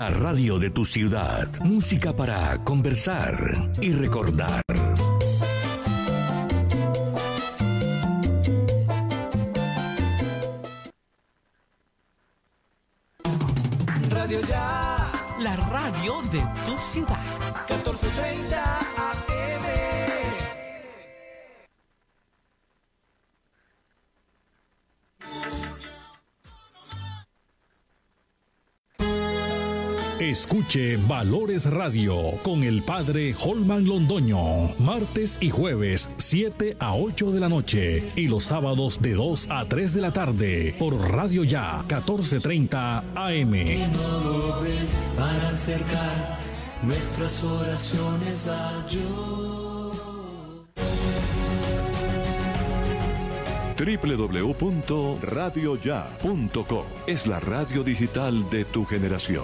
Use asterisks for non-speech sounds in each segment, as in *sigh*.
La radio de tu ciudad. Música para conversar y recordar. Escuche Valores Radio con el padre Holman Londoño, martes y jueves 7 a 8 de la noche y los sábados de 2 a 3 de la tarde por Radio Ya 1430 AM. No lo ves para acercar nuestras oraciones a Dios. www.radioya.com es la radio digital de tu generación.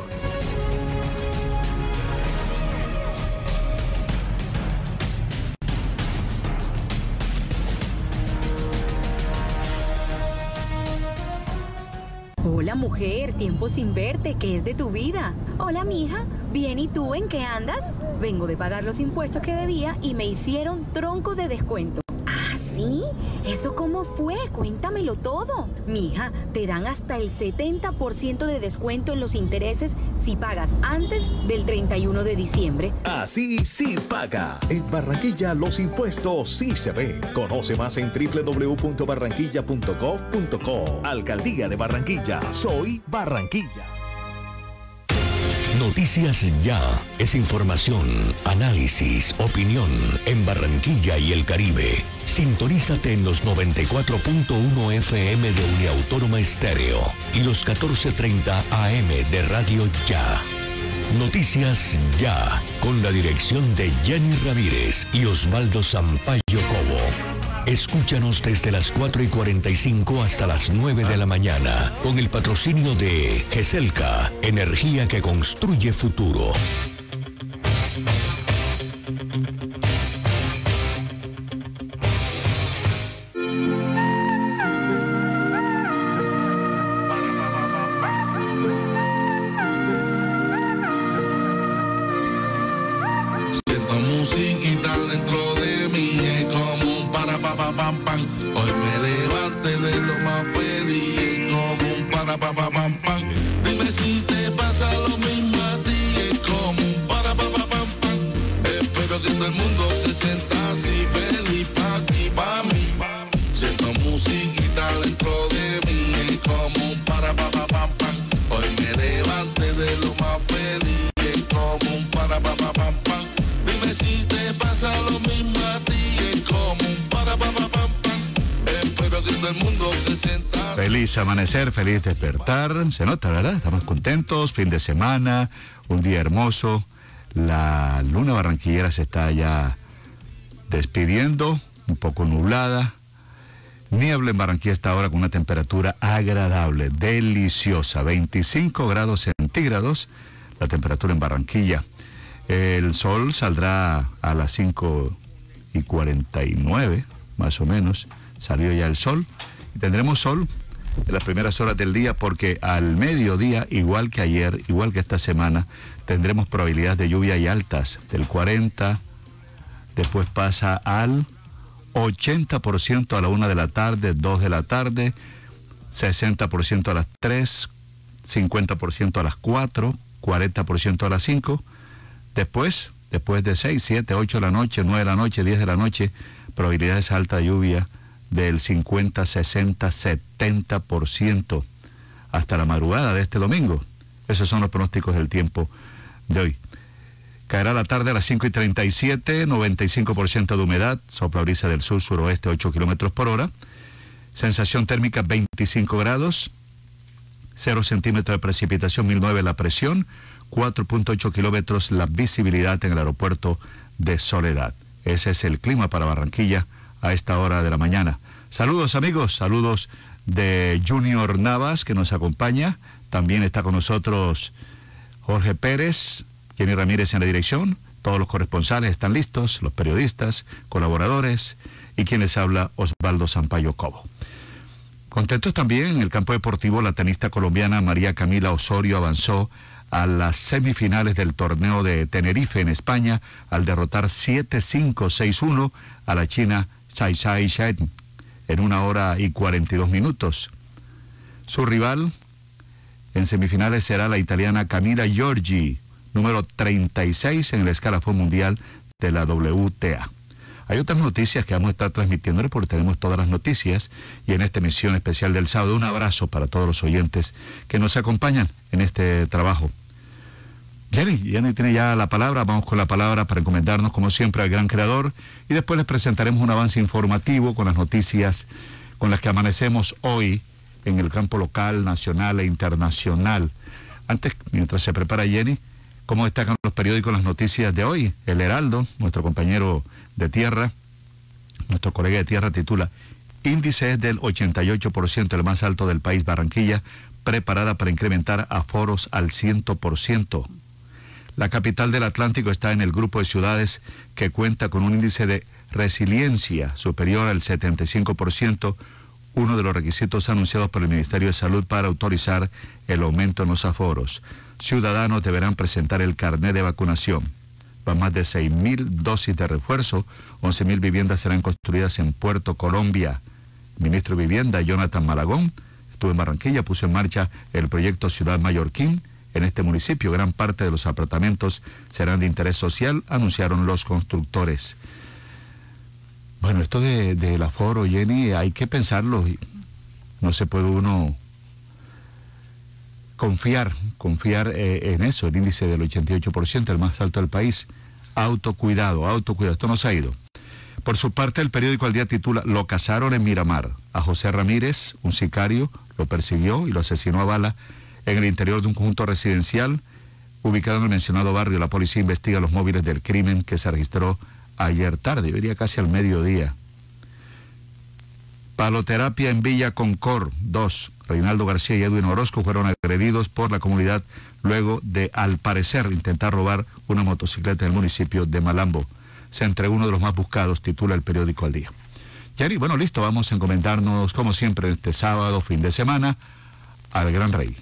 Tiempo sin verte, ¿qué es de tu vida? Hola mija, bien y tú en qué andas? Vengo de pagar los impuestos que debía y me hicieron tronco de descuento. ¿Ah, sí? ¿Eso cómo fue? Cuéntamelo todo. Mija, te dan hasta el 70% de descuento en los intereses si pagas antes del 31 de diciembre. Así sí paga. En Barranquilla los impuestos sí se ven. Conoce más en www.barranquilla.gov.co. Alcaldía de Barranquilla. Soy Barranquilla. Noticias Ya es información, análisis, opinión en Barranquilla y el Caribe. Sintonízate en los 94.1 FM de Uniautónoma Estéreo y los 14.30 AM de Radio Ya. Noticias Ya, con la dirección de Jenny Ramírez y Osvaldo Sampaio Cobo. Escúchanos desde las 4 y 45 hasta las 9 de la mañana, con el patrocinio de GESELCA, energía que construye futuro. Feliz despertar. Se nota, ¿verdad? Estamos contentos. Fin de semana, un día hermoso. La luna barranquillera se está ya despidiendo, un poco nublada. Niebla en Barranquilla está ahora con una temperatura agradable, deliciosa, 25 grados centígrados la temperatura en Barranquilla. El sol saldrá a las 5 y 49, más o menos. Salió ya el sol. Tendremos sol en las primeras horas del día porque al mediodía, igual que ayer, igual que esta semana, tendremos probabilidades de lluvia y altas del 40, después pasa al 80% a la 1 de la tarde, 2 de la tarde, 60% a las 3, 50% a las 4, 40% a las 5. Después, después de 6, 7, 8 de la noche, 9 de la noche, 10 de la noche, probabilidades alta de lluvia del 50, 60, 70% hasta la madrugada de este domingo. Esos son los pronósticos del tiempo de hoy. Caerá la tarde a las 5 y 37, 95% de humedad, sopla brisa del sur suroeste 8 kilómetros por hora, sensación térmica 25 grados, 0 centímetros de precipitación, 1009 la presión, 4.8 kilómetros la visibilidad en el aeropuerto de Soledad. Ese es el clima para Barranquilla a esta hora de la mañana. Saludos amigos, saludos de Junior Navas que nos acompaña. También está con nosotros Jorge Pérez, Jenny Ramírez en la dirección. Todos los corresponsales están listos, los periodistas, colaboradores y quienes habla Osvaldo Sampaio Cobo. Contentos también en el campo deportivo, la tenista colombiana María Camila Osorio avanzó a las semifinales del torneo de Tenerife en España al derrotar 7-5-6-1 a la China Sai Sai Shen en una hora y 42 minutos. Su rival en semifinales será la italiana Camila Giorgi, número 36 en el escalafón mundial de la WTA. Hay otras noticias que vamos a estar transmitiendo porque tenemos todas las noticias y en esta emisión especial del sábado un abrazo para todos los oyentes que nos acompañan en este trabajo. Jenny, Jenny tiene ya la palabra, vamos con la palabra para encomendarnos como siempre al gran creador y después les presentaremos un avance informativo con las noticias con las que amanecemos hoy en el campo local, nacional e internacional. Antes, mientras se prepara Jenny, ¿cómo destacan los periódicos las noticias de hoy? El Heraldo, nuestro compañero de tierra, nuestro colega de tierra titula, índice es del 88%, el más alto del país, Barranquilla, preparada para incrementar aforos al 100%. La capital del Atlántico está en el grupo de ciudades que cuenta con un índice de resiliencia superior al 75%, uno de los requisitos anunciados por el Ministerio de Salud para autorizar el aumento en los aforos. Ciudadanos deberán presentar el carnet de vacunación. Van más de 6.000 dosis de refuerzo, 11.000 viviendas serán construidas en Puerto Colombia. Ministro de Vivienda, Jonathan Malagón, estuvo en Barranquilla, puso en marcha el proyecto Ciudad Mallorquín. En este municipio, gran parte de los apartamentos serán de interés social, anunciaron los constructores. Bueno, esto de, del aforo, Jenny, hay que pensarlo. No se puede uno confiar, confiar eh, en eso, el índice del 88%, el más alto del país. Autocuidado, autocuidado, esto no se ha ido. Por su parte, el periódico Al Día titula Lo cazaron en Miramar. A José Ramírez, un sicario, lo persiguió y lo asesinó a bala en el interior de un conjunto residencial ubicado en el mencionado barrio. La policía investiga los móviles del crimen que se registró ayer tarde, diría casi al mediodía. Paloterapia en Villa Concor 2. Reinaldo García y Edwin Orozco fueron agredidos por la comunidad luego de, al parecer, intentar robar una motocicleta en el municipio de Malambo. Se entregó uno de los más buscados, titula el periódico Al Día. Yari, bueno, listo, vamos a encomendarnos, como siempre, este sábado, fin de semana, al Gran Rey.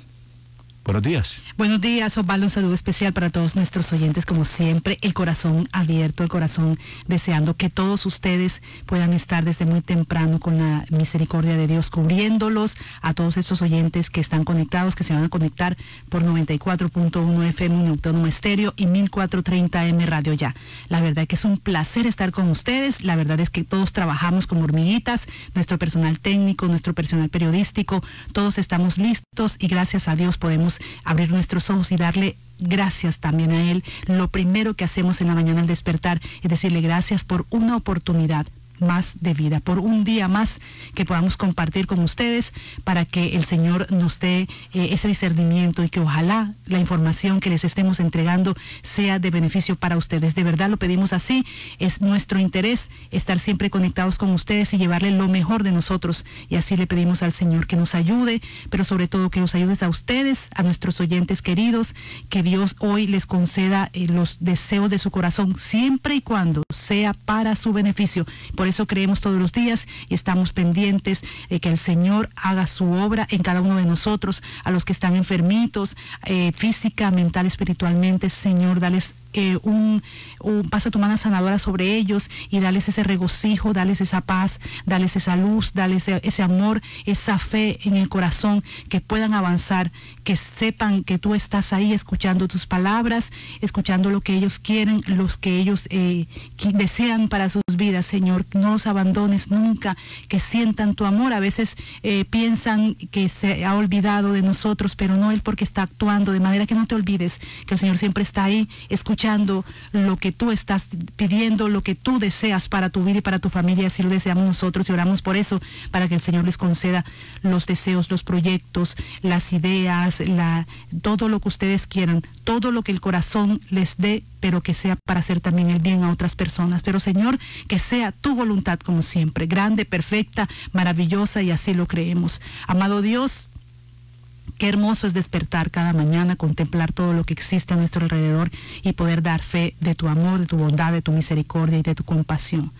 Buenos días. Buenos días, Osvaldo. Un saludo especial para todos nuestros oyentes, como siempre, el corazón abierto, el corazón deseando que todos ustedes puedan estar desde muy temprano con la misericordia de Dios, cubriéndolos a todos estos oyentes que están conectados, que se van a conectar por 94.1 FM en Autónoma Estéreo y 1430 M Radio Ya. La verdad que es un placer estar con ustedes. La verdad es que todos trabajamos como hormiguitas, nuestro personal técnico, nuestro personal periodístico, todos estamos listos y gracias a Dios podemos abrir nuestros ojos y darle gracias también a Él. Lo primero que hacemos en la mañana al despertar es decirle gracias por una oportunidad más de vida, por un día más que podamos compartir con ustedes para que el Señor nos dé eh, ese discernimiento y que ojalá la información que les estemos entregando sea de beneficio para ustedes. De verdad lo pedimos así, es nuestro interés estar siempre conectados con ustedes y llevarle lo mejor de nosotros y así le pedimos al Señor que nos ayude, pero sobre todo que nos ayudes a ustedes, a nuestros oyentes queridos, que Dios hoy les conceda eh, los deseos de su corazón siempre y cuando sea para su beneficio. Por eso creemos todos los días y estamos pendientes de que el Señor haga su obra en cada uno de nosotros, a los que están enfermitos, eh, física, mental, espiritualmente. Señor, dales eh, un, pasa tu mano sanadora sobre ellos y dales ese regocijo, dales esa paz, dales esa luz, dales ese, ese, amor, esa fe en el corazón, que puedan avanzar, que sepan que tú estás ahí escuchando tus palabras, escuchando lo que ellos quieren, los que ellos eh, desean para sus vidas, Señor. No los abandones nunca, que sientan tu amor. A veces eh, piensan que se ha olvidado de nosotros, pero no Él porque está actuando, de manera que no te olvides que el Señor siempre está ahí lo que tú estás pidiendo, lo que tú deseas para tu vida y para tu familia, así lo deseamos nosotros y oramos por eso, para que el Señor les conceda los deseos, los proyectos, las ideas, la, todo lo que ustedes quieran, todo lo que el corazón les dé, pero que sea para hacer también el bien a otras personas. Pero Señor, que sea tu voluntad como siempre, grande, perfecta, maravillosa y así lo creemos. Amado Dios, Qué hermoso es despertar cada mañana, contemplar todo lo que existe a nuestro alrededor y poder dar fe de tu amor, de tu bondad, de tu misericordia y de tu compasión.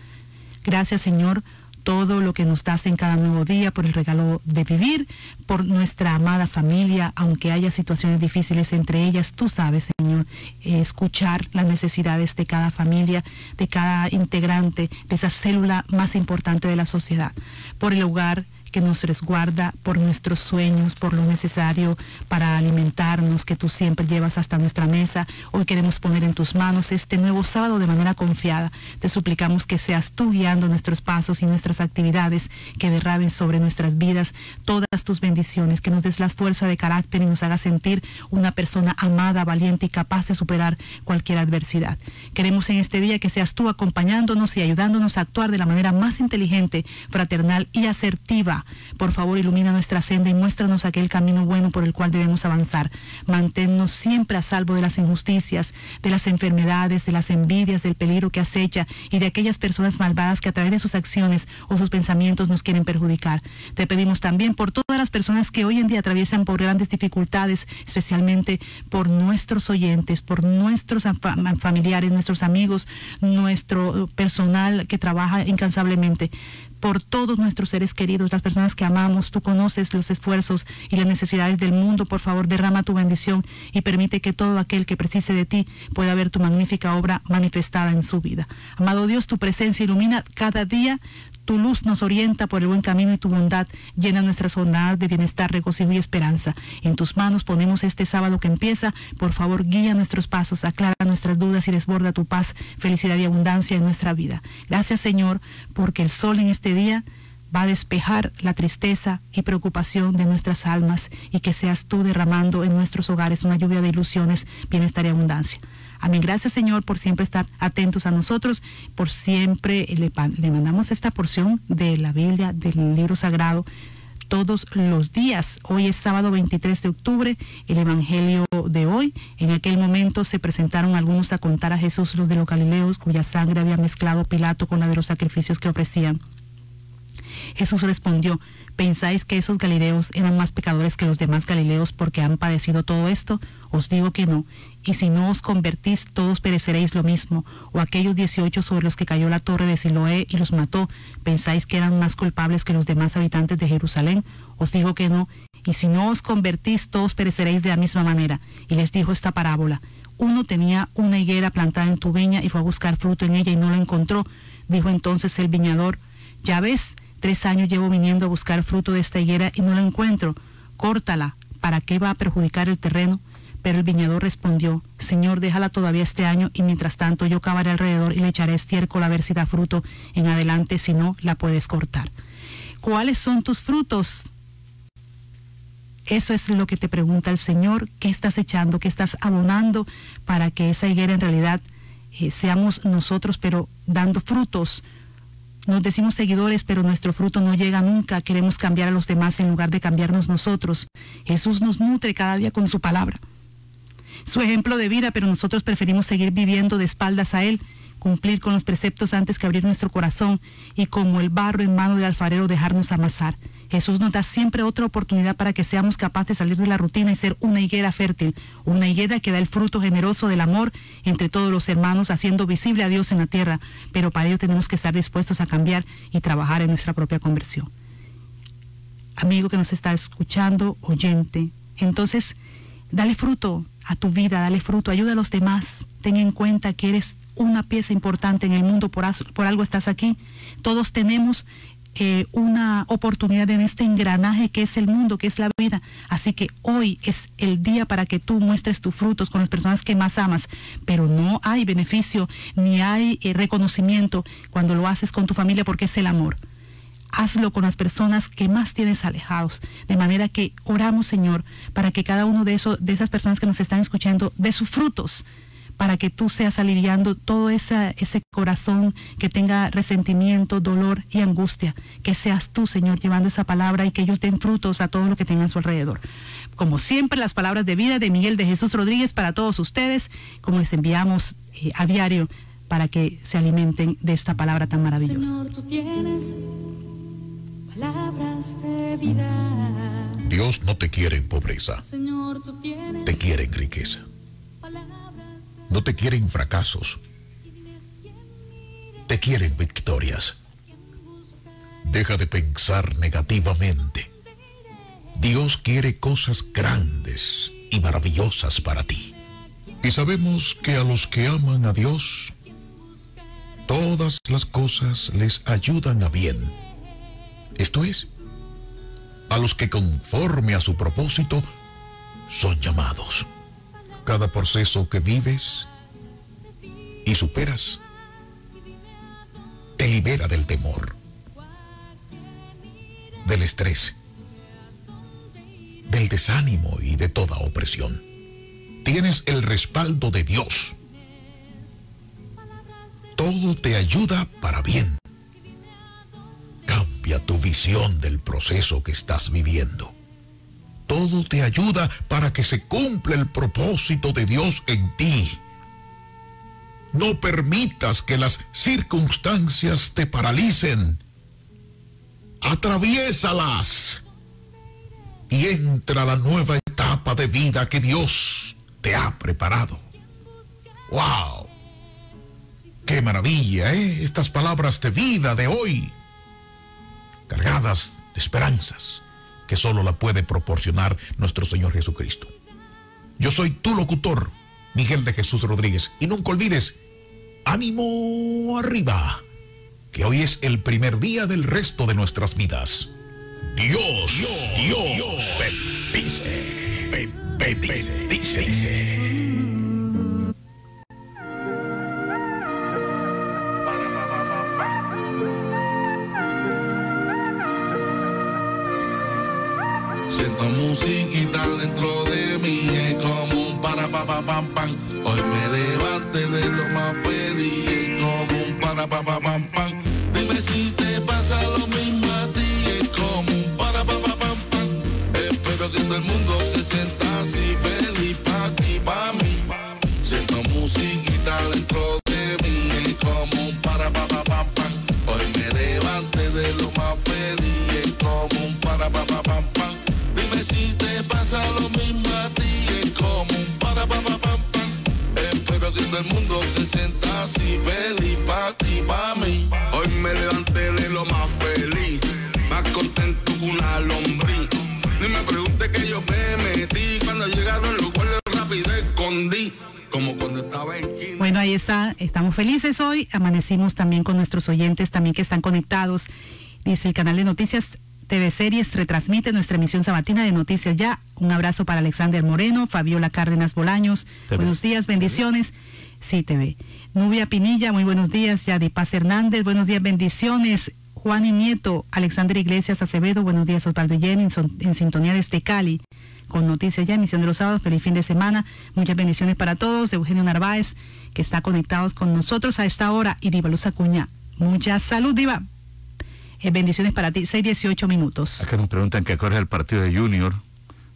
Gracias Señor todo lo que nos das en cada nuevo día, por el regalo de vivir, por nuestra amada familia, aunque haya situaciones difíciles entre ellas, tú sabes, Señor, escuchar las necesidades de cada familia, de cada integrante, de esa célula más importante de la sociedad, por el hogar que nos resguarda por nuestros sueños, por lo necesario para alimentarnos, que tú siempre llevas hasta nuestra mesa. Hoy queremos poner en tus manos este nuevo sábado de manera confiada. Te suplicamos que seas tú guiando nuestros pasos y nuestras actividades, que derraben sobre nuestras vidas todas tus bendiciones, que nos des la fuerza de carácter y nos haga sentir una persona amada, valiente y capaz de superar cualquier adversidad. Queremos en este día que seas tú acompañándonos y ayudándonos a actuar de la manera más inteligente, fraternal y asertiva por favor, ilumina nuestra senda y muéstranos aquel camino bueno por el cual debemos avanzar. Manténnos siempre a salvo de las injusticias, de las enfermedades, de las envidias, del peligro que acecha y de aquellas personas malvadas que a través de sus acciones o sus pensamientos nos quieren perjudicar. Te pedimos también por todas las personas que hoy en día atraviesan por grandes dificultades, especialmente por nuestros oyentes, por nuestros familiares, nuestros amigos, nuestro personal que trabaja incansablemente por todos nuestros seres queridos, las personas que amamos. Tú conoces los esfuerzos y las necesidades del mundo. Por favor, derrama tu bendición y permite que todo aquel que precise de ti pueda ver tu magnífica obra manifestada en su vida. Amado Dios, tu presencia ilumina cada día tu luz nos orienta por el buen camino y tu bondad llena nuestra jornadas de bienestar, regocijo y esperanza. En tus manos ponemos este sábado que empieza. Por favor, guía nuestros pasos, aclara nuestras dudas y desborda tu paz, felicidad y abundancia en nuestra vida. Gracias, Señor, porque el sol en este día va a despejar la tristeza y preocupación de nuestras almas y que seas tú derramando en nuestros hogares una lluvia de ilusiones, bienestar y abundancia. Amén. Gracias Señor por siempre estar atentos a nosotros, por siempre le, le mandamos esta porción de la Biblia, del libro sagrado todos los días. Hoy es sábado 23 de octubre, el Evangelio de hoy. En aquel momento se presentaron algunos a contar a Jesús los de los Galileos, cuya sangre había mezclado Pilato con la de los sacrificios que ofrecían. Jesús respondió, ¿pensáis que esos Galileos eran más pecadores que los demás Galileos porque han padecido todo esto? Os digo que no, y si no os convertís, todos pereceréis lo mismo. O aquellos dieciocho sobre los que cayó la torre de Siloé y los mató, ¿pensáis que eran más culpables que los demás habitantes de Jerusalén? Os digo que no, y si no os convertís, todos pereceréis de la misma manera. Y les dijo esta parábola. Uno tenía una higuera plantada en tu viña y fue a buscar fruto en ella y no lo encontró. Dijo entonces el viñador, ya ves, tres años llevo viniendo a buscar fruto de esta higuera y no lo encuentro. Córtala, ¿para qué va a perjudicar el terreno? Pero el viñador respondió, Señor, déjala todavía este año y mientras tanto yo cavaré alrededor y le echaré estiércol a ver si da fruto en adelante, si no, la puedes cortar. ¿Cuáles son tus frutos? Eso es lo que te pregunta el Señor, ¿qué estás echando, qué estás abonando para que esa higuera en realidad eh, seamos nosotros, pero dando frutos? Nos decimos seguidores, pero nuestro fruto no llega nunca. Queremos cambiar a los demás en lugar de cambiarnos nosotros. Jesús nos nutre cada día con su palabra su ejemplo de vida, pero nosotros preferimos seguir viviendo de espaldas a Él, cumplir con los preceptos antes que abrir nuestro corazón y como el barro en mano del alfarero dejarnos amasar. Jesús nos da siempre otra oportunidad para que seamos capaces de salir de la rutina y ser una higuera fértil, una higuera que da el fruto generoso del amor entre todos los hermanos, haciendo visible a Dios en la tierra, pero para ello tenemos que estar dispuestos a cambiar y trabajar en nuestra propia conversión. Amigo que nos está escuchando, oyente, entonces dale fruto, a tu vida, dale fruto, ayuda a los demás. Ten en cuenta que eres una pieza importante en el mundo, por, por algo estás aquí. Todos tenemos eh, una oportunidad en este engranaje que es el mundo, que es la vida. Así que hoy es el día para que tú muestres tus frutos con las personas que más amas, pero no hay beneficio ni hay eh, reconocimiento cuando lo haces con tu familia porque es el amor hazlo con las personas que más tienes alejados. De manera que oramos, Señor, para que cada uno de, esos, de esas personas que nos están escuchando dé sus frutos, para que tú seas aliviando todo ese corazón que tenga resentimiento, dolor y angustia. Que seas tú, Señor, llevando esa palabra y que ellos den frutos a todo lo que tengan a su alrededor. Como siempre, las palabras de vida de Miguel de Jesús Rodríguez para todos ustedes, como les enviamos eh, a diario para que se alimenten de esta palabra tan maravillosa. Señor, tú tienes palabras de vida. Dios no te quiere en pobreza. te quiere en riqueza. No te quiere en fracasos. Te quiere en victorias. Deja de pensar negativamente. Dios quiere cosas grandes y maravillosas para ti. Y sabemos que a los que aman a Dios, todas las cosas les ayudan a bien. Esto es, a los que conforme a su propósito son llamados. Cada proceso que vives y superas te libera del temor, del estrés, del desánimo y de toda opresión. Tienes el respaldo de Dios. Todo te ayuda para bien. Cambia tu visión del proceso que estás viviendo. Todo te ayuda para que se cumpla el propósito de Dios en ti. No permitas que las circunstancias te paralicen. Atraviésalas y entra a la nueva etapa de vida que Dios te ha preparado. ¡Wow! ¡Qué maravilla, eh! Estas palabras de vida de hoy, cargadas de esperanzas que solo la puede proporcionar nuestro Señor Jesucristo. Yo soy tu locutor, Miguel de Jesús Rodríguez, y nunca olvides, ánimo arriba, que hoy es el primer día del resto de nuestras vidas. Dios, Dios, Dios, bendice, bendice, musiquita dentro de mí, es como un para pa pa pam pam. Hoy me levanté de lo más feliz, es como un para pa pa pam pam. Dime si te pasa lo mismo a ti, es como un para pa pa pam pam. Espero que todo el mundo se sienta así Todo el mundo se sienta así feliz pa ti, pa mí. Hoy me levanté de lo más feliz, más contento que una lombriz. Ni me pregunte que yo me metí cuando llegaron los guardias rápido escondí, como cuando estaba en quinto. Bueno, ahí está, estamos felices hoy, amanecimos también con nuestros oyentes también que están conectados. Dice el canal de noticias TV Series retransmite nuestra emisión sabatina de Noticias Ya. Un abrazo para Alexander Moreno, Fabiola Cárdenas Bolaños. TV. Buenos días, bendiciones. TV. Nubia Pinilla, muy buenos días. Yadi Paz Hernández, buenos días, bendiciones. Juan y Nieto, Alexander Iglesias Acevedo, buenos días, Osvaldo Jenny, en, sintonía desde Cali, con Noticias Ya, emisión de los sábados, feliz fin de semana, muchas bendiciones para todos, Eugenio Narváez, que está conectados con nosotros a esta hora, y Diva Luz Acuña, mucha salud, Diva, Eh, bendiciones para ti, 6, 18 minutos. Acá nos preguntan qué hora es el partido de Junior.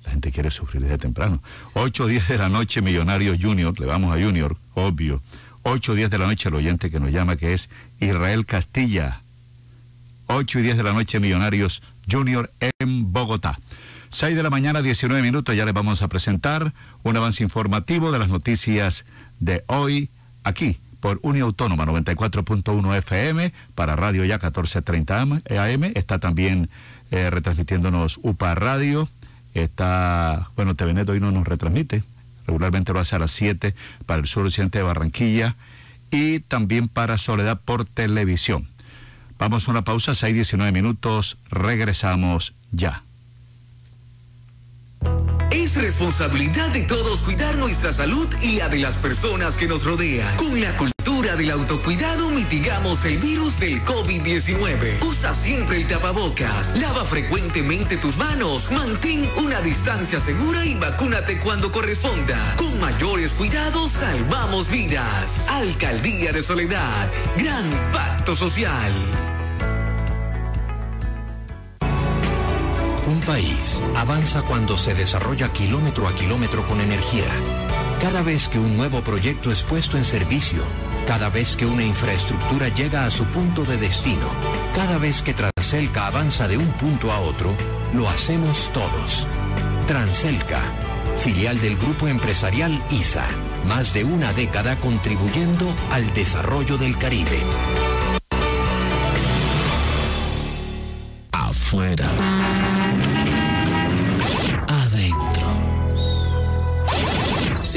La gente quiere sufrir desde temprano. 8 o 10 de la noche, Millonario Junior. Le vamos a Junior, obvio. 8 o 10 de la noche, el oyente que nos llama, que es Israel Castilla. 8 y 10 de la noche, Millonarios Junior en Bogotá. 6 de la mañana, 19 minutos, ya les vamos a presentar un avance informativo de las noticias de hoy aquí por Unia Autónoma 94.1 FM para Radio Ya 1430 AM. Está también eh, retransmitiéndonos UPA Radio. Está, bueno, TVNet hoy no nos retransmite. Regularmente lo hace a las 7 para el sur de Barranquilla y también para Soledad por televisión. Vamos a una pausa, 6, 19 minutos. Regresamos ya. Es responsabilidad de todos cuidar nuestra salud y la de las personas que nos rodean. Con la del autocuidado mitigamos el virus del COVID-19. Usa siempre el tapabocas, lava frecuentemente tus manos, mantén una distancia segura y vacúnate cuando corresponda. Con mayores cuidados salvamos vidas. Alcaldía de Soledad, gran pacto social. Un país avanza cuando se desarrolla kilómetro a kilómetro con energía. Cada vez que un nuevo proyecto es puesto en servicio, cada vez que una infraestructura llega a su punto de destino, cada vez que Transelca avanza de un punto a otro, lo hacemos todos. Transelca, filial del grupo empresarial ISA, más de una década contribuyendo al desarrollo del Caribe. afuera.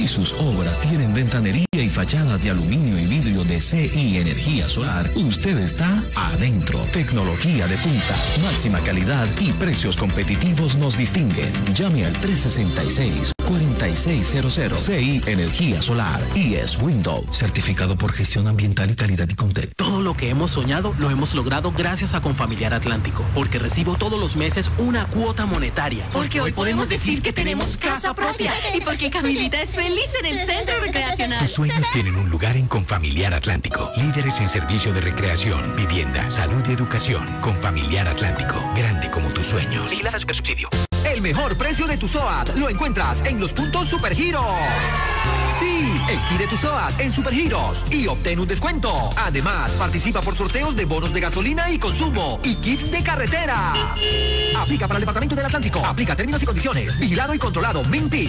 Si sus obras tienen ventanería y fachadas de aluminio y vidrio de CI Energía Solar, usted está adentro. Tecnología de punta, máxima calidad y precios competitivos nos distinguen. Llame al 366 4600 CI Energía Solar y es Windows, certificado por gestión ambiental y calidad y contexto. Todo lo que hemos soñado lo hemos logrado gracias a Confamiliar Atlántico, porque recibo todos los meses una cuota monetaria. Porque hoy podemos decir que tenemos casa propia y porque Camilita es feliz en el centro recreacional. Tus sueños tienen un lugar en Confamiliar Atlántico. Líderes en servicio de recreación, vivienda, salud y educación. Confamiliar Atlántico, grande como tus sueños. que subsidio. El mejor precio de tu SOAT lo encuentras en los puntos Supergiros. Sí, expide tu SOAT en Supergiros y obtén un descuento. Además, participa por sorteos de bonos de gasolina y consumo y kits de carretera. Aplica para el Departamento del Atlántico. Aplica términos y condiciones. Vigilado y controlado. Minty.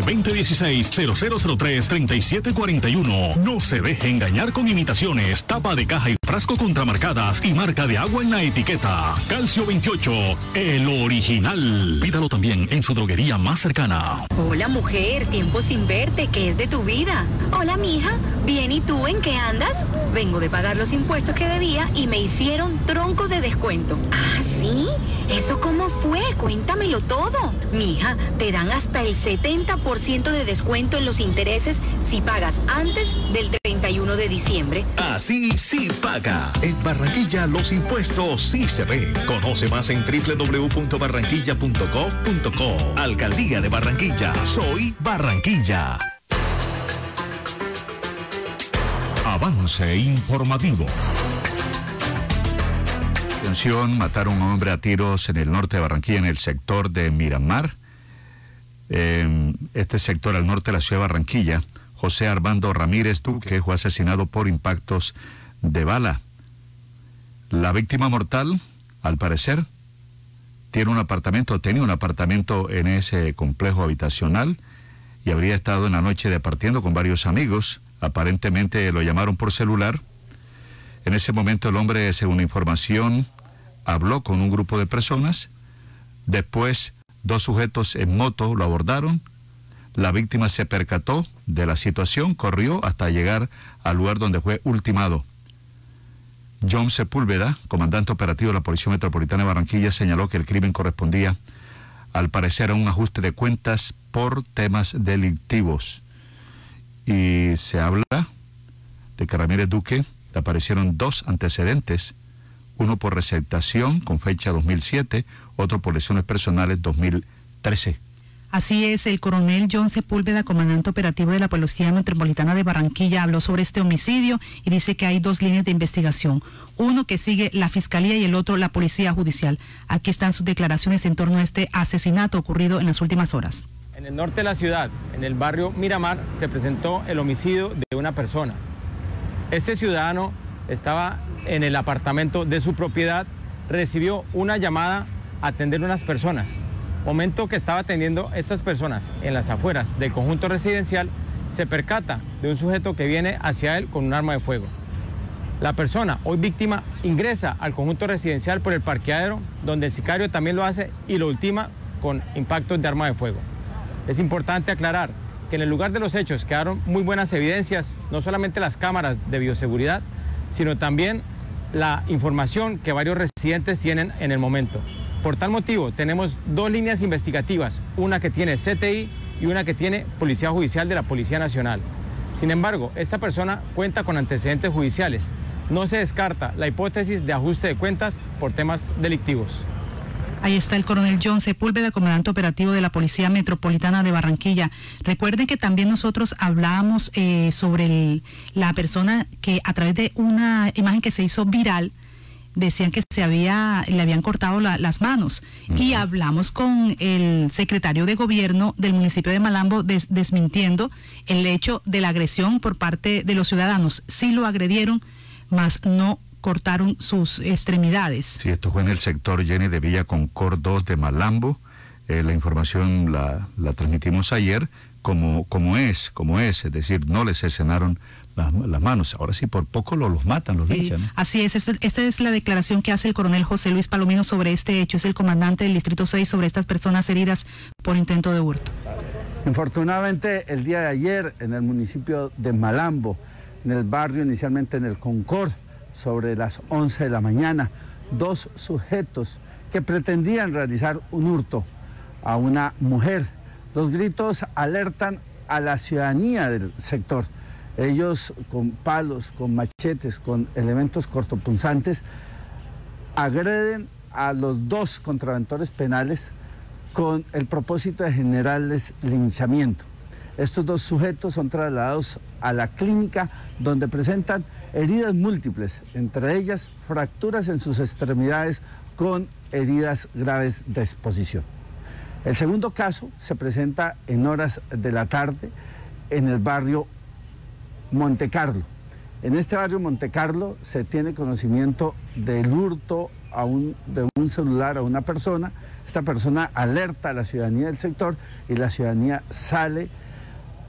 2016-0003-3741. No se deje engañar con imitaciones, tapa de caja y frasco contramarcadas y marca de agua en la etiqueta. Calcio 28, el original. Pídalo también en su droguería más cercana. Hola mujer, tiempo sin verte, ¿qué es de tu vida? Hola mija, bien y tú en qué andas? Vengo de pagar los impuestos que debía y me hicieron tronco de descuento. ¿Ah, sí? ¿Eso cómo fue? Cuéntamelo todo. Mija, te dan hasta el 70% de descuento en los intereses si pagas antes del 31 de diciembre. Así sí paga. En Barranquilla los impuestos sí se ven. Conoce más en www.barranquilla.gov.co. Alcaldía de Barranquilla. Soy Barranquilla. Avance informativo. Atención, mataron a un hombre a tiros en el norte de Barranquilla, en el sector de Miramar. En este sector al norte de la ciudad de Barranquilla, José Armando Ramírez Duque fue asesinado por impactos de bala. La víctima mortal, al parecer, tiene un apartamento, tenía un apartamento en ese complejo habitacional y habría estado en la noche departiendo con varios amigos. Aparentemente lo llamaron por celular. En ese momento el hombre, según información, habló con un grupo de personas. Después, dos sujetos en moto lo abordaron. La víctima se percató de la situación, corrió hasta llegar al lugar donde fue ultimado. John Sepúlveda, comandante operativo de la Policía Metropolitana de Barranquilla, señaló que el crimen correspondía, al parecer, a un ajuste de cuentas por temas delictivos. Y se habla de que Ramírez Duque aparecieron dos antecedentes, uno por receptación con fecha 2007, otro por lesiones personales 2013. Así es, el coronel John Sepúlveda, comandante operativo de la Policía Metropolitana de Barranquilla, habló sobre este homicidio y dice que hay dos líneas de investigación, uno que sigue la Fiscalía y el otro la Policía Judicial. Aquí están sus declaraciones en torno a este asesinato ocurrido en las últimas horas. En el norte de la ciudad, en el barrio Miramar, se presentó el homicidio de una persona. Este ciudadano estaba en el apartamento de su propiedad, recibió una llamada a atender unas personas. Momento que estaba atendiendo estas personas en las afueras del conjunto residencial, se percata de un sujeto que viene hacia él con un arma de fuego. La persona, hoy víctima, ingresa al conjunto residencial por el parqueadero, donde el sicario también lo hace y lo ultima con impactos de arma de fuego. Es importante aclarar que en el lugar de los hechos quedaron muy buenas evidencias, no solamente las cámaras de bioseguridad, sino también la información que varios residentes tienen en el momento. Por tal motivo, tenemos dos líneas investigativas, una que tiene CTI y una que tiene Policía Judicial de la Policía Nacional. Sin embargo, esta persona cuenta con antecedentes judiciales. No se descarta la hipótesis de ajuste de cuentas por temas delictivos. Ahí está el coronel John Sepúlveda, comandante operativo de la Policía Metropolitana de Barranquilla. Recuerden que también nosotros hablábamos eh, sobre el- la persona que a través de una imagen que se hizo viral, decían que se había, le habían cortado las manos. Y hablamos con el secretario de gobierno del municipio de Malambo desmintiendo el hecho de la agresión por parte de los ciudadanos. Sí lo agredieron, mas no cortaron sus extremidades. Sí, esto fue en el sector Jenny de Villa Concord 2 de Malambo. Eh, la información la, la transmitimos ayer como, como es, como es, es decir, no les cercenaron las, manos. Ahora sí, por poco lo, los matan, los linchan. Así es, esta es la declaración que hace el coronel José Luis Palomino sobre este hecho. Es el comandante del Distrito 6 sobre estas personas heridas por intento de hurto. Infortunadamente, el día de ayer en el municipio de Malambo, en el barrio inicialmente en el Concord, sobre las 11 de la mañana, dos sujetos que pretendían realizar un hurto a una mujer. Los gritos alertan a la ciudadanía del sector. Ellos con palos, con machetes, con elementos cortopunzantes, agreden a los dos contraventores penales con el propósito de generarles linchamiento. Estos dos sujetos son trasladados a la clínica donde presentan heridas múltiples, entre ellas fracturas en sus extremidades con heridas graves de exposición. El segundo caso se presenta en horas de la tarde en el barrio Montecarlo. En este barrio Montecarlo se tiene conocimiento del hurto de un celular a una persona. Esta persona alerta a la ciudadanía del sector y la ciudadanía sale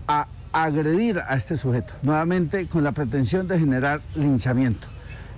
a agredir a este sujeto, nuevamente con la pretensión de generar linchamiento.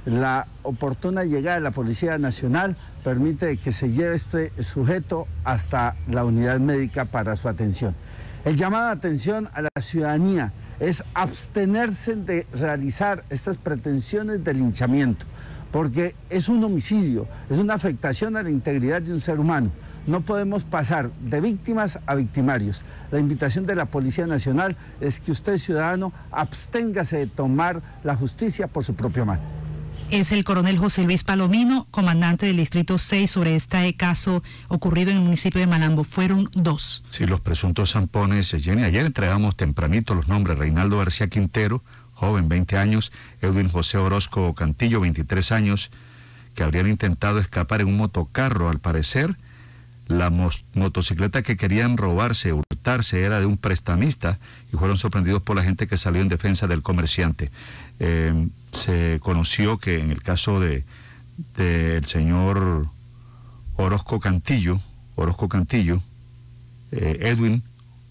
La oportuna llegada de la Policía Nacional permite que se lleve este sujeto hasta la unidad médica para su atención. El llamado de atención a la ciudadanía es abstenerse de realizar estas pretensiones de linchamiento, porque es un homicidio, es una afectación a la integridad de un ser humano. No podemos pasar de víctimas a victimarios. La invitación de la Policía Nacional es que usted, ciudadano, absténgase de tomar la justicia por su propia mano es el coronel José Luis Palomino, comandante del Distrito 6 sobre este caso ocurrido en el municipio de Malambo. Fueron dos. Sí, los presuntos zampones, Jenny, ayer entregamos tempranito los nombres. Reinaldo García Quintero, joven, 20 años, Edwin José Orozco Cantillo, 23 años, que habrían intentado escapar en un motocarro, al parecer. La motocicleta que querían robarse, hurtarse, era de un prestamista y fueron sorprendidos por la gente que salió en defensa del comerciante. Eh, se conoció que en el caso de del señor Orozco Cantillo, Orozco Cantillo, eh, Edwin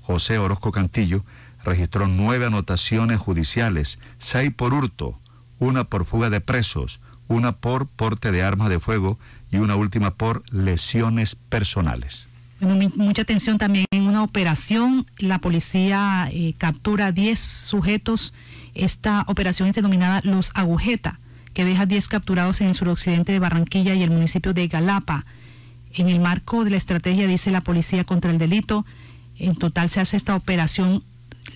José Orozco Cantillo, registró nueve anotaciones judiciales, seis por hurto, una por fuga de presos, una por porte de armas de fuego y una última por lesiones personales. mucha atención también en una operación, la policía eh, captura 10 sujetos esta operación es denominada Los Agujeta, que deja 10 capturados en el suroccidente de Barranquilla y el municipio de Galapa. En el marco de la estrategia, dice la policía contra el delito, en total se hace esta operación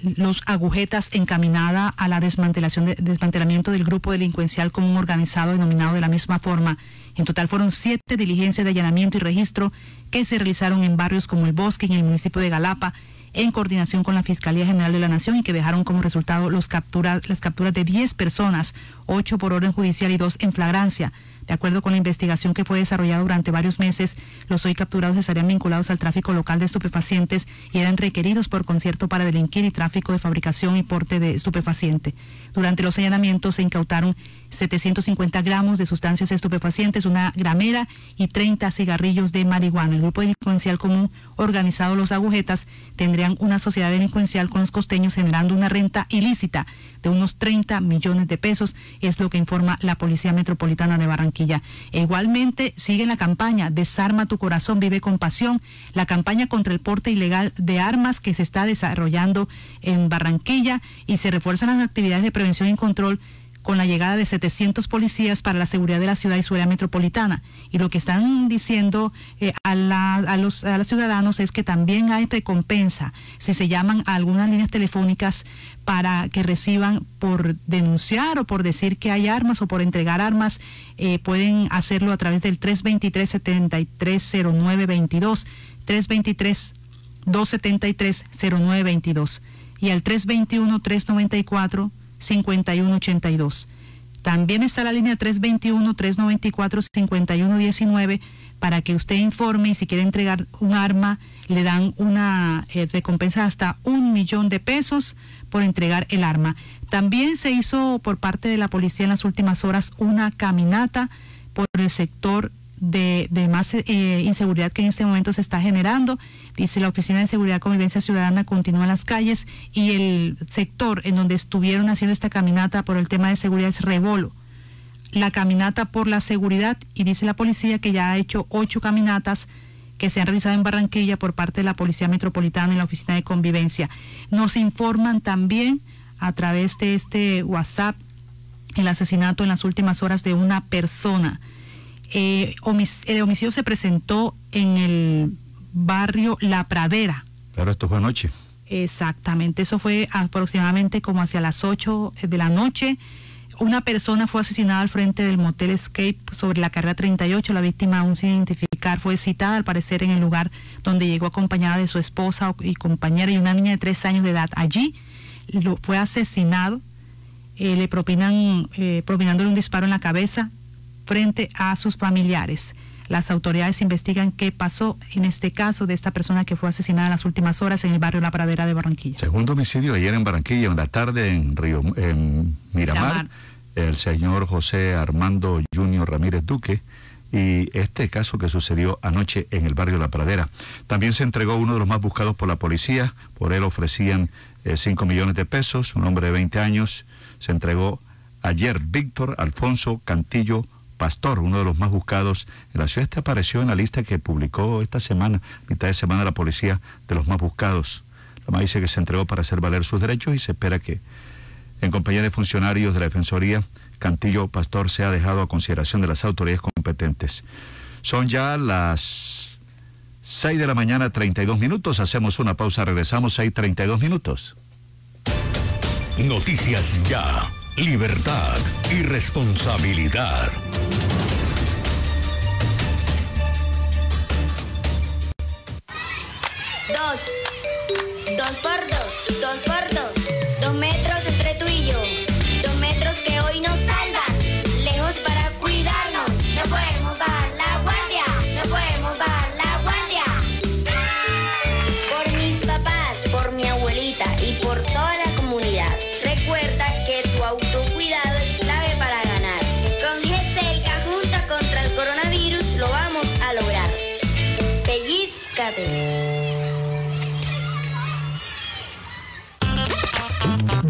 Los Agujetas encaminada a la desmantelación de, desmantelamiento del grupo delincuencial común organizado denominado de la misma forma. En total fueron siete diligencias de allanamiento y registro que se realizaron en barrios como El Bosque, en el municipio de Galapa, en coordinación con la Fiscalía General de la Nación y que dejaron como resultado los las capturas de 10 personas, 8 por orden judicial y 2 en flagrancia. De acuerdo con la investigación que fue desarrollada durante varios meses, los hoy capturados estarían vinculados al tráfico local de estupefacientes y eran requeridos por concierto para delinquir y tráfico de fabricación y porte de estupefaciente. Durante los allanamientos se incautaron 750 gramos de sustancias estupefacientes, una gramera y 30 cigarrillos de marihuana. El grupo delincuencial común organizado Los Agujetas tendrían una sociedad delincuencial con los costeños generando una renta ilícita de unos 30 millones de pesos, es lo que informa la Policía Metropolitana de Barranquilla. E igualmente sigue la campaña Desarma tu corazón, vive con pasión, la campaña contra el porte ilegal de armas que se está desarrollando en Barranquilla y se refuerzan las actividades de prevención y control con la llegada de 700 policías para la seguridad de la ciudad y su área metropolitana. Y lo que están diciendo eh, a, los, ciudadanos es que también hay recompensa si se llaman a algunas líneas telefónicas para que reciban por denunciar o por decir que hay armas o por entregar armas, eh, pueden hacerlo a través del 323-730922, 323-273-0922 y al 321-394. 5182. También está la línea 321-394-5119 para que usted informe y si quiere entregar un arma, le dan una eh, recompensa hasta un millón de pesos por entregar el arma. También se hizo por parte de la policía en las últimas horas una caminata por el sector de, más eh, inseguridad que en este momento se está generando. Dice la Oficina de Seguridad Convivencia Ciudadana continúa en las calles y el sector en donde estuvieron haciendo esta caminata por el tema de seguridad es Rebolo. La caminata por la seguridad y dice la policía que ya ha hecho ocho caminatas que se han realizado en Barranquilla por parte de la Policía Metropolitana y la Oficina de Convivencia. Nos informan también a través de este WhatsApp el asesinato en las últimas horas de una persona. Eh, el homicidio se presentó en el barrio La Pradera. Claro, esto fue anoche. Exactamente, eso fue aproximadamente como hacia las 8 de la noche. Una persona fue asesinada al frente del motel Escape sobre la carrera 38. La víctima, aún sin identificar, fue citada al parecer en el lugar donde llegó acompañada de su esposa y compañera y una niña de tres años de edad. Allí lo, fue asesinado, eh, le propinan, eh, propinándole un disparo en la cabeza frente a sus familiares. Las autoridades investigan qué pasó en este caso de esta persona que fue asesinada en las últimas horas en el barrio La Pradera de Barranquilla. Segundo homicidio ayer en Barranquilla, en la tarde en Río en Miramar, el señor José Armando Junior Ramírez Duque y este caso que sucedió anoche en el barrio La Pradera. También se entregó uno de los más buscados por la policía, por él ofrecían 5 eh, millones de pesos, un hombre de 20 años, se entregó ayer Víctor Alfonso Cantillo Pastor, uno de los más buscados en la ciudad. Este apareció en la lista que publicó esta semana, mitad de semana, la policía de los más buscados. La más dice que se entregó para hacer valer sus derechos y se espera que, en compañía de funcionarios de la Defensoría, Cantillo Pastor sea dejado a consideración de las autoridades competentes. Son ya las 6 de la mañana, 32 minutos. Hacemos una pausa, regresamos 6, 32 minutos. Noticias ya libertad y responsabilidad. Dos. Dos por dos. Dos por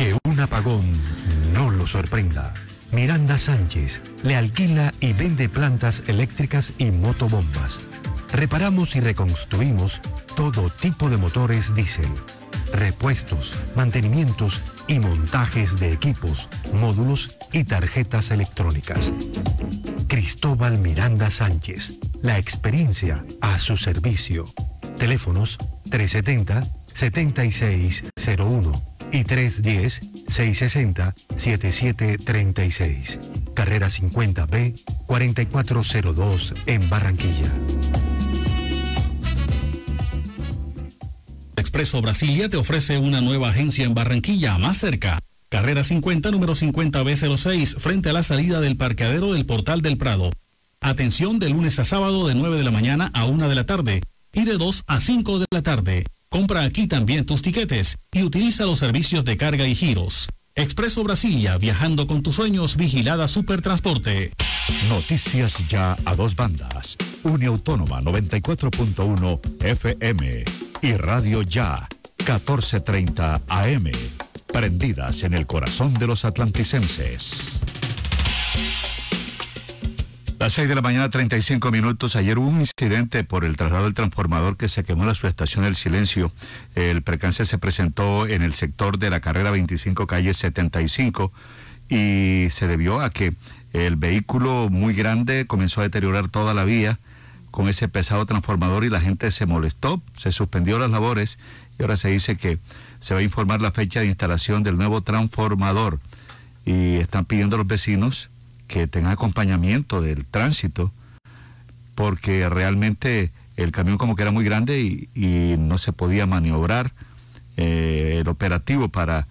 Que un apagón no lo sorprenda. Miranda Sánchez le alquila y vende plantas eléctricas y motobombas. Reparamos y reconstruimos todo tipo de motores diésel, repuestos, mantenimientos y montajes de equipos, módulos y tarjetas electrónicas. Cristóbal Miranda Sánchez, la experiencia a su servicio. Teléfonos 370 7601 y 310-660-7736. Carrera 50B 4402 en Barranquilla. Expreso Brasilia te ofrece una nueva agencia en Barranquilla, más cerca. Carrera 50, número 50B06, frente a la salida del parqueadero del Portal del Prado. Atención de lunes a sábado de 9 de la mañana a 1 de la tarde y de 2 a 5 de la tarde. Compra aquí también tus tiquetes y utiliza los servicios de carga y giros. Expreso Brasilia, viajando con tus sueños, vigilada Supertransporte. Noticias ya a dos bandas. Uniautónoma 94.1 FM y Radio Ya 1430 AM. Prendidas en el corazón de los atlanticenses. Las 6 de la mañana, 35 minutos. Ayer hubo un incidente por el traslado del transformador que se quemó en la subestación del Silencio. El percance se presentó en el sector de la carrera 25, calle 75, y se debió a que el vehículo muy grande comenzó a deteriorar toda la vía con ese pesado transformador y la gente se molestó, se suspendió las labores y ahora se dice que se va a informar la fecha de instalación del nuevo transformador y están pidiendo a los vecinos que tengan acompañamiento del tránsito porque realmente el camión como que era muy grande y, no se podía maniobrar eh, el operativo para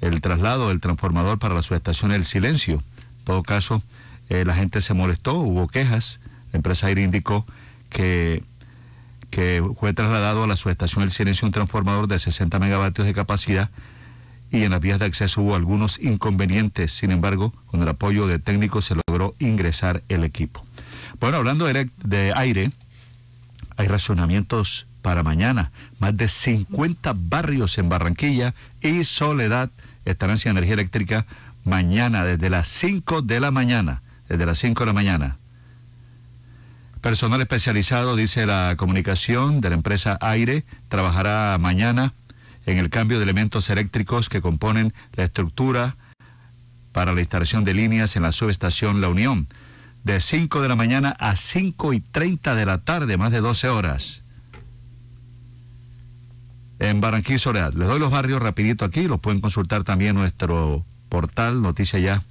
el traslado del transformador para la subestación El Silencio. En todo caso, eh, la gente se molestó, hubo quejas, la empresa aire indicó que, que fue trasladado a la subestación El Silencio un transformador de 60 megavatios de capacidad y en las vías de acceso hubo algunos inconvenientes. Sin embargo, con el apoyo de técnicos se logró ingresar el equipo. Bueno, hablando de, aire, hay racionamientos para mañana. Más de 50 barrios en Barranquilla y Soledad estarán sin energía eléctrica mañana desde las 5 de la mañana. Desde las 5 de la mañana. Personal especializado, dice la comunicación de la empresa Aire, trabajará mañana en el cambio de elementos eléctricos que componen la estructura para la instalación de líneas en la subestación La Unión, de 5 de la mañana a 5 y 30 de la tarde, más de 12 horas. En Barranquilla Soledad. Les doy los barrios rapidito aquí, los pueden consultar también nuestro portal Noticia Ya.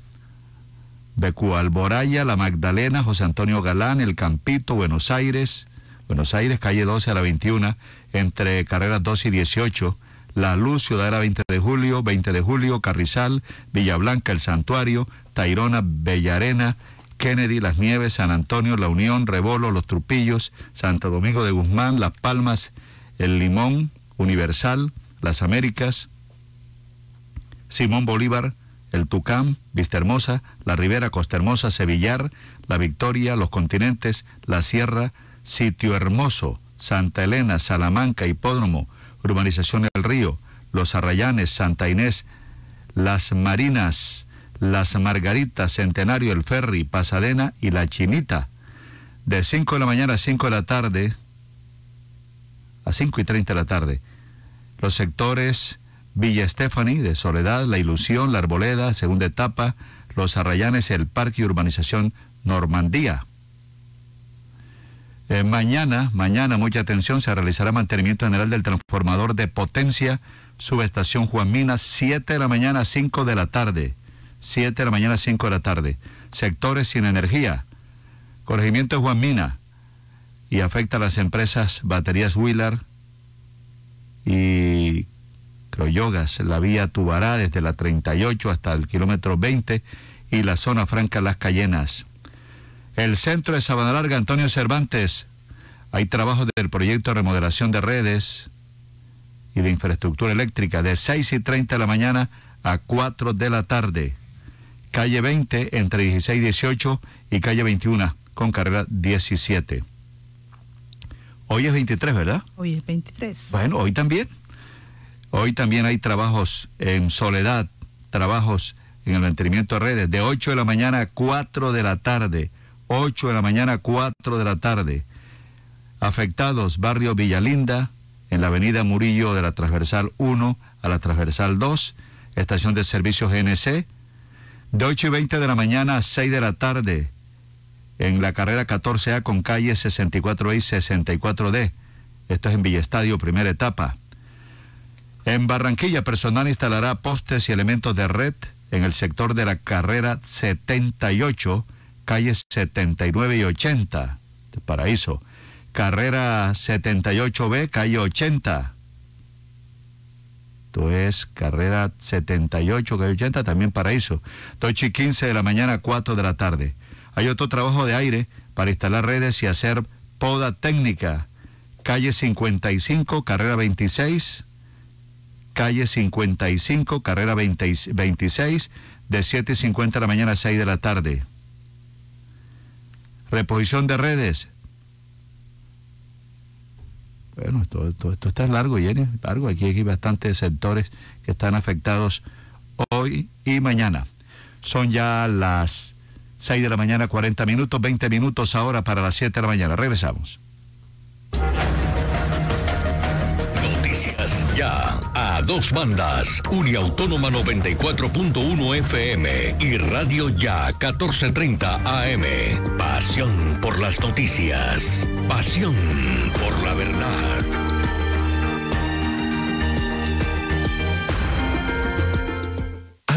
Becu Alboraya, La Magdalena, José Antonio Galán, El Campito, Buenos Aires, Buenos Aires, calle 12 a la 21, entre carreras 2 y 18, la Luz, Ciudadera 20 de julio, 20 de julio, Carrizal, Villa Blanca, El Santuario, Tairona, Bellarena, Kennedy, Las Nieves, San Antonio, La Unión, Rebolo, Los Trupillos, Santo Domingo de Guzmán, Las Palmas, El Limón, Universal, Las Américas, Simón Bolívar, El Tucán, Vista Hermosa, La Ribera, Costa Hermosa, Sevillar, La Victoria, Los Continentes, La Sierra, Sitio Hermoso, Santa Elena, Salamanca, Hipódromo, Urbanización El Río, Los Arrayanes, Santa Inés, Las Marinas, Las Margaritas, Centenario, El Ferry, Pasadena y La Chinita. De 5 de la mañana a 5 de la tarde, a 5 y 30 de la tarde. Los sectores Villa Estefani, de Soledad, La Ilusión, La Arboleda, segunda etapa, Los Arrayanes, El Parque y Urbanización Normandía. Eh, mañana, mañana, mucha atención, se realizará mantenimiento general del transformador de potencia, subestación Juan Minas, 7 de la mañana, 5 de la tarde. 7 de la mañana, 5 de la tarde. Sectores sin energía. Corregimiento de Juan Mina. Y afecta a las empresas Baterías Wheeler y Croyogas, la vía Tubará desde la 38 hasta el kilómetro 20 y la zona franca Las Cayenas. El centro de Sabana Larga, Antonio Cervantes. Hay trabajo del proyecto de remodelación de redes y de infraestructura eléctrica de 6 y 30 de la mañana a 4 de la tarde. Calle 20 entre 16 y 18 y calle 21 con carrera 17. Hoy es 23, ¿verdad? Hoy es 23. Bueno, hoy también. Hoy también hay trabajos en soledad, trabajos en el mantenimiento de redes de 8 de la mañana a 4 de la tarde. 8 de la mañana, 4 de la tarde. Afectados, barrio Villalinda, en la avenida Murillo de la transversal 1 a la transversal 2, estación de servicio GNC, de 8 y 20 de la mañana a 6 de la tarde, en la carrera 14A con calle 64 y 64D. Esto es en Villestadio, primera etapa. En Barranquilla, personal instalará postes y elementos de red en el sector de la carrera 78 calles 79 y 80, Paraíso. Carrera 78B, calle 80. Esto es carrera 78, calle 80, también Paraíso. 8 y 15 de la mañana, 4 de la tarde. Hay otro trabajo de aire para instalar redes y hacer poda técnica. Calle 55, carrera 26. Calle 55, carrera 26, de 7 y 50 de la mañana a 6 de la tarde. Reposición de redes. Bueno, esto, esto, está largo, Jenny, largo. Aquí hay bastantes sectores que están afectados hoy y mañana. Son ya las 6 de la mañana, 40 minutos, 20 minutos ahora para las 7 de la mañana. Regresamos. A dos bandas, Uniautónoma 94.1 FM y Radio Ya 1430 AM. Pasión por las noticias. Pasión por la verdad.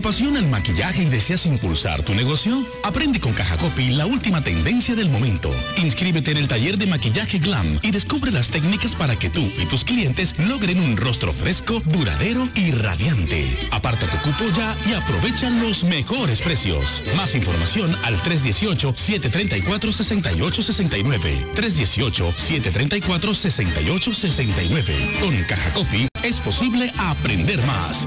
Apasiona el maquillaje y deseas impulsar tu negocio? Aprende con Caja Copy la última tendencia del momento. Inscríbete en el taller de maquillaje Glam y descubre las técnicas para que tú y tus clientes logren un rostro fresco, duradero y radiante. Aparta tu cupo ya y aprovecha los mejores precios. Más información al 318-734-6869. 318-734-6869. Con Caja Copy es posible aprender más.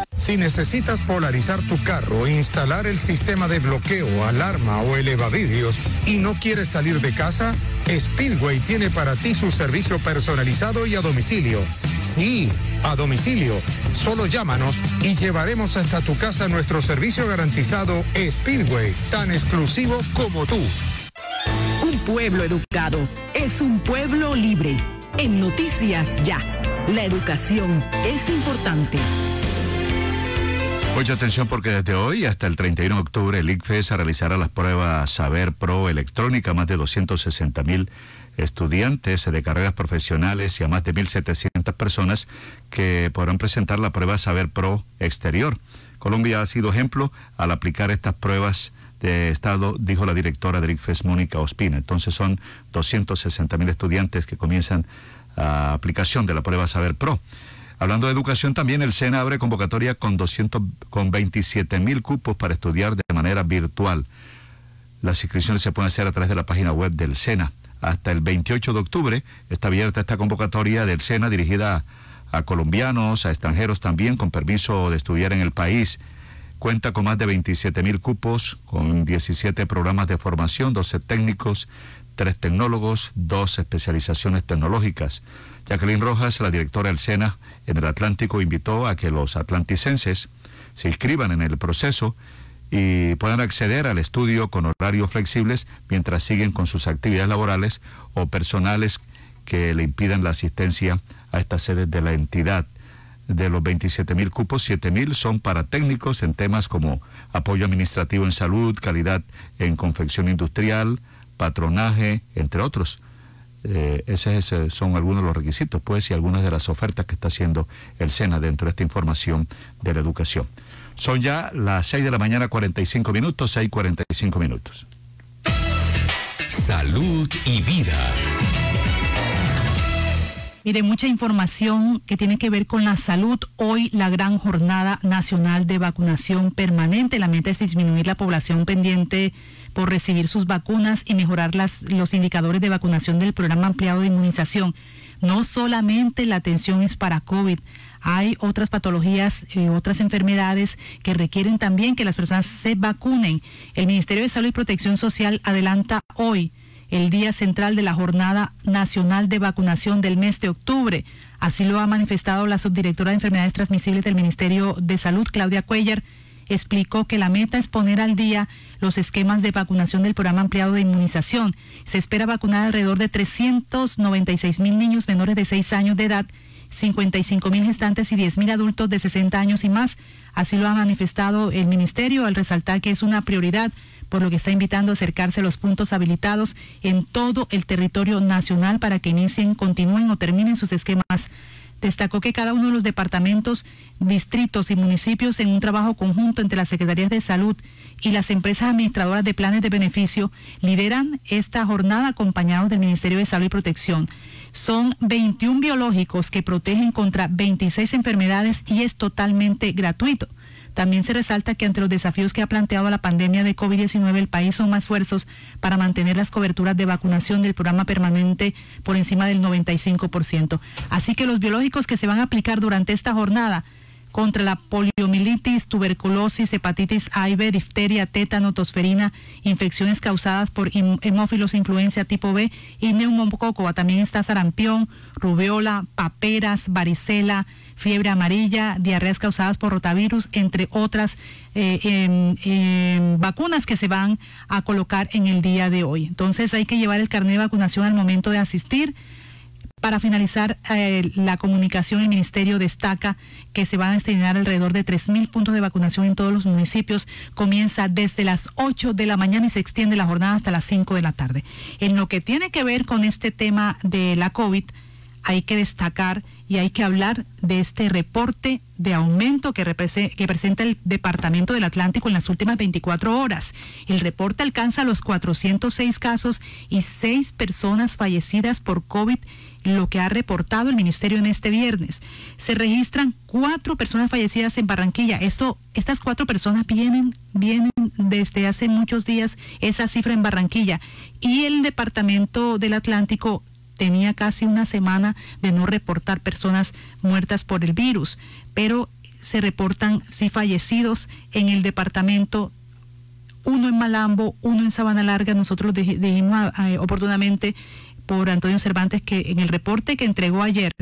Si necesitas polarizar tu carro instalar el sistema de bloqueo, alarma o elevavidrios y no quieres salir de casa, Speedway tiene para ti su servicio personalizado y a domicilio. Sí, a domicilio. Solo llámanos y llevaremos hasta tu casa nuestro servicio garantizado Speedway, tan exclusivo como tú. Un pueblo educado es un pueblo libre. En Noticias Ya, la educación es importante. Mucha atención porque desde hoy hasta el 31 de octubre el ICFES realizará las pruebas Saber Pro electrónica a más de 260 mil estudiantes de carreras profesionales y a más de 1.700 personas que podrán presentar la prueba Saber Pro exterior. Colombia ha sido ejemplo al aplicar estas pruebas de Estado, dijo la directora del ICFES, Mónica Ospina. Entonces son 260 mil estudiantes que comienzan a aplicación de la prueba Saber Pro. Hablando de educación, también el SENA abre convocatoria con 200, con 27 mil cupos para estudiar de manera virtual. Las inscripciones se pueden hacer a través de la página web del SENA. Hasta el 28 de octubre está abierta esta convocatoria del SENA dirigida a, colombianos, a extranjeros también, con permiso de estudiar en el país. Cuenta con más de 27 mil cupos, con 17 programas de formación, 12 técnicos, 3 tecnólogos, 2 especializaciones tecnológicas. Jacqueline Rojas, la directora del SENA en el Atlántico, invitó a que los atlanticenses se inscriban en el proceso y puedan acceder al estudio con horarios flexibles mientras siguen con sus actividades laborales o personales que le impidan la asistencia a estas sedes de la entidad. De los 27 mil cupos, 7 mil son para técnicos en temas como apoyo administrativo en salud, calidad en confección industrial, patronaje, entre otros. Eh, esos son algunos de los requisitos, pues, y algunas de las ofertas que está haciendo el SENA dentro de esta información de la educación. Son ya las 6 de la mañana, 45 minutos, 6.45 minutos. Salud y vida. Mire, mucha información que tiene que ver con la salud. Hoy la gran jornada nacional de vacunación permanente. La meta es disminuir la población pendiente por recibir sus vacunas y mejorar las, los indicadores de vacunación del programa ampliado de inmunización. No solamente la atención es para COVID, hay otras patologías, y otras enfermedades que requieren también que las personas se vacunen. El Ministerio de Salud y Protección Social adelanta hoy el día central de la Jornada Nacional de Vacunación del mes de octubre. Así lo ha manifestado la subdirectora de Enfermedades Transmisibles del Ministerio de Salud, Claudia Cuellar. Explicó que la meta es poner al día los esquemas de vacunación del programa ampliado de inmunización. Se espera vacunar alrededor de 396 mil niños menores de 6 años de edad 55 mil gestantes y 10 mil adultos de 60 años y más. Así lo ha manifestado el ministerio al resaltar que es una prioridad por lo que está invitando a acercarse a los puntos habilitados en todo el territorio nacional para que inicien, continúen o terminen sus esquemas. Destacó que cada uno de los departamentos, distritos y municipios en un trabajo conjunto entre las Secretarías de Salud y las empresas administradoras de planes de beneficio lideran esta jornada acompañados del Ministerio de Salud y Protección. Son 21 biológicos que protegen contra 26 enfermedades y es totalmente gratuito. También se resalta que ante los desafíos que ha planteado la pandemia de COVID-19, el país son más esfuerzos para mantener las coberturas de vacunación del programa permanente por encima del 95%. Así que los biológicos que se van a aplicar durante esta jornada contra la poliomielitis, tuberculosis, hepatitis A y B, difteria, tétano, tosferina, infecciones causadas por hemófilos influencia tipo B y neumococo. También está sarampión, rubeola, paperas, varicela, fiebre amarilla, diarreas causadas por rotavirus, entre otras eh, em, em, vacunas que se van a colocar en el día de hoy. Entonces hay que llevar el carnet de vacunación al momento de asistir. Para finalizar eh, la comunicación, el Ministerio destaca que se van a destinar alrededor de 3.000 puntos de vacunación en todos los municipios. Comienza desde las 8 de la mañana y se extiende la jornada hasta las 5 de la tarde. En lo que tiene que ver con este tema de la COVID, hay que destacar y hay que hablar de este reporte de aumento que, que, presenta el Departamento del Atlántico en las últimas 24 horas. El reporte alcanza los 406 casos y 6 personas fallecidas por COVID, lo que ha reportado el Ministerio en este viernes. Se registran cuatro personas fallecidas en Barranquilla. Esto, estas cuatro personas vienen, vienen desde hace muchos días esa cifra en Barranquilla. Y el Departamento del Atlántico tenía casi una semana de no reportar personas muertas por el virus, pero se reportan sí fallecidos en el departamento, uno en Malambo, uno en Sabana Larga. Nosotros dijimos eh, oportunamente por Antonio Cervantes que en el reporte que entregó ayer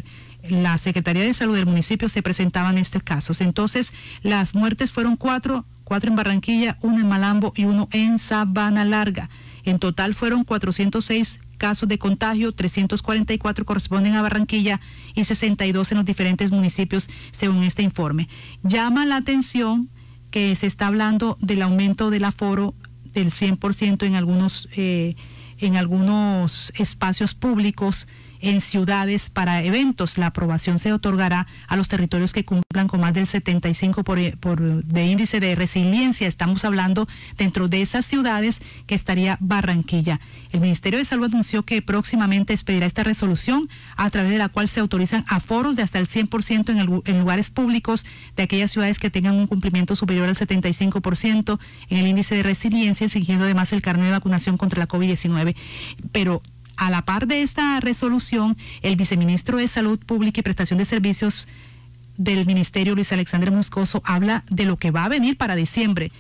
la Secretaría de Salud del municipio se presentaban estos casos. Entonces, las muertes fueron cuatro, cuatro en Barranquilla, uno en Malambo y uno en Sabana Larga. En total fueron 406 casos de contagio, 344 corresponden a Barranquilla y 62 en los diferentes municipios, según este informe. Llama la atención que se está hablando del aumento del aforo del 100% en algunos, eh, en algunos espacios públicos en ciudades para eventos. La aprobación se otorgará a los territorios que cumplan con más del 75 por, por, de índice de resiliencia. Estamos hablando dentro de esas ciudades que estaría Barranquilla. El Ministerio de Salud anunció que próximamente expedirá esta resolución a través de la cual se autorizan aforos de hasta el 100% en, en lugares públicos de aquellas ciudades que tengan un cumplimiento superior al 75% en el índice de resiliencia, exigiendo además el carnet de vacunación contra la COVID-19. Pero a la par de esta resolución, el viceministro de Salud Pública y Prestación de Servicios del Ministerio, Luis Alexander Moscoso, habla de lo que va a venir para diciembre.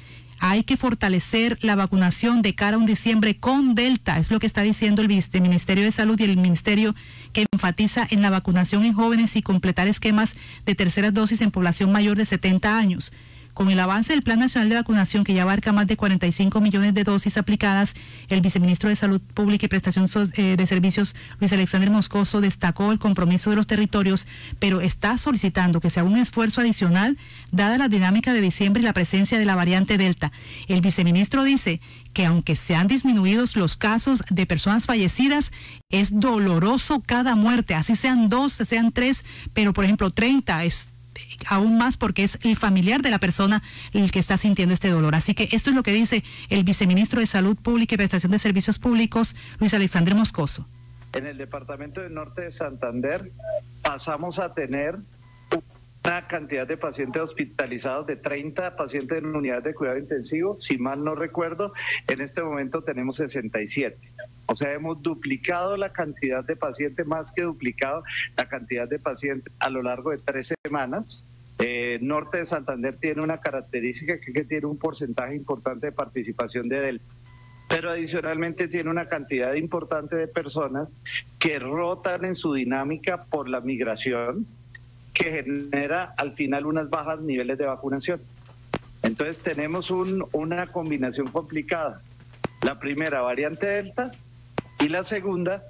Hay que fortalecer la vacunación de cara a un diciembre con Delta, es lo que está diciendo el Ministerio de Salud y el Ministerio que enfatiza en la vacunación en jóvenes y completar esquemas de terceras dosis en población mayor de 70 años Con el avance del Plan Nacional de Vacunación, que ya abarca más de 45 millones de dosis aplicadas, el viceministro de Salud Pública y Prestación eh, de Servicios, Luis Alexander Moscoso, destacó el compromiso de los territorios, pero está solicitando que se haga un esfuerzo adicional, dada la dinámica de diciembre y la presencia de la variante Delta. El viceministro dice que aunque se han disminuido los casos de personas fallecidas, es doloroso cada muerte, así sean dos, sean tres, pero por ejemplo 30 es aún más porque es el familiar de la persona el que está sintiendo este dolor. Así que esto es lo que dice el viceministro de Salud Pública y Prestación de Servicios Públicos, Luis Alexandre Moscoso. En el departamento del norte de Santander pasamos a tener una cantidad de pacientes hospitalizados de 30 pacientes en unidades de cuidado intensivo. Si mal no recuerdo, en este momento tenemos 67. O sea, hemos duplicado la cantidad de pacientes, más que duplicado la cantidad de pacientes a lo largo de tres semanas. Eh, norte de Santander tiene una característica que, que tiene un porcentaje importante de participación de Delta pero adicionalmente tiene una cantidad importante de personas que rotan en su dinámica por la migración, que genera al final unas bajas niveles de vacunación. Entonces tenemos una combinación complicada. La primera, variante Delta, y la segunda,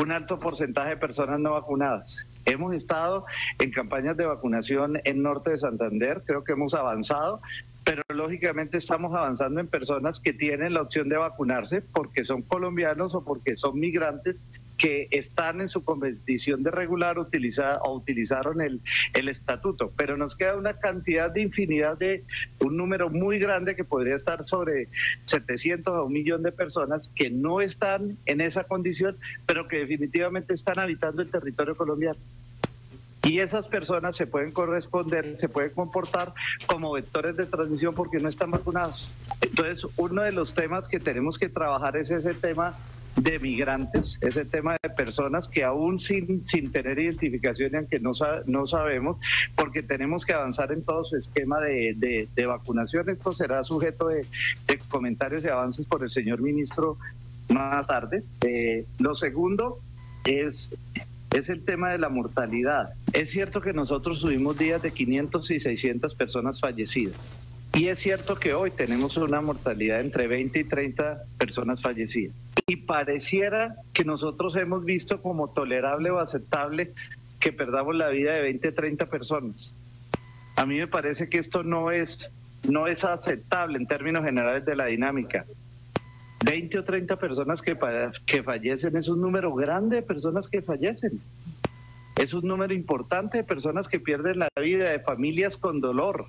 un alto porcentaje de personas no vacunadas. Hemos estado en campañas de vacunación en norte de Santander, creo que hemos avanzado, pero lógicamente estamos avanzando en personas que tienen la opción de vacunarse porque son colombianos o porque son migrantes que están en su condición de regular utiliza, o utilizaron el, el estatuto, pero nos queda una cantidad de infinidad de un número muy grande que podría estar sobre 700 a un millón de personas que no están en esa condición, pero que definitivamente están habitando el territorio colombiano. Y esas personas se pueden corresponder, se pueden comportar como vectores de transmisión porque no están vacunados. Entonces, uno de los temas que tenemos que trabajar es ese tema de migrantes, ese tema de personas que aún sin, sin tener identificación y aunque no, no sabemos, porque tenemos que avanzar en todo su esquema de, de, vacunación. Esto será sujeto de, comentarios y avances por el señor ministro más tarde. Eh, lo segundo es es el tema de la mortalidad. Es cierto que nosotros tuvimos días de 500 y 600 personas fallecidas. Y es cierto que hoy tenemos una mortalidad entre 20 y 30 personas fallecidas y pareciera que nosotros hemos visto como tolerable o aceptable que perdamos la vida de 20, 30 personas. A mí me parece que esto no es, no es aceptable en términos generales de la dinámica. 20 o 30 personas que, que fallecen es un número grande de personas que fallecen. Es un número importante de personas que pierden la vida, de familias con dolor,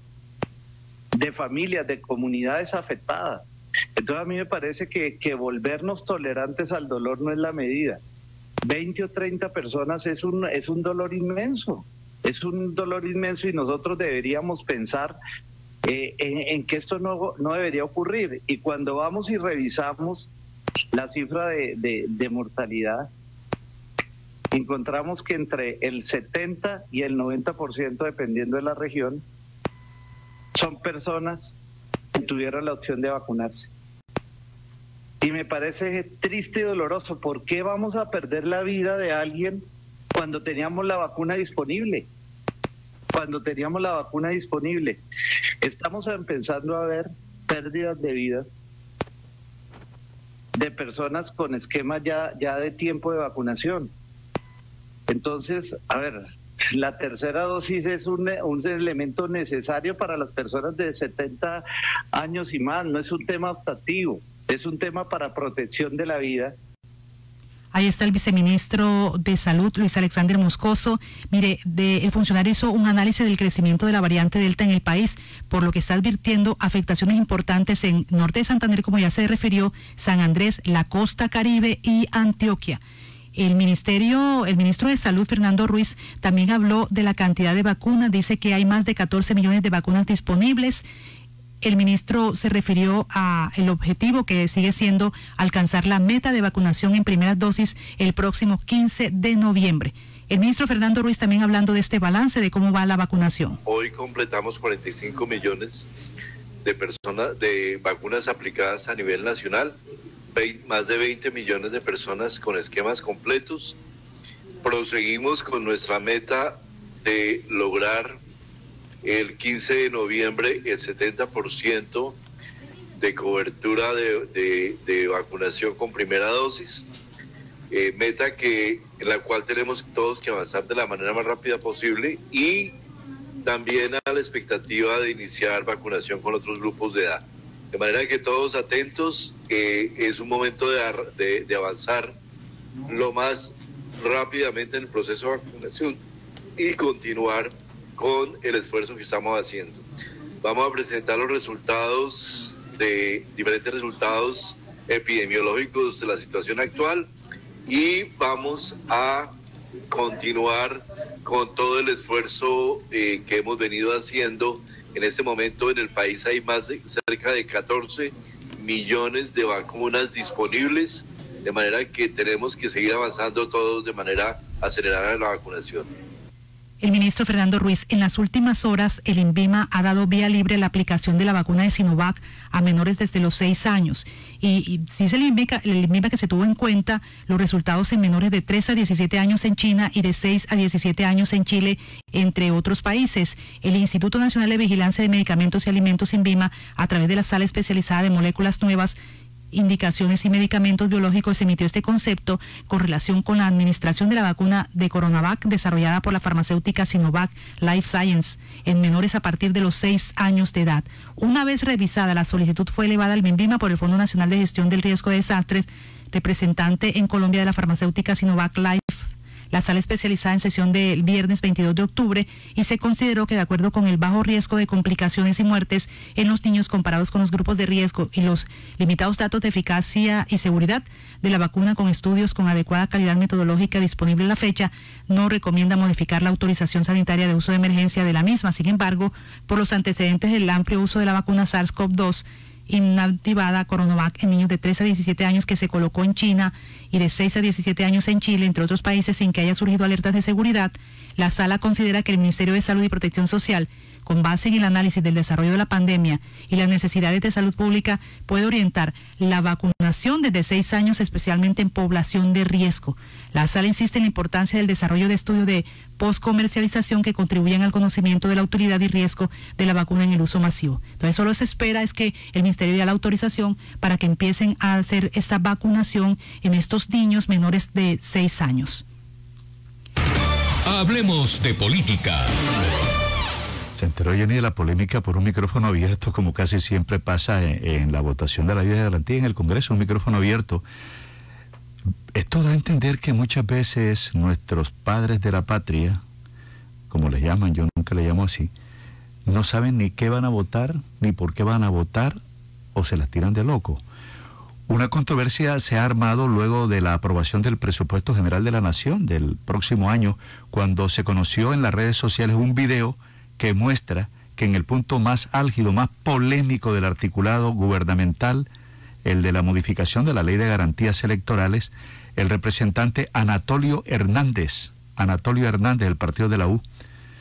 de familias, de comunidades afectadas. Entonces a mí me parece que, que volvernos tolerantes al dolor no es la medida. 20 o 30 personas es un, es un dolor inmenso, es un dolor inmenso y nosotros deberíamos pensar eh, en, que esto no, no debería ocurrir. Y cuando vamos y revisamos la cifra de, de, de mortalidad, encontramos que entre el 70 y el 90%, dependiendo de la región, son personas tuvieron la opción de vacunarse. Y me parece triste y doloroso. ¿Por qué vamos a perder la vida de alguien cuando teníamos la vacuna disponible? Cuando teníamos la vacuna disponible. Estamos empezando a ver pérdidas de vidas de personas con esquemas ya, ya de tiempo de vacunación. Entonces, a ver, la tercera dosis es un, elemento necesario para las personas de 70 años y más, no es un tema optativo, es un tema para protección de la vida. Ahí está el viceministro de Salud, Luis Alexander Moscoso. Mire, el funcionario hizo un análisis del crecimiento de la variante Delta en el país, por lo que está advirtiendo afectaciones importantes en Norte de Santander, como ya se refirió, San Andrés, la costa caribe y Antioquia. El ministerio, el ministro de Salud, Fernando Ruiz, también habló de la cantidad de vacunas. Dice que hay más de 14 millones de vacunas disponibles. El ministro se refirió a el objetivo que sigue siendo alcanzar la meta de vacunación en primeras dosis el próximo 15 de noviembre. El ministro Fernando Ruiz también hablando de este balance de cómo va la vacunación. Hoy completamos 45 millones de personas de vacunas aplicadas a nivel nacional más de 20 millones de personas con esquemas completos. Proseguimos con nuestra meta de lograr el 15 de noviembre el 70% de cobertura de, de, vacunación con primera dosis, eh, meta que en la cual tenemos todos que avanzar de la manera más rápida posible y también a la expectativa de iniciar vacunación con otros grupos de edad. De manera que todos atentos, eh, es un momento de, de avanzar lo más rápidamente en el proceso de vacunación y continuar con el esfuerzo que estamos haciendo. Vamos a presentar los resultados de diferentes resultados epidemiológicos de la situación actual y vamos a continuar con todo el esfuerzo eh, que hemos venido haciendo. En este momento en el país hay más de cerca de 14 millones de vacunas disponibles, de manera que tenemos que seguir avanzando todos de manera acelerada en la vacunación. El ministro Fernando Ruiz, en las últimas horas el INVIMA ha dado vía libre la aplicación de la vacuna de Sinovac a menores desde los seis años. Y, dice el INVIMA, que se tuvo en cuenta los resultados en menores de 3 a 17 años en China y de 6 a 17 años en Chile, entre otros países. El Instituto Nacional de Vigilancia de Medicamentos y Alimentos INVIMA, a través de la sala especializada de moléculas nuevas, indicaciones y medicamentos biológicos emitió este concepto con relación con la administración de la vacuna de Coronavac desarrollada por la farmacéutica Sinovac Life Science en menores a partir de los seis años de edad. Una vez revisada, la solicitud fue elevada al MINVIMA por el Fondo Nacional de Gestión del Riesgo de Desastres, representante en Colombia de la farmacéutica Sinovac Life la sala especializada en sesión del viernes 22 de octubre y se consideró que de acuerdo con el bajo riesgo de complicaciones y muertes en los niños comparados con los grupos de riesgo y los limitados datos de eficacia y seguridad de la vacuna con estudios con adecuada calidad metodológica disponible en la fecha, no recomienda modificar la autorización sanitaria de uso de emergencia de la misma. Sin embargo, por los antecedentes del amplio uso de la vacuna SARS-CoV-2, inactivada Coronavac en niños de 3 a 17 años que se colocó en China y de 6 a 17 años en Chile, entre otros países, sin que haya surgido alertas de seguridad, la sala considera que el Ministerio de Salud y Protección Social con base en el análisis del desarrollo de la pandemia y las necesidades de salud pública, puede orientar la vacunación desde seis años, especialmente en población de riesgo. La sala insiste en la importancia del desarrollo de estudios de postcomercialización que contribuyan al conocimiento de la utilidad y riesgo de la vacuna en el uso masivo. Entonces, solo se espera es que el Ministerio dé la autorización para que empiecen a hacer esta vacunación en estos niños menores de seis años. Hablemos de política. Se enteró Jenny de la polémica por un micrófono abierto, como casi siempre pasa en, la votación de la ley de garantía en el Congreso, un micrófono abierto. Esto da a entender que muchas veces nuestros padres de la patria, como les llaman, yo nunca le llamo así, no saben ni qué van a votar, ni por qué van a votar, o se las tiran de loco. Una controversia se ha armado luego de la aprobación del presupuesto general de la Nación del próximo año, cuando se conoció en las redes sociales un video que muestra que en el punto más álgido, más polémico del articulado gubernamental, el de la modificación de la ley de garantías electorales, el representante Anatolio Hernández, Anatolio Hernández del partido de la U,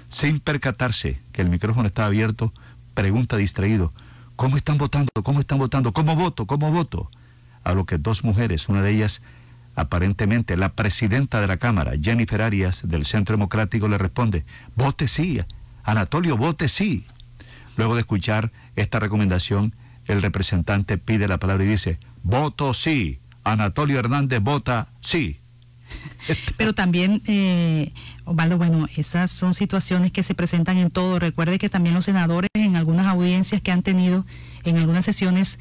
sin percatarse que el micrófono estaba abierto, pregunta distraído, ¿cómo están votando? ¿Cómo están votando? ¿Cómo voto? ¿Cómo voto? A lo que dos mujeres, una de ellas aparentemente la presidenta de la Cámara, Jennifer Arias, del Centro Democrático, le responde, vote sí, Anatolio, vote sí. Luego de escuchar esta recomendación, el representante pide la palabra y dice, voto sí. Anatolio Hernández vota sí. *laughs* Pero también, eh, Osvaldo, bueno, esas son situaciones que se presentan en todo. Recuerde que también los senadores en algunas audiencias que han tenido, en algunas sesiones,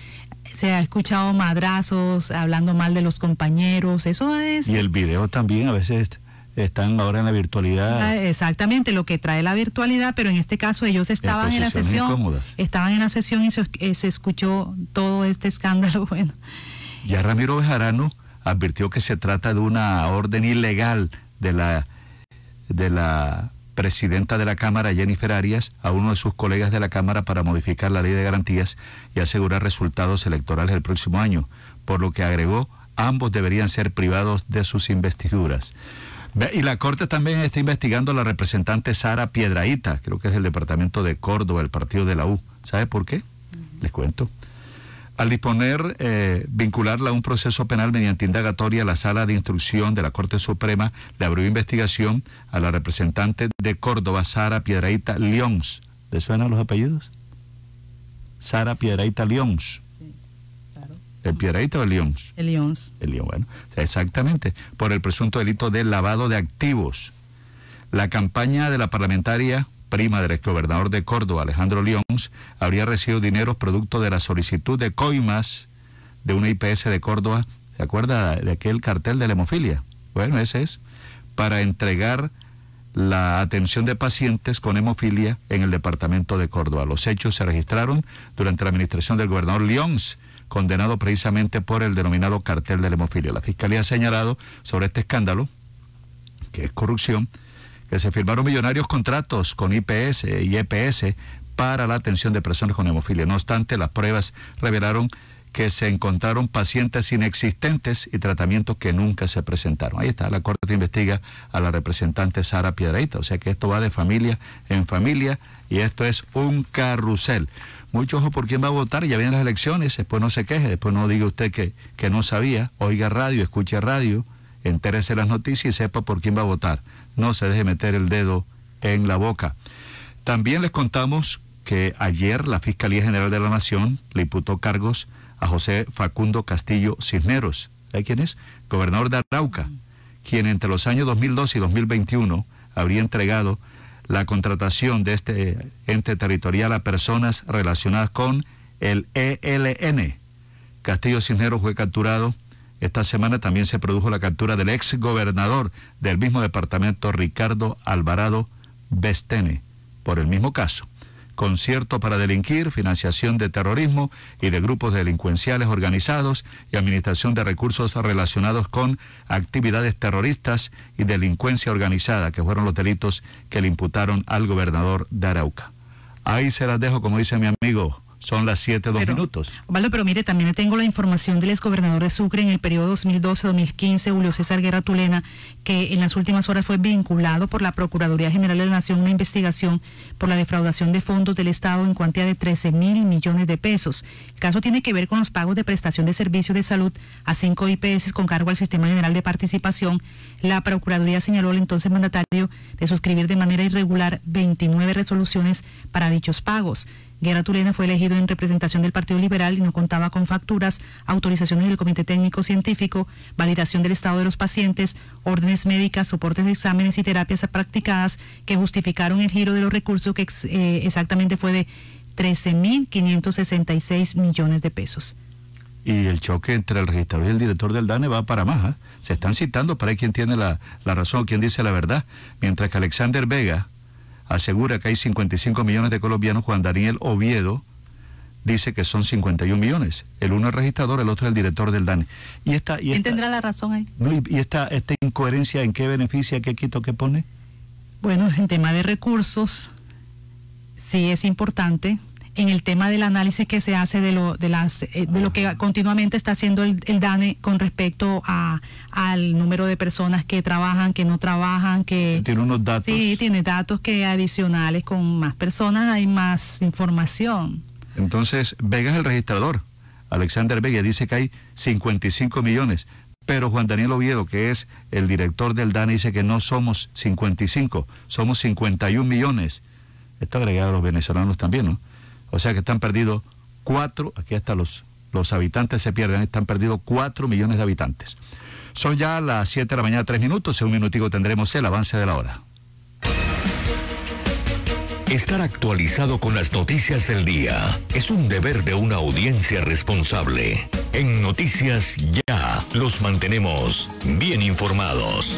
se ha escuchado madrazos, hablando mal de los compañeros. Eso es... Y el video también a veces están ahora en la virtualidad. Ah, exactamente, lo que trae la virtualidad, pero en este caso ellos estaban en, la sesión, estaban en la sesión y eh, se, escuchó todo este escándalo. *laughs* Bueno. Ya Ramiro Bejarano advirtió que se trata de una orden ilegal de la de la presidenta de la Cámara, Jennifer Arias, a uno de sus colegas de la Cámara para modificar la ley de garantías y asegurar resultados electorales el próximo año, por lo que agregó ambos deberían ser privados de sus investiduras. Y la Corte también está investigando a la representante Sara Piedraíta, creo que es del departamento de Córdoba, el partido de la U. ¿Sabe por qué? Les cuento. Al disponer eh, vincularla a un proceso penal mediante indagatoria, la sala de instrucción de la Corte Suprema le abrió investigación a la representante de Córdoba, Sara Piedraíta Lyons, ¿Le suenan los apellidos? Sara Piedraíta Lyons. ¿El Piedraíta o el Lyons? El Lyons. El Lyons, bueno. Exactamente. Por el presunto delito de lavado de activos. La campaña de la parlamentaria prima del exgobernador de Córdoba, Alejandro Lyons, habría recibido dinero producto de la solicitud de coimas de una IPS de Córdoba. ¿Se acuerda de aquel cartel de la hemofilia? Bueno, ese es. Para entregar la atención de pacientes con hemofilia en el departamento de Córdoba. Los hechos se registraron durante la administración del gobernador Lyons, condenado precisamente por el denominado cartel de la hemofilia. La Fiscalía ha señalado sobre este escándalo, que es corrupción, que se firmaron millonarios contratos con IPS y EPS para la atención de personas con hemofilia. No obstante, las pruebas revelaron que se encontraron pacientes inexistentes y tratamientos que nunca se presentaron. Ahí está, la Corte investiga a la representante Sara Piedraita, o sea que esto va de familia en familia y esto es un carrusel. Mucho ojo por quién va a votar, ya vienen las elecciones, después no se queje, después no diga usted que, que no sabía, oiga radio, escuche radio, entérese las noticias y sepa por quién va a votar. No se deje meter el dedo en la boca. También les contamos que ayer la Fiscalía General de la Nación le imputó cargos a José Facundo Castillo Cisneros. ¿Sabe quién es? Gobernador de Arauca, quien entre los años 2002 y 2021 habría entregado la contratación de este ente territorial a personas relacionadas con el ELN. Castillo Cisneros fue capturado. Esta semana también se produjo la captura del ex gobernador del mismo departamento, Ricardo Alvarado Bestene, por el mismo caso concierto para delinquir, financiación de terrorismo y de grupos delincuenciales organizados y administración de recursos relacionados con actividades terroristas y delincuencia organizada, que fueron los delitos que le imputaron al gobernador de Arauca. Ahí se las dejo, como dice mi amigo son las 7, dos minutos. Vale, pero mire, también tengo la información del exgobernador de Sucre en el periodo 2012-2015, Julio César Guerra Tulena, que en las últimas horas fue vinculado por la Procuraduría General de la Nación una investigación por la defraudación de fondos del Estado en cuantía de 13 mil millones de pesos. El caso tiene que ver con los pagos de prestación de servicios de salud a cinco IPS con cargo al Sistema General de Participación. La Procuraduría señaló al entonces mandatario de suscribir de manera irregular 29 resoluciones para dichos pagos. Guerra Tulena fue elegido en representación del Partido Liberal y no contaba con facturas, autorizaciones del Comité Técnico Científico, validación del estado de los pacientes, órdenes médicas, soportes de exámenes y terapias practicadas que justificaron el giro de los recursos que eh, exactamente fue de 13.566 millones de pesos. Y el choque entre el registrador y el director del DANE va para más. ¿ah? Se están citando para quien tiene la, la razón, quien dice la verdad. Mientras que Alexander Vega, asegura que hay 55 millones de colombianos, Juan Daniel Oviedo dice que son 51 millones. El uno es registrador, el otro es el director del DANE. Y esta, y ¿Quién tendrá la razón ahí? ¿Y esta, esta incoherencia en qué beneficia, qué quito, qué pone? Bueno, en tema de recursos, sí es importante en el tema del análisis que se hace de lo de las eh, de lo que continuamente está haciendo el, DANE con respecto a al número de personas que trabajan, que no trabajan, que tiene unos datos. Sí, tiene datos que adicionales con más personas hay más información. Entonces, Vega es el registrador. Alexander Vega dice que hay 55 millones, pero Juan Daniel Oviedo, que es el director del DANE, dice que no somos 55, somos 51 millones. Esto agregado a los venezolanos también, ¿no? O sea que están perdidos cuatro, aquí hasta los, los habitantes se pierden, están perdidos cuatro millones de habitantes. Son ya las siete de la mañana, tres minutos, en un minutico tendremos el avance de la hora. Estar actualizado con las noticias del día es un deber de una audiencia responsable. En Noticias Ya los mantenemos bien informados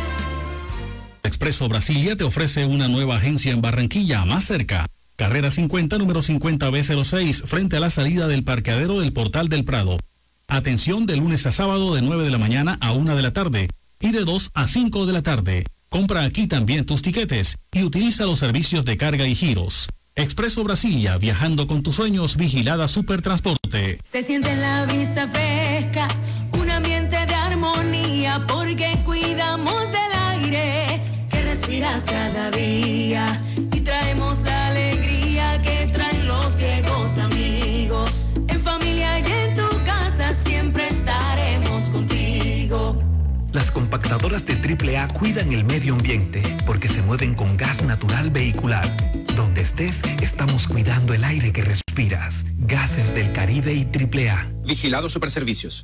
Expreso Brasilia te ofrece una nueva agencia en Barranquilla, más cerca. Carrera 50, número 50B06, frente a la salida del parqueadero del Portal del Prado. Atención de lunes a sábado de 9 de la mañana a 1 de la tarde y de 2 a 5 de la tarde. Compra aquí también tus tiquetes y utiliza los servicios de carga y giros. Expreso Brasilia, viajando con tus sueños, vigilada Supertransporte. Se siente en la vista fresca, compactadoras de AAA cuidan el medio ambiente porque se mueven con gas natural vehicular. Donde estés, estamos cuidando el aire que respiras. Gases del Caribe y AAA. Vigilado Superservicios.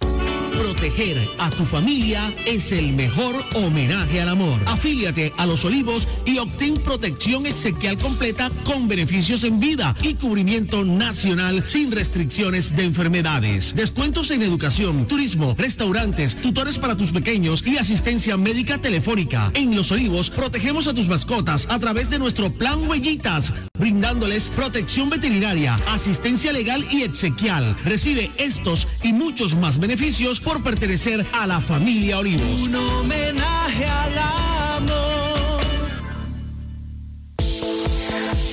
Proteger a tu familia es el mejor homenaje al amor. Afíliate a Los Olivos y obtén protección exequial completa con beneficios en vida y cubrimiento nacional sin restricciones de enfermedades. Descuentos en educación, turismo, restaurantes, tutores para tus pequeños y asistencia médica telefónica. En Los Olivos protegemos a tus mascotas a través de nuestro plan Huellitas, brindándoles protección veterinaria, asistencia legal y exequial. Recibe estos y muchos más beneficios por pertenecer a la familia Olivos.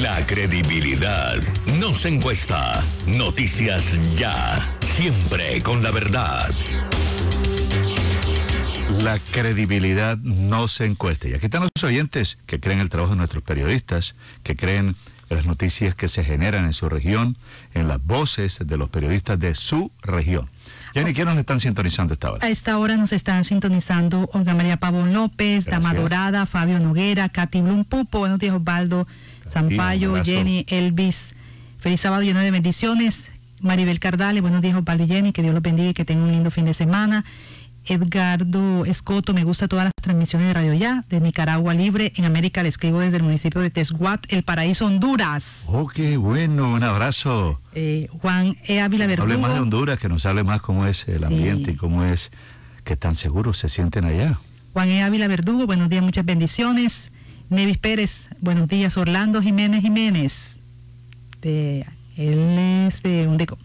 La credibilidad no se encuesta. Noticias ya. Siempre con la verdad. La credibilidad no se encuesta. Y aquí están los oyentes que creen el trabajo de nuestros periodistas, que creen en las noticias que se generan en su región, en las voces de los periodistas de su región. Jenny, ¿quiénes nos están sintonizando esta hora? A esta hora nos están sintonizando Olga María Pavón López, Dama Dorada, Fabio Noguera, Katy Blum Pupo, buenos días Osvaldo Zampayo. Jenny, Elvis. Feliz sábado lleno de bendiciones. Maribel Cardale, buenos días Osvaldo y Jenny, que Dios los bendiga y que tengan un lindo fin de semana. Edgardo Escoto, me gusta todas las transmisiones de Radio Ya, de Nicaragua Libre, en América le escribo desde el municipio de Tesguat, El Paraíso, Honduras. Oh, qué bueno, un abrazo. Eh, Juan E. Ávila Hable Verdugo. más de Honduras, que nos hable más cómo es el ambiente y cómo es que tan seguros se sienten allá. Juan E. Ávila Verdugo, buenos días, muchas bendiciones. Nevis Pérez, buenos días. Orlando Jiménez Jiménez, de, él es de Undeco.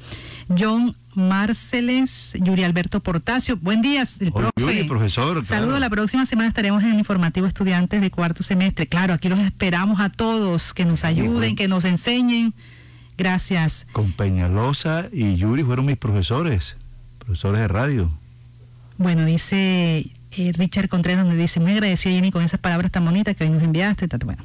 John Marceles, Yuri Alberto Portacio, buen día, el Hola, profe. Yuri, profesor, Saludo, claro. la próxima semana estaremos en el informativo estudiantes de cuarto semestre. Claro, aquí los esperamos a todos, que nos ayuden, que nos enseñen. Gracias. Con Peñalosa y Yuri fueron mis profesores, profesores de radio. Bueno, dice eh, Richard Contreras, me dice, muy agradecida Jenny con esas palabras tan bonitas que hoy nos enviaste. Bueno.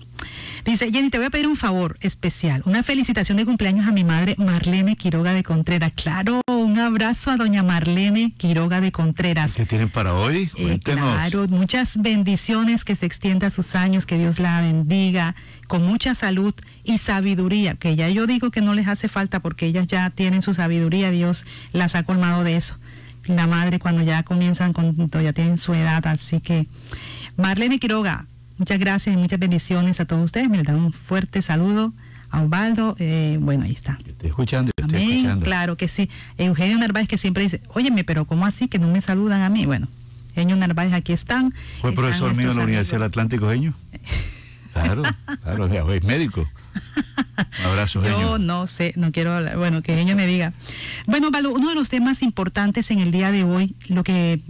Dice, Jenny, te voy a pedir un favor especial, una felicitación de cumpleaños a mi madre Marlene Quiroga de Contreras. Claro, un abrazo a doña Marlene Quiroga de Contreras. ¿Qué tienen para hoy? Eh, Cuéntenos. claro, muchas bendiciones, que se extienda a sus años, que Dios la bendiga, con mucha salud y sabiduría, que ya yo digo que no les hace falta porque ellas ya tienen su sabiduría, Dios las ha colmado de eso. La madre cuando ya comienzan, cuando ya tienen su edad, así que Marlene Quiroga, Muchas gracias y muchas bendiciones a todos ustedes. Me les dan un fuerte saludo a Osvaldo. Eh, bueno, ahí está. Estoy escuchando, estoy Amén, escuchando. Claro que sí. Eugenio Narváez que siempre dice, óyeme, pero ¿cómo así que no me saludan a mí? Bueno, Eugenio Narváez aquí están. Fue Están profesor mío en la Universidad del Atlántico, Genio. *laughs* Claro, claro, es médico. Un abrazo, Yo Genio. no sé, no quiero hablar, bueno, que Genio me diga. Bueno, Valo, uno de los temas importantes en el día de hoy, lo que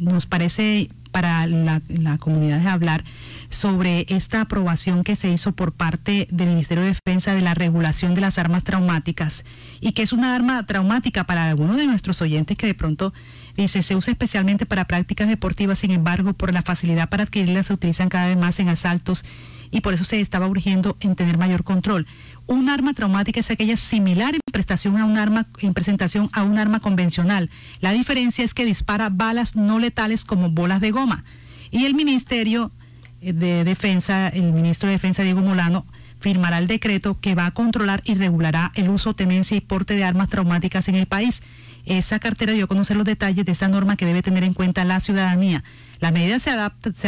nos parece para la, comunidad es hablar sobre esta aprobación que se hizo por parte del Ministerio de Defensa de la regulación de las armas traumáticas y que es una arma traumática para algunos de nuestros oyentes que de pronto dice se usa especialmente para prácticas deportivas, sin embargo, por la facilidad para adquirirlas se utilizan cada vez más en asaltos y por eso se estaba urgiendo en tener mayor control. Un arma traumática es aquella similar en prestación a un arma, en presentación a un arma convencional. La diferencia es que dispara balas no letales como bolas de goma. Y el Ministerio de Defensa, el ministro de Defensa Diego Molano, firmará el decreto que va a controlar y regulará el uso, tenencia y porte de armas traumáticas en el país. Esa cartera dio a conocer los detalles de esa norma que debe tener en cuenta la ciudadanía. La medida se,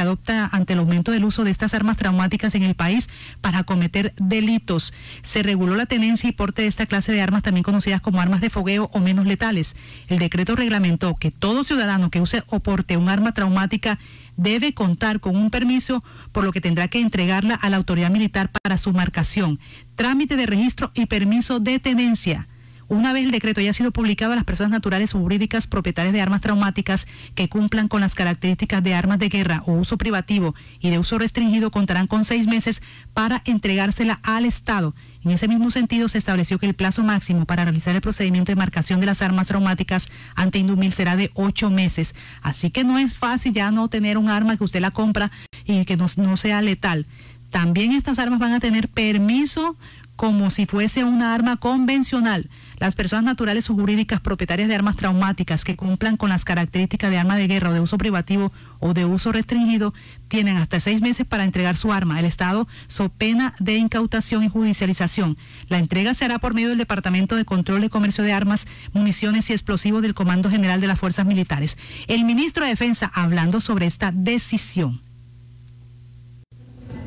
adopta ante el aumento del uso de estas armas traumáticas en el país para cometer delitos. Se reguló la tenencia y porte de esta clase de armas, también conocidas como armas de fogueo o menos letales. El decreto reglamentó que todo ciudadano que use o porte un arma traumática debe contar con un permiso, por lo que tendrá que entregarla a la autoridad militar para su marcación, trámite de registro y permiso de tenencia. Una vez el decreto haya sido publicado, las personas naturales o jurídicas propietarias de armas traumáticas que cumplan con las características de armas de guerra o uso privativo y de uso restringido contarán con seis meses para entregársela al Estado. En ese mismo sentido, se estableció que el plazo máximo para realizar el procedimiento de marcación de las armas traumáticas ante Indumil será de ocho meses. Así que no es fácil ya no tener un arma que usted la compra y que no, no sea letal. También estas armas van a tener permiso como si fuese una arma convencional. Las personas naturales o jurídicas propietarias de armas traumáticas que cumplan con las características de arma de guerra o de uso privativo o de uso restringido tienen hasta seis meses para entregar su arma. El Estado, so pena de incautación y judicialización. La entrega se hará por medio del Departamento de Control de Comercio de Armas, Municiones y Explosivos del Comando General de las Fuerzas Militares. El ministro de Defensa hablando sobre esta decisión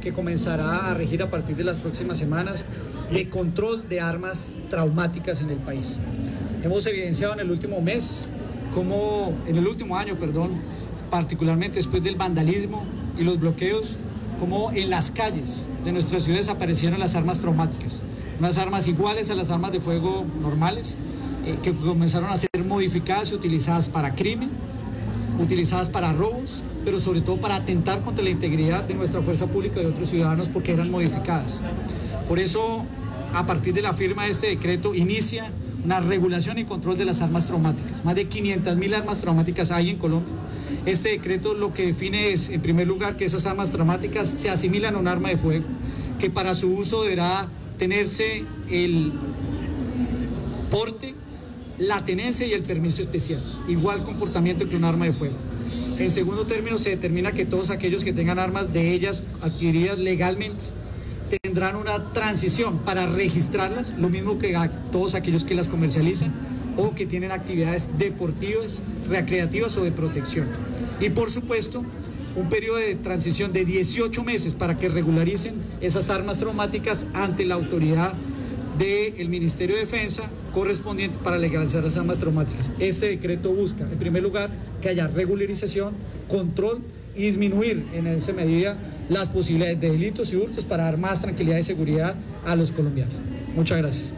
que comenzará a regir a partir de las próximas semanas de control de armas traumáticas en el país. Hemos evidenciado en el último mes, como en el último año, perdón, particularmente después del vandalismo y los bloqueos, como en las calles de nuestras ciudades aparecieron las armas traumáticas, unas armas iguales a las armas de fuego normales, eh, que comenzaron a ser modificadas y utilizadas para crimen, utilizadas para robos, pero sobre todo para atentar contra la integridad de nuestra fuerza pública y de otros ciudadanos porque eran modificadas. Por eso, a partir de la firma de este decreto, inicia una regulación y control de las armas traumáticas. Más de 500 mil armas traumáticas hay en Colombia. Este decreto lo que define es, en primer lugar, que esas armas traumáticas se asimilan a un arma de fuego, que para su uso deberá tenerse el porte, la tenencia y el permiso especial. Igual comportamiento que un arma de fuego. En segundo término, se determina que todos aquellos que tengan armas de ellas adquiridas legalmente tendrán una transición para registrarlas, lo mismo que todos aquellos que las comercializan o que tienen actividades deportivas, recreativas o de protección. Y por supuesto, un periodo de transición de 18 meses para que regularicen esas armas traumáticas ante la autoridad del Ministerio de Defensa correspondiente para legalizar las armas traumáticas. Este decreto busca, en primer lugar, que haya regularización, control y disminuir en esa medida las posibilidades de delitos y hurtos para dar más tranquilidad y seguridad a los colombianos. Muchas gracias.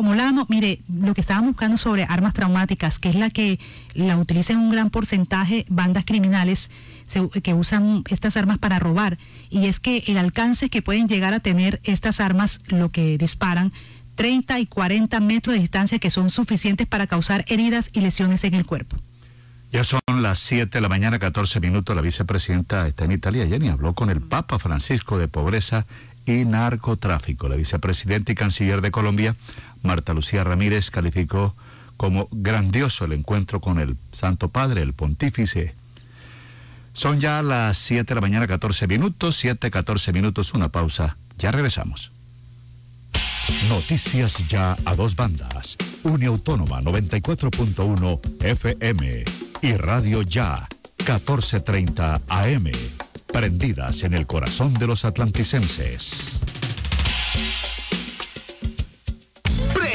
Molano, mire, lo que estábamos buscando sobre armas traumáticas, que es la que la utilizan un gran porcentaje bandas criminales que usan estas armas para robar, y es que el alcance que pueden llegar a tener estas armas, lo que disparan, 30 y 40 metros de distancia que son suficientes para causar heridas y lesiones en el cuerpo. Ya son las 7 de la mañana, 14 minutos. La vicepresidenta está en Italia. Jenny habló con el Papa Francisco de pobreza y narcotráfico. La vicepresidenta y canciller de Colombia, Marta Lucía Ramírez, calificó como grandioso el encuentro con el Santo Padre, el pontífice. Son ya las 7 de la mañana, 14 minutos. 7, 14 minutos, una pausa. Ya regresamos. Noticias ya a dos bandas. Uniautónoma 94.1 FM y Radio Ya 1430 AM. Prendidas en el corazón de los atlanticenses.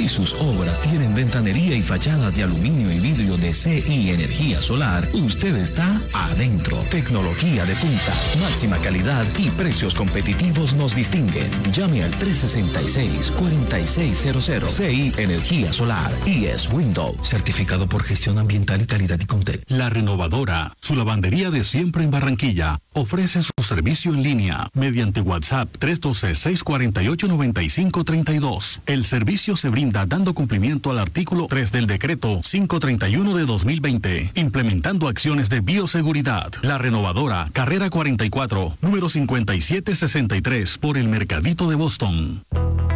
Si sus obras tienen ventanería y fachadas de aluminio y vidrio de CI Energía Solar, usted está adentro. Tecnología de punta, máxima calidad y precios competitivos nos distinguen. Llame al 366-4600 CI Energía Solar y es Windows, certificado por gestión ambiental y calidad y Contec. La Renovadora, su lavandería de siempre en Barranquilla, ofrece su servicio en línea mediante WhatsApp 312-648-9532. El servicio se brinda dando cumplimiento al artículo 3 del decreto 531 de 2020, implementando acciones de bioseguridad. La Renovadora, carrera 44, número 5763 por el Mercadito de Boston.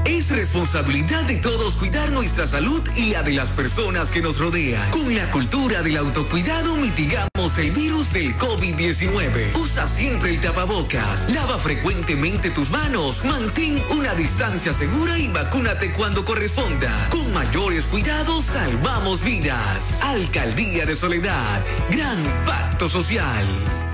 Es responsabilidad de todos cuidar nuestra salud y la de las personas que nos rodean. Con la cultura del autocuidado mitigamos el virus del COVID-19. Usa siempre el tapabocas, lava frecuentemente tus manos, mantén una distancia segura y vacúnate cuando Con mayores cuidados salvamos vidas. Alcaldía de Soledad, gran pacto social.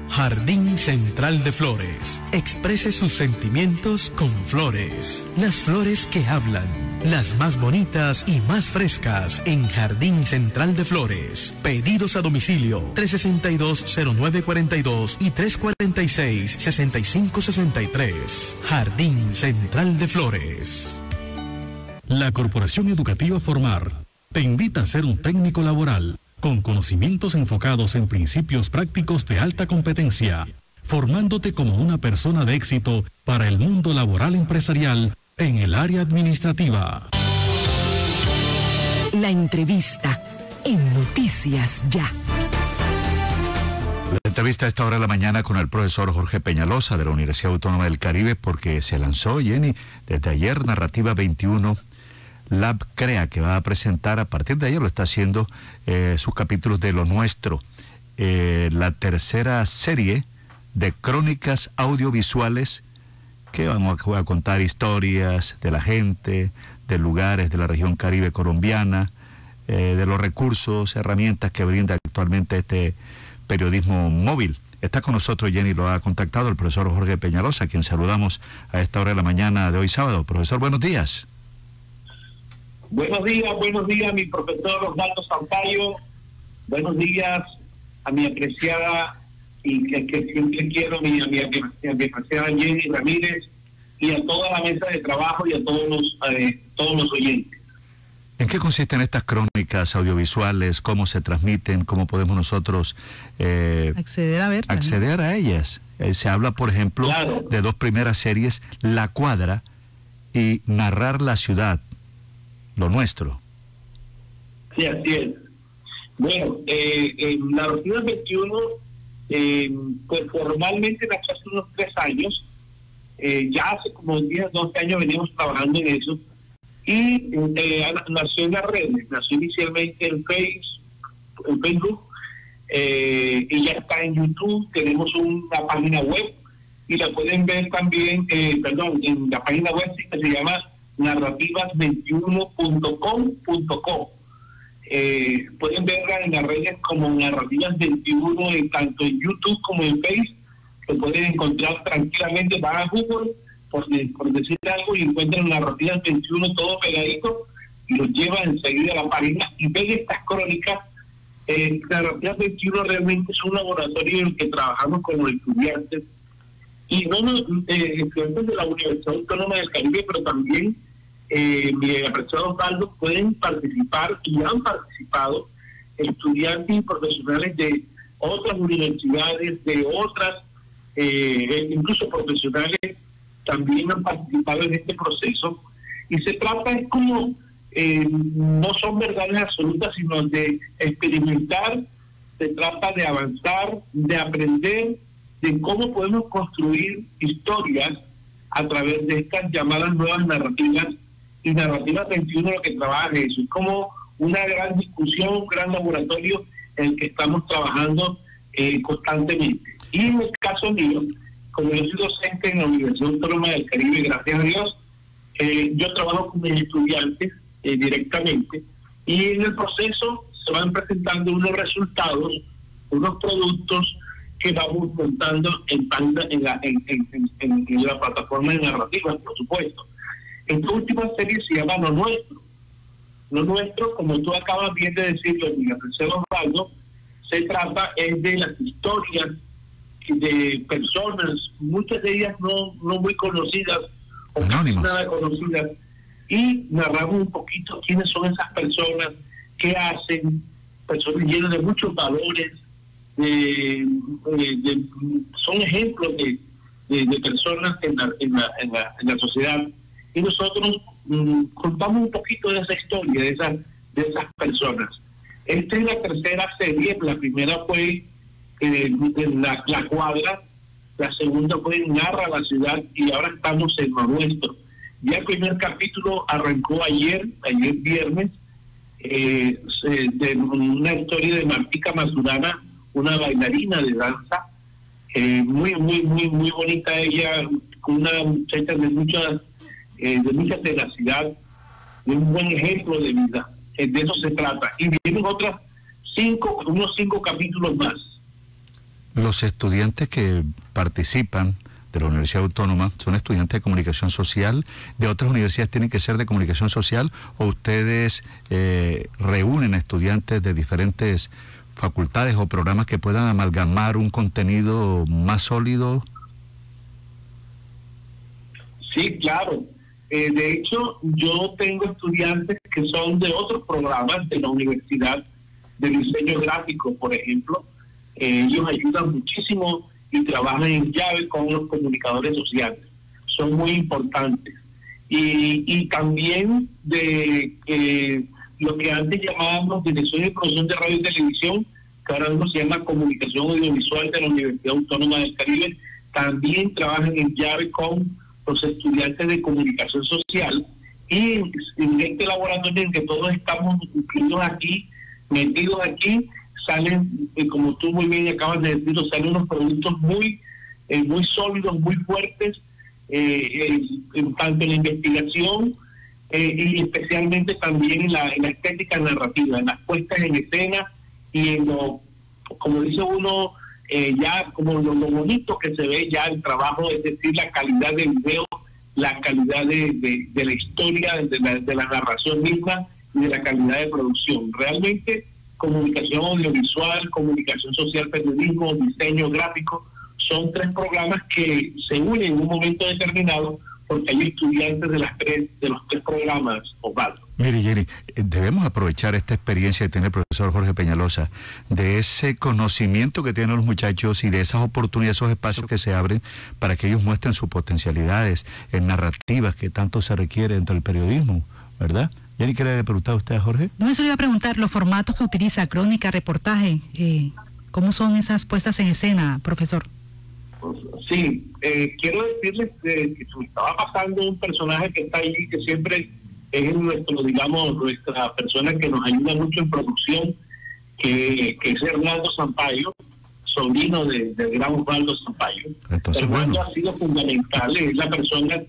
Jardín Central de Flores. Exprese sus sentimientos con flores. Las flores que hablan. Las más bonitas y más frescas en Jardín Central de Flores. Pedidos a domicilio 362-0942 y 346-6563. Jardín Central de Flores. La Corporación Educativa Formar te invita a ser un técnico laboral con conocimientos enfocados en principios prácticos de alta competencia, formándote como una persona de éxito para el mundo laboral empresarial en el área administrativa. La entrevista en Noticias Ya. La entrevista a esta hora de la mañana con el profesor Jorge Peñalosa de la Universidad Autónoma del Caribe porque se lanzó, Jenny, desde ayer Narrativa 21 Lab Crea, que va a presentar a partir de ayer, lo está haciendo eh, sus capítulos de Lo Nuestro, eh, la tercera serie de crónicas audiovisuales que vamos a contar historias de la gente, de lugares de la región caribe colombiana, eh, de los recursos, herramientas que brinda actualmente este periodismo móvil. Está con nosotros, Jenny lo ha contactado, el profesor Jorge Peñalosa, a quien saludamos a esta hora de la mañana de hoy sábado. Profesor, buenos días. Buenos días, buenos días, mi profesor Osvaldo Sampaio. Buenos días a mi apreciada y que, que siempre quiero, mi, a mi, a mi apreciada Jenny Ramírez y a toda la mesa de trabajo y a todos los, eh, todos los oyentes. ¿En qué consisten estas crónicas audiovisuales? ¿Cómo se transmiten? ¿Cómo podemos nosotros eh, acceder a ver acceder a ellas? Eh, se habla, por ejemplo, de dos primeras series, La Cuadra y Narrar la Ciudad, lo nuestro. Sí, así es. Bueno, eh, en la Ciudad 21, eh, pues formalmente nació hace unos tres años, eh, ya hace como 10, 12 años veníamos trabajando en eso, y eh, nació en las redes, nació inicialmente en Facebook, en Facebook eh, y ya está en YouTube, tenemos una página web y la pueden ver también, eh, perdón, en la página web que se llama narrativas21.com.co. Eh, pueden verla en las redes como Narrativas 21, en, tanto en YouTube como en Facebook. Se pueden encontrar tranquilamente, van a Google, por, por decir algo, y encuentran Narrativas 21 todo pegadito y los llevan enseguida a la página y ven estas crónicas. Eh, Narrativas 21 realmente es un laboratorio en el que trabajamos con los estudiantes y no no, eh, estudiantes de la Universidad Autónoma del Caribe, pero también eh, mi apreciado Osvaldo, pueden participar y han participado estudiantes y profesionales de otras universidades, de otras, eh, incluso profesionales también han participado en este proceso. Y se trata es como, eh, no son verdades absolutas, sino de experimentar, se trata de avanzar, de aprender de cómo podemos construir historias a través de estas llamadas nuevas narrativas y narrativa 21 lo que trabaja eso. Es como una gran discusión, un gran laboratorio en el que estamos trabajando eh, constantemente. Y en el caso mío, como yo soy docente en la Universidad Autónoma del Caribe, gracias a Dios, eh, yo trabajo con mis estudiantes eh, directamente y en el proceso se van presentando unos resultados, unos productos que vamos montando en, en, la, en, en la plataforma de narrativa, por supuesto. Esta última serie se llama Lo Nuestro. Lo Nuestro, como tú acabas bien de decirlo, Miguel Osvaldo, se trata es de las historias de personas, muchas de ellas no, no muy conocidas o nada conocidas, y narramos un poquito quiénes son esas personas, qué hacen, personas llenas de muchos valores, de, son ejemplos de, de, personas en la, en, la, en, la, en la sociedad y nosotros mm, contamos un poquito de esa historia, de esas, de esas personas. Esta es la tercera serie, la primera fue eh, en la, cuadra, la segunda fue Narra la ciudad y ahora estamos en lo nuestro. Ya el primer capítulo arrancó ayer, ayer viernes, eh, de una historia de Martica Mazurana, una bailarina de danza, eh, muy, muy, muy, muy bonita ella, con una muchacha de muchas eh, de mucha tenacidad, de un buen ejemplo de vida. Eh, de eso se trata. Y vienen otras cinco, unos cinco capítulos más. Los estudiantes que participan de la Universidad Autónoma son estudiantes de comunicación social, de otras universidades tienen que ser de comunicación social o ustedes reúnen estudiantes de diferentes facultades o programas que puedan amalgamar un contenido más sólido. Sí, claro. Eh, de hecho, yo tengo estudiantes que son de otros programas de la universidad de diseño gráfico, por ejemplo. Eh, ellos ayudan muchísimo y trabajan en llave con los comunicadores sociales. Son muy importantes. Y, también de eh, lo que antes llamábamos Dirección y Producción de Radio y Televisión, ahora mismo se llama Comunicación Audiovisual de la Universidad Autónoma del Caribe, también trabajan en llave con los estudiantes de comunicación social. Y en este laboratorio en que todos estamos incluidos aquí, metidos aquí, salen, eh, como tú muy bien acabas de decirlo, salen unos productos muy, eh, muy sólidos, muy fuertes, eh, en, tanto en la investigación y especialmente también en la, en la estética narrativa, en las puestas en escena y lo, como dice uno, eh, ya como lo, bonito que se ve ya el trabajo, es decir, la calidad del video, la calidad de, de, la historia, de la, de la narración misma y de la calidad de producción. Realmente comunicación audiovisual, comunicación social, periodismo, diseño gráfico, son tres programas que se unen en un momento determinado porque hay estudiantes de las tres de los tres programas, Osvaldo. Mire, Jenny, eh, debemos aprovechar esta experiencia que tiene el profesor Jorge Peñalosa, de ese conocimiento que tienen los muchachos y de esas oportunidades, esos espacios que se abren para que ellos muestren sus potencialidades en narrativas que tanto se requiere dentro del periodismo, ¿verdad? Jenny, ¿qué le preguntar a usted, Jorge? No, eso le iba a preguntar, los formatos que utiliza, crónica, reportaje, eh, ¿cómo son esas puestas en escena, profesor? Sí, eh, quiero decirles que, que estaba pasando un personaje que está ahí, que siempre es nuestro, digamos, nuestra persona que nos ayuda mucho en producción, que, es Hernando Sampaio, sobrino de, del gran Osvaldo Sampaio. Entonces, Hernando ha sido fundamental, es la persona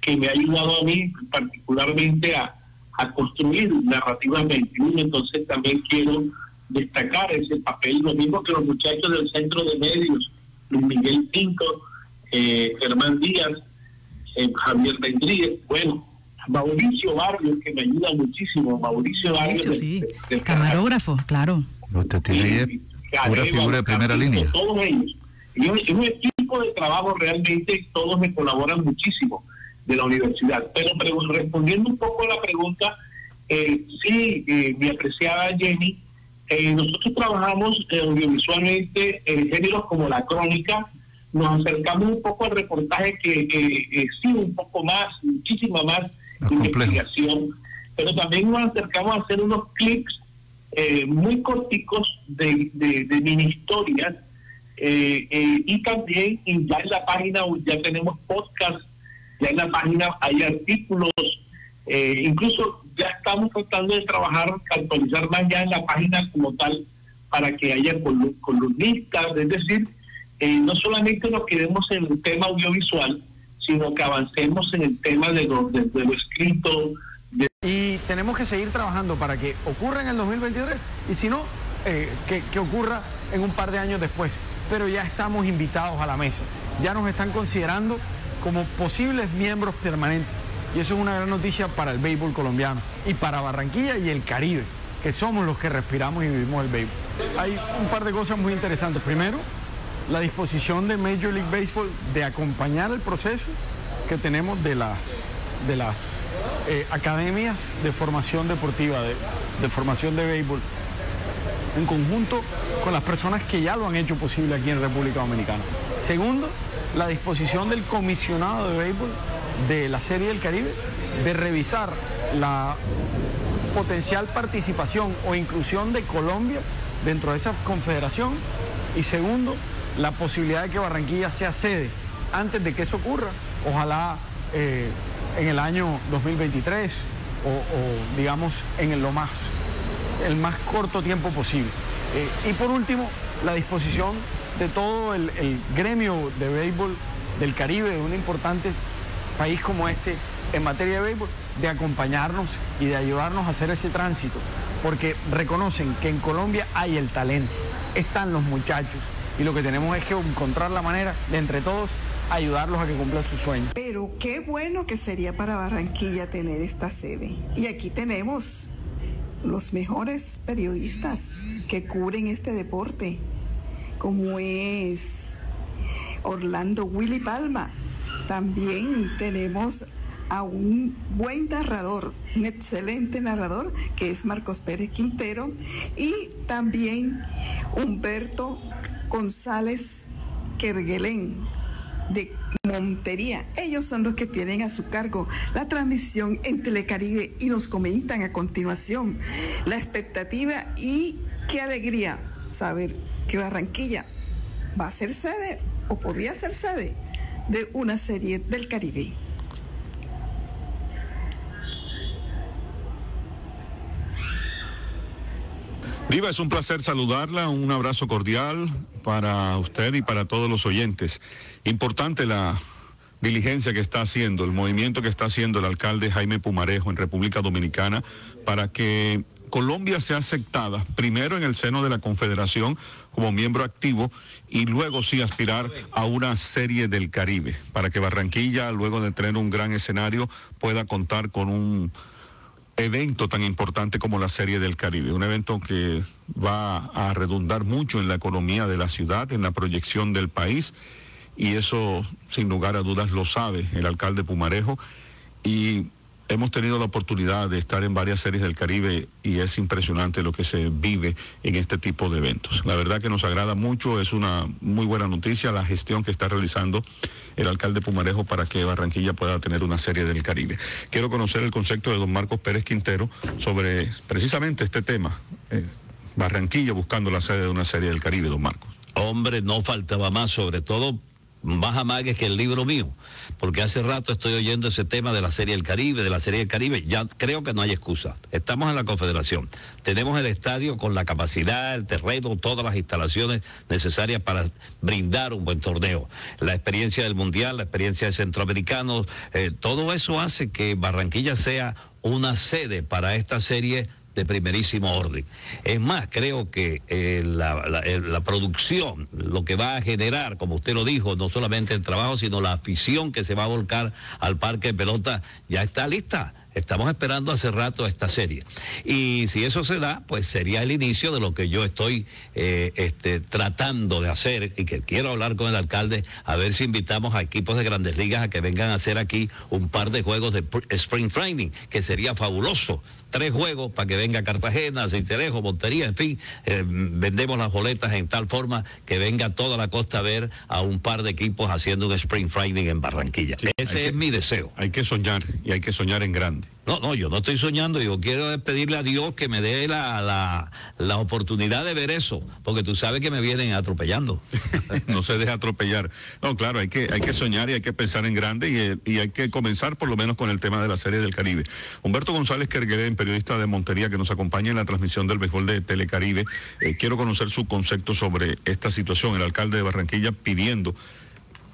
que me ha ayudado a mí particularmente a, a construir narrativa 21, entonces también quiero destacar ese papel, lo mismo que los muchachos del Centro de Medios, Luis Miguel Pinto, eh, Germán Díaz, eh, Javier Vendríguez, bueno, Mauricio Barrios, que me ayuda muchísimo, Mauricio Barrios. sí. Camarógrafo, claro. Usted tiene pura figura de primera línea. Todos ellos. Y es un equipo de trabajo realmente todos me colaboran muchísimo de la universidad. Pero, respondiendo un poco a la pregunta, eh, sí, eh, mi apreciada Jenny, eh, nosotros trabajamos audiovisualmente en géneros como la crónica, nos acercamos un poco al reportaje que sí, un poco más, muchísima más investigación, pero también nos acercamos a hacer unos clips muy corticos de, de, mini historias y también ya en la página ya tenemos podcast ya en la página hay artículos, eh, incluso ya estamos tratando de trabajar, actualizar más ya en la página como tal, para que haya columnistas, es decir, eh, no solamente nos quedemos en el tema audiovisual, sino que avancemos en el tema de lo, de, lo escrito. Y tenemos que seguir trabajando para que ocurra en el 2023 y si no, eh, que, que ocurra en un par de años después. Pero ya estamos invitados a la mesa, ya nos están considerando como posibles miembros permanentes. Y eso es una gran noticia para el béisbol colombiano y para Barranquilla y el Caribe, que somos los que respiramos y vivimos el béisbol. Hay un par de cosas muy interesantes. Primero, la disposición de Major League Baseball de acompañar el proceso que tenemos de las, de las eh, academias de formación deportiva, de, de formación de béisbol, en conjunto con las personas que ya lo han hecho posible aquí en República Dominicana. Segundo, la disposición del comisionado de béisbol de la Serie del Caribe de revisar la potencial participación o inclusión de Colombia dentro de esa confederación y segundo, la posibilidad de que Barranquilla sea sede antes de que eso ocurra, ojalá eh, en el año 2023 o, digamos en el, lo más, el más corto tiempo posible. Eh, y por último, la disposición de todo el, gremio de béisbol del Caribe, de un importante país como este en materia de béisbol, de acompañarnos y de ayudarnos a hacer ese tránsito, porque reconocen que en Colombia hay el talento, están los muchachos y lo que tenemos es que encontrar la manera de entre todos ayudarlos a que cumplan sus sueños. Pero qué bueno que sería para Barranquilla tener esta sede. Y aquí tenemos los mejores periodistas que cubren este deporte como es Orlando Willy Palma. También tenemos a un buen narrador, un excelente narrador, que es Marcos Pérez Quintero, y también Humberto González Kerguelén de Montería. Ellos son los que tienen a su cargo la transmisión en Telecaribe y nos comentan a continuación la expectativa y qué alegría saber que Barranquilla va a ser sede o podría ser sede de una serie del Caribe. Diva, es un placer saludarla, un abrazo cordial para usted y para todos los oyentes. Importante la diligencia que está haciendo, el movimiento que está haciendo el alcalde Jaime Pumarejo en República Dominicana para que Colombia sea aceptada primero en el seno de la Confederación como miembro activo y luego sí aspirar a una serie del Caribe, para que Barranquilla, luego de tener un gran escenario, pueda contar con un evento tan importante como la Serie del Caribe, un evento que va a redundar mucho en la economía de la ciudad, en la proyección del país, y eso sin lugar a dudas lo sabe el alcalde Pumarejo, y hemos tenido la oportunidad de estar en varias series del Caribe y es impresionante lo que se vive en este tipo de eventos. La verdad que nos agrada mucho, es una muy buena noticia la gestión que está realizando el alcalde Pumarejo para que Barranquilla pueda tener una serie del Caribe. Quiero conocer el concepto de don Marcos Pérez Quintero sobre precisamente este tema, eh, Barranquilla buscando la sede de una serie del Caribe, don Marcos. Hombre, no faltaba más, sobre todo más amagues que el libro mío, porque hace rato estoy oyendo ese tema de la Serie del Caribe, de la Serie del Caribe, ya creo que no hay excusa. Estamos en la Confederación, tenemos el estadio con la capacidad, el terreno, todas las instalaciones necesarias para brindar un buen torneo. La experiencia del Mundial, la experiencia de centroamericanos, eh, todo eso hace que Barranquilla sea una sede para esta serie de primerísimo orden. Es más, creo que eh, la, producción, lo que va a generar, como usted lo dijo, no solamente el trabajo, sino la afición que se va a volcar al parque de pelota, ya está lista. Estamos esperando hace rato esta serie. Y si eso se da, pues sería el inicio de lo que yo estoy eh, este, tratando de hacer y que quiero hablar con el alcalde a ver si invitamos a equipos de grandes ligas a que vengan a hacer aquí un par de juegos de Spring Training, que sería fabuloso tres juegos para que venga Cartagena, Cincerejo, Montería, en fin, eh, vendemos las boletas en tal forma que venga toda la costa a ver a un par de equipos haciendo un Spring Training en Barranquilla. Ese es mi deseo. Hay que soñar y hay que soñar en grande. No, no, yo no estoy soñando, yo quiero pedirle a Dios que me dé la, la, oportunidad de ver eso, porque tú sabes que me vienen atropellando. *laughs* no se deja atropellar. No, claro, hay que, hay que soñar y hay que pensar en grande y, hay que comenzar por lo menos con el tema de la Serie del Caribe. Humberto González Kerguelen, periodista de Montería que nos acompaña en la transmisión del béisbol de Telecaribe, eh, quiero conocer su concepto sobre esta situación. El alcalde de Barranquilla pidiendo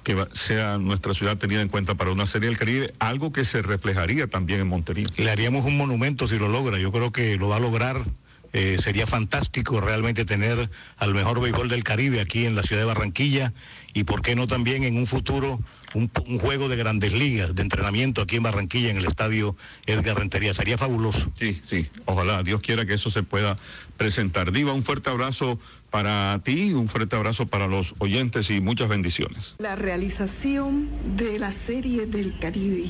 que sea nuestra ciudad tenida en cuenta para una serie del Caribe, algo que se reflejaría también en Montería. Le haríamos un monumento si lo logra, yo creo que lo va a lograr. Eh, sería fantástico realmente tener al mejor béisbol del Caribe aquí en la ciudad de Barranquilla y por qué no también en un futuro un, juego de grandes ligas de entrenamiento aquí en Barranquilla, en el estadio Edgar Rentería. Sería fabuloso. Sí, sí. Ojalá, Dios quiera que eso se pueda presentar. Diva, un fuerte abrazo para ti, un fuerte abrazo para los oyentes y muchas bendiciones. La realización de la serie del Caribe.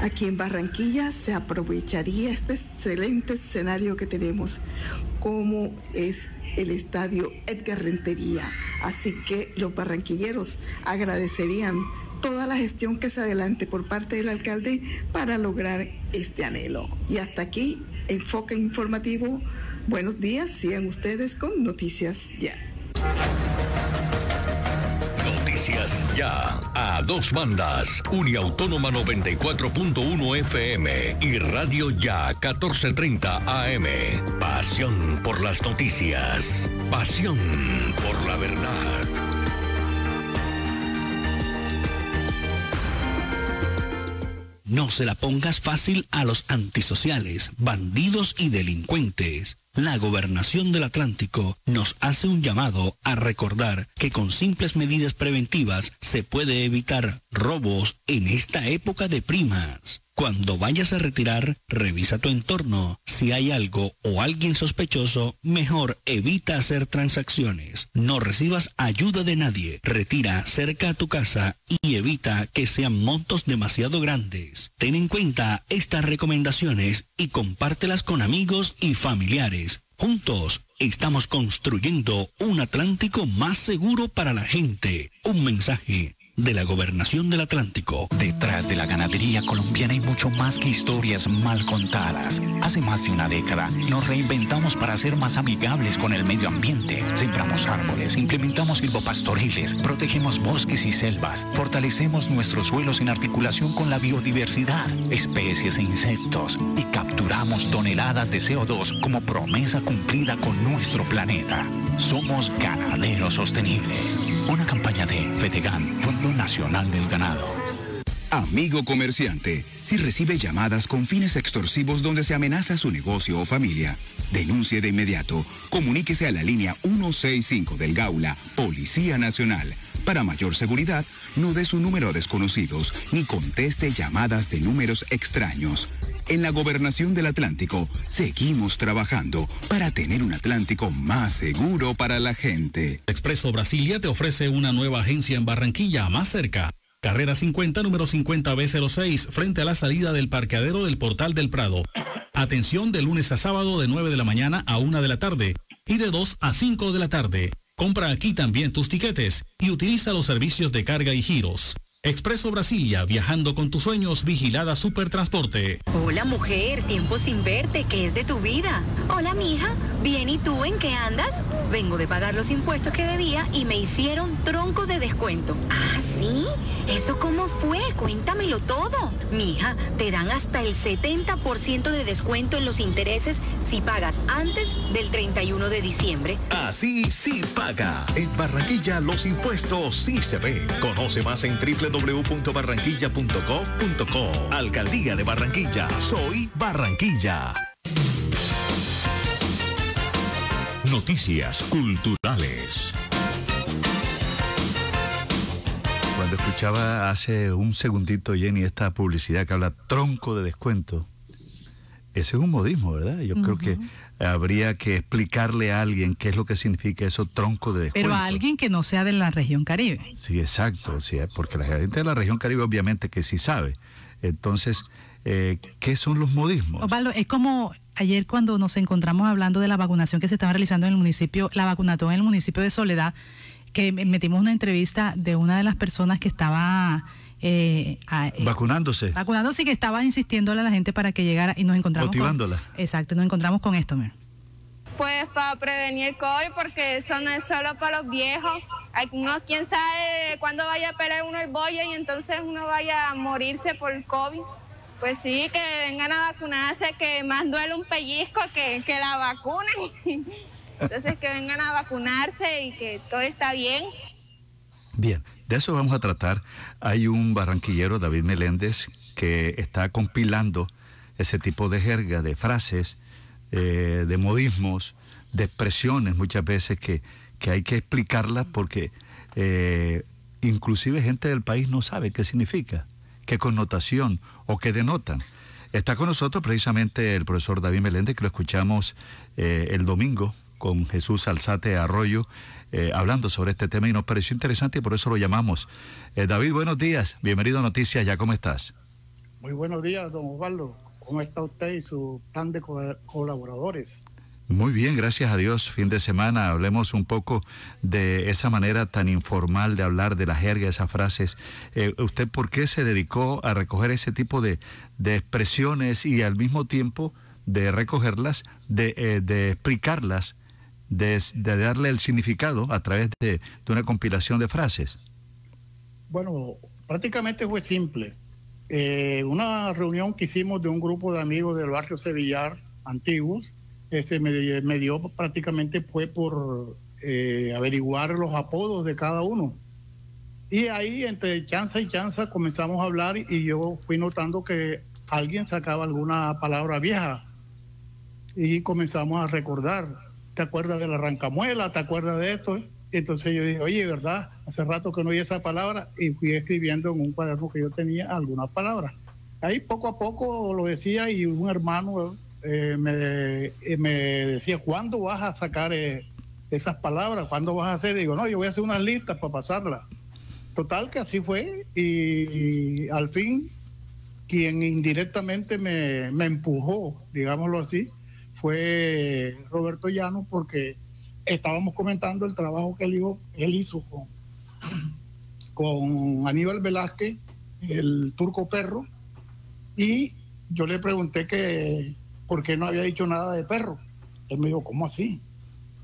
Aquí en Barranquilla se aprovecharía este excelente escenario que tenemos, como es el estadio Edgar Rentería. Así que los barranquilleros agradecerían toda la gestión que se adelante por parte del alcalde para lograr este anhelo. Y hasta aquí, enfoque informativo. Buenos días, sigan ustedes con Noticias Ya. Noticias Ya, a dos bandas, Uniautónoma 94.1 FM y Radio Ya 1430 AM. Pasión por las noticias, pasión por la verdad. No se la pongas fácil a los antisociales, bandidos y delincuentes. La gobernación del Atlántico nos hace un llamado a recordar que con simples medidas preventivas se puede evitar robos en esta época de primas. Cuando vayas a retirar, revisa tu entorno. Si hay algo o alguien sospechoso, mejor evita hacer transacciones. No recibas ayuda de nadie. Retira cerca a tu casa y evita que sean montos demasiado grandes. Ten en cuenta estas recomendaciones y compártelas con amigos y familiares. Juntos estamos construyendo un Atlántico más seguro para la gente. Un mensaje de la gobernación del Atlántico. Detrás de la ganadería colombiana hay mucho más que historias mal contadas. Hace más de una década nos reinventamos para ser más amigables con el medio ambiente. Sembramos árboles, implementamos silvopastoriles, protegemos bosques y selvas, fortalecemos nuestros suelos en articulación con la biodiversidad, especies e insectos y capturamos toneladas de CO2 como promesa cumplida con nuestro planeta. Somos ganaderos sostenibles. Una campaña de FEDEGAN, Nacional del Ganado. Amigo comerciante, si recibe llamadas con fines extorsivos donde se amenaza su negocio o familia, denuncie de inmediato. Comuníquese a la línea 165 del Gaula, Policía Nacional. Para mayor seguridad, no dé su número a desconocidos ni conteste llamadas de números extraños. En la gobernación del Atlántico, seguimos trabajando para tener un Atlántico más seguro para la gente. Expreso Brasilia te ofrece una nueva agencia en Barranquilla, más cerca. Carrera 50, número 50B06, frente a la salida del parqueadero del Portal del Prado. Atención de lunes a sábado de 9 de la mañana a 1 de la tarde y de 2 a 5 de la tarde. Compra aquí también tus tiquetes y utiliza los servicios de carga y giros. Expreso Brasilia, viajando con tus sueños, vigilada Supertransporte. Hola mujer, tiempo sin verte, ¿qué es de tu vida? Hola mija, bien y tú en qué andas? Vengo de pagar los impuestos que debía y me hicieron tronco de descuento. ¿Ah, sí? ¿Eso cómo fue? Cuéntamelo todo. Mija, te dan hasta el 70% de descuento en los intereses si pagas antes del 31 de diciembre. Así sí paga. En Barranquilla los impuestos sí se ven. Conoce más en www.barranquilla.gov.co. Alcaldía de Barranquilla. Soy Barranquilla. Noticias culturales. Cuando escuchaba hace un segundito, Jenny, esta publicidad que habla tronco de descuento, Ese es un modismo, ¿verdad? Yo creo que habría que explicarle a alguien qué es lo que significa eso tronco de descuento. Pero a alguien que no sea de la región Caribe. Sí, exacto, sí, porque la gente de la región Caribe obviamente que sí sabe. Entonces, eh, ¿qué son los modismos? Osvaldo, es como ayer cuando nos encontramos hablando de la vacunación que se estaba realizando en el municipio, la vacunación en el municipio de Soledad, que metimos una entrevista de una de las personas que estaba... Eh, eh, vacunándose. Vacunándose y que estaba insistiéndole a la gente para que llegara y nos encontramos. Motivándola. exacto, nos encontramos con esto, Mer. Pues para prevenir el COVID, porque eso no es solo para los viejos. Algunos, quién sabe cuándo vaya a perder uno el bollo y entonces uno vaya a morirse por el COVID. Pues sí, que vengan a vacunarse, que más duele un pellizco que, que la vacuna. *laughs* Entonces que vengan a vacunarse y que todo está bien. Bien, de eso vamos a tratar. Hay un barranquillero, David Meléndez, que está compilando ese tipo de jerga, de frases, eh, de modismos, de expresiones muchas veces que, que hay que explicarlas porque eh, inclusive gente del país no sabe qué significa, qué connotación o qué denotan. Está con nosotros precisamente el profesor David Meléndez, que lo escuchamos eh, el domingo con Jesús Alzate Arroyo, eh, hablando sobre este tema y nos pareció interesante y por eso lo llamamos. Eh, David, buenos días, bienvenido a Noticias, ¿ya cómo estás? Muy buenos días, don Osvaldo. ¿Cómo está usted y su plan de colaboradores? Muy bien, gracias a Dios. Fin de semana, hablemos un poco de esa manera tan informal de hablar de la jerga, esas frases. Eh, ¿Usted por qué se dedicó a recoger ese tipo de, de expresiones y al mismo tiempo de recogerlas, de, de explicarlas de, darle el significado a través de, una compilación de frases? Bueno, prácticamente fue simple. Eh, una reunión que hicimos de un grupo de amigos del barrio Sevillar antiguos, ese me, dio prácticamente fue por eh, averiguar los apodos de cada uno. Y ahí entre chanza y chanza comenzamos a hablar y yo fui notando que alguien sacaba alguna palabra vieja y comenzamos a recordar ¿te acuerdas de la rancamuela? ¿Te acuerdas de esto? Entonces yo dije, oye, ¿verdad? Hace rato que no oí esa palabra y fui escribiendo en un cuaderno que yo tenía algunas palabras. Ahí poco a poco lo decía y un hermano eh, me, eh, me, decía, ¿cuándo vas a sacar eh, esas palabras? ¿Cuándo vas a hacer? digo, no, yo voy a hacer unas listas para pasarlas. Total que así fue y, al fin quien indirectamente me, me empujó, digámoslo así, fue Roberto Llano porque estábamos comentando el trabajo que él hizo, con, con Aníbal Velázquez, el turco perro, y yo le pregunté que por qué no había dicho nada de perro. Él me dijo, ¿cómo así?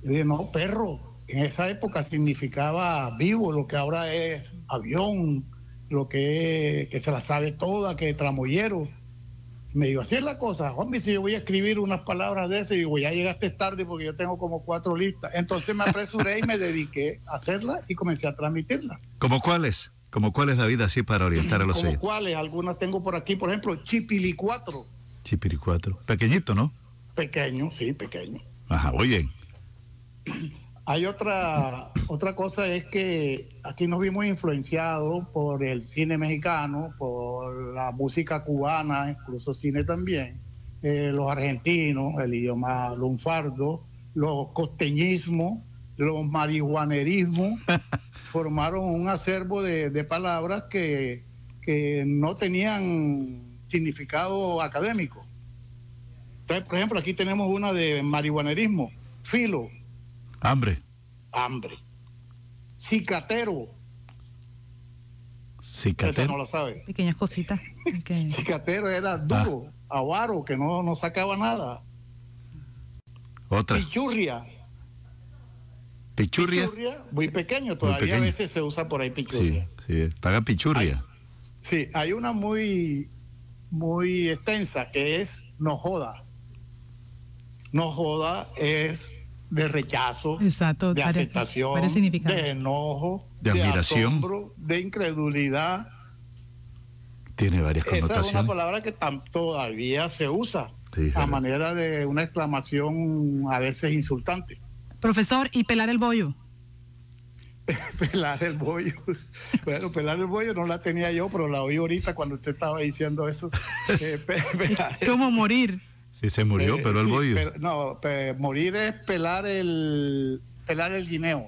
Yo dije, no, perro, en esa época significaba vivo, lo que ahora es avión, lo que, que se la sabe toda, que es tramoyero me dijo, así es la cosa, hombre, si yo voy a escribir unas palabras de ese, y digo, ya llegaste tarde porque yo tengo como cuatro listas. Entonces me apresuré y me dediqué a hacerla y comencé a transmitirla. ¿Como cuáles? ¿Como cuáles, David, así para orientar a los ¿Como cuáles? Algunas tengo por aquí, por ejemplo, Chipilicuatro. Chipilicuatro. Pequeñito, ¿no? Pequeño, sí, pequeño. Ajá, bien. *clears throat* Hay otra, otra cosa es que aquí nos vimos influenciados por el cine mexicano, por la música cubana, incluso cine también, eh, los argentinos, el idioma lunfardo, los costeñismos, los marihuanerismos, *laughs* formaron un acervo de, palabras que, que no tenían significado académico. Entonces, por ejemplo, aquí tenemos una de marihuanerismo, filo, Hambre. Hambre. Cicatero. Cicatero. no lo sabe. Pequeñas cositas. *laughs* Cicatero era duro, ah. avaro, que no, no sacaba nada. Otra. Pichurria. Pichurria. muy pequeño, todavía a veces se usa por ahí pichurria. Sí, sí, paga pichurria. sí, hay una muy, muy extensa que es no joda. No joda es de rechazo, de aceptación, de enojo, de admiración, asombro, de incredulidad. Tiene varias connotaciones. Esa es una palabra que todavía se usa a manera de una exclamación a veces insultante. Profesor, ¿y pelar el bollo? *laughs* pelar el bollo. *laughs* Bueno, pelar el bollo no la tenía yo, pero la oí ahorita cuando usted estaba diciendo eso. *laughs* Eh, ¿Cómo morir? Sí, se murió, Eh, pero el bollo. pel- no, pe- morir es pelar el, pelar el guineo.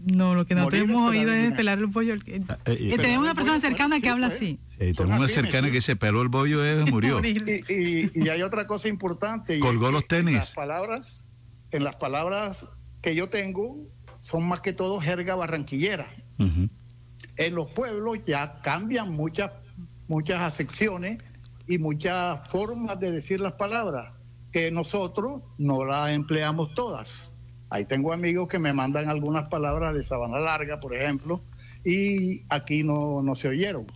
No, lo que no Morir tenemos oído es pelar el pollo. eh, Eh, eh, tenemos una persona pollo, cercana pues, que habla pues. así. Sí, tenemos una afines, cercana sí. que se peló el bollo, eh, *laughs* murió. Y, y- y hay otra cosa importante. y Colgó los que en tenis. las palabras, en las palabras que yo tengo, son más que todo jerga barranquillera. Ujú. En los pueblos ya cambian muchas, muchas acepciones y muchas formas de decir las palabras que nosotros no las empleamos todas. Ahí tengo amigos que me mandan algunas palabras de sabana larga, por ejemplo, y aquí no, no se oyeron.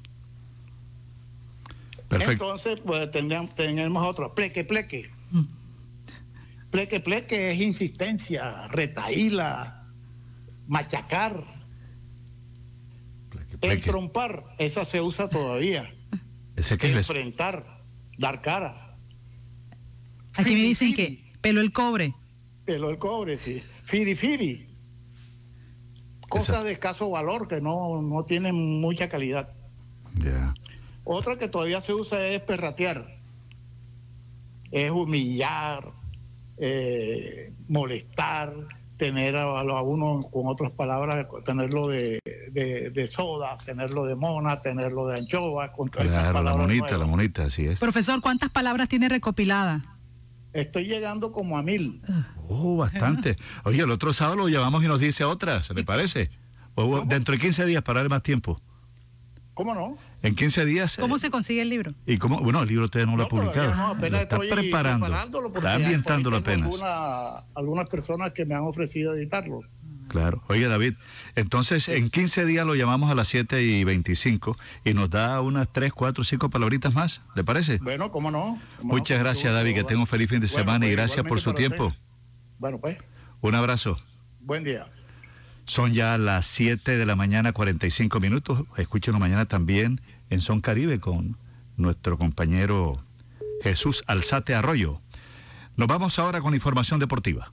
Perfecto. Entonces, pues tendríamos- tenemos otro, pleque, pleque. Pleque, pleque es insistencia, retaíla, machacar, pleque. entrompar, esa se usa todavía. Ese que es Enfrentar, dar cara. Aquí me dicen que pelo el cobre. Pelo del cobre, sí. Firi, firi. Cosas de escaso valor que no, no tienen mucha calidad. Otra que todavía se usa es perratear. Es humillar, eh, molestar, tener a, a uno, con otras palabras, tenerlo de, de- de soda, tenerlo de mona, tenerlo de anchoa, con todas esas Claro, la palabras monita, la monita, así es. Profesor, ¿cuántas palabras tiene recopilada? Estoy llegando como a mil. Oh, bastante. Oye, el otro sábado lo llamamos y nos dice otra, ¿se le parece? O dentro de 15 días para darle más tiempo. ¿Cómo no? En 15 días. eh, ¿Cómo se consigue el libro? ¿Y cómo? Bueno, el libro todavía no lo ha publicado. no, lo apenas está estoy preparando. preparándolo porque Está ambientándolo apenas. alguna- algunas personas que me han ofrecido editarlo. Claro. Oye, David, entonces en 15 días lo llamamos a las 7 y 25 y nos da unas 3, 4, 5 palabritas más, ¿le parece? Bueno, ¿cómo no? ¿Cómo Muchas no? gracias, David, que tenga un feliz fin de Bueno, semana y pues, gracias por su tiempo. Bueno, pues, Un abrazo. buen día. Son ya las 7 de la mañana, 45 minutos. Escúchenos mañana también en Son Caribe con nuestro compañero Jesús Alzate Arroyo. Nos vamos ahora con información deportiva.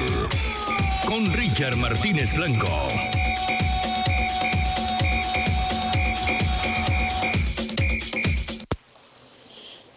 con Richard Martínez Blanco.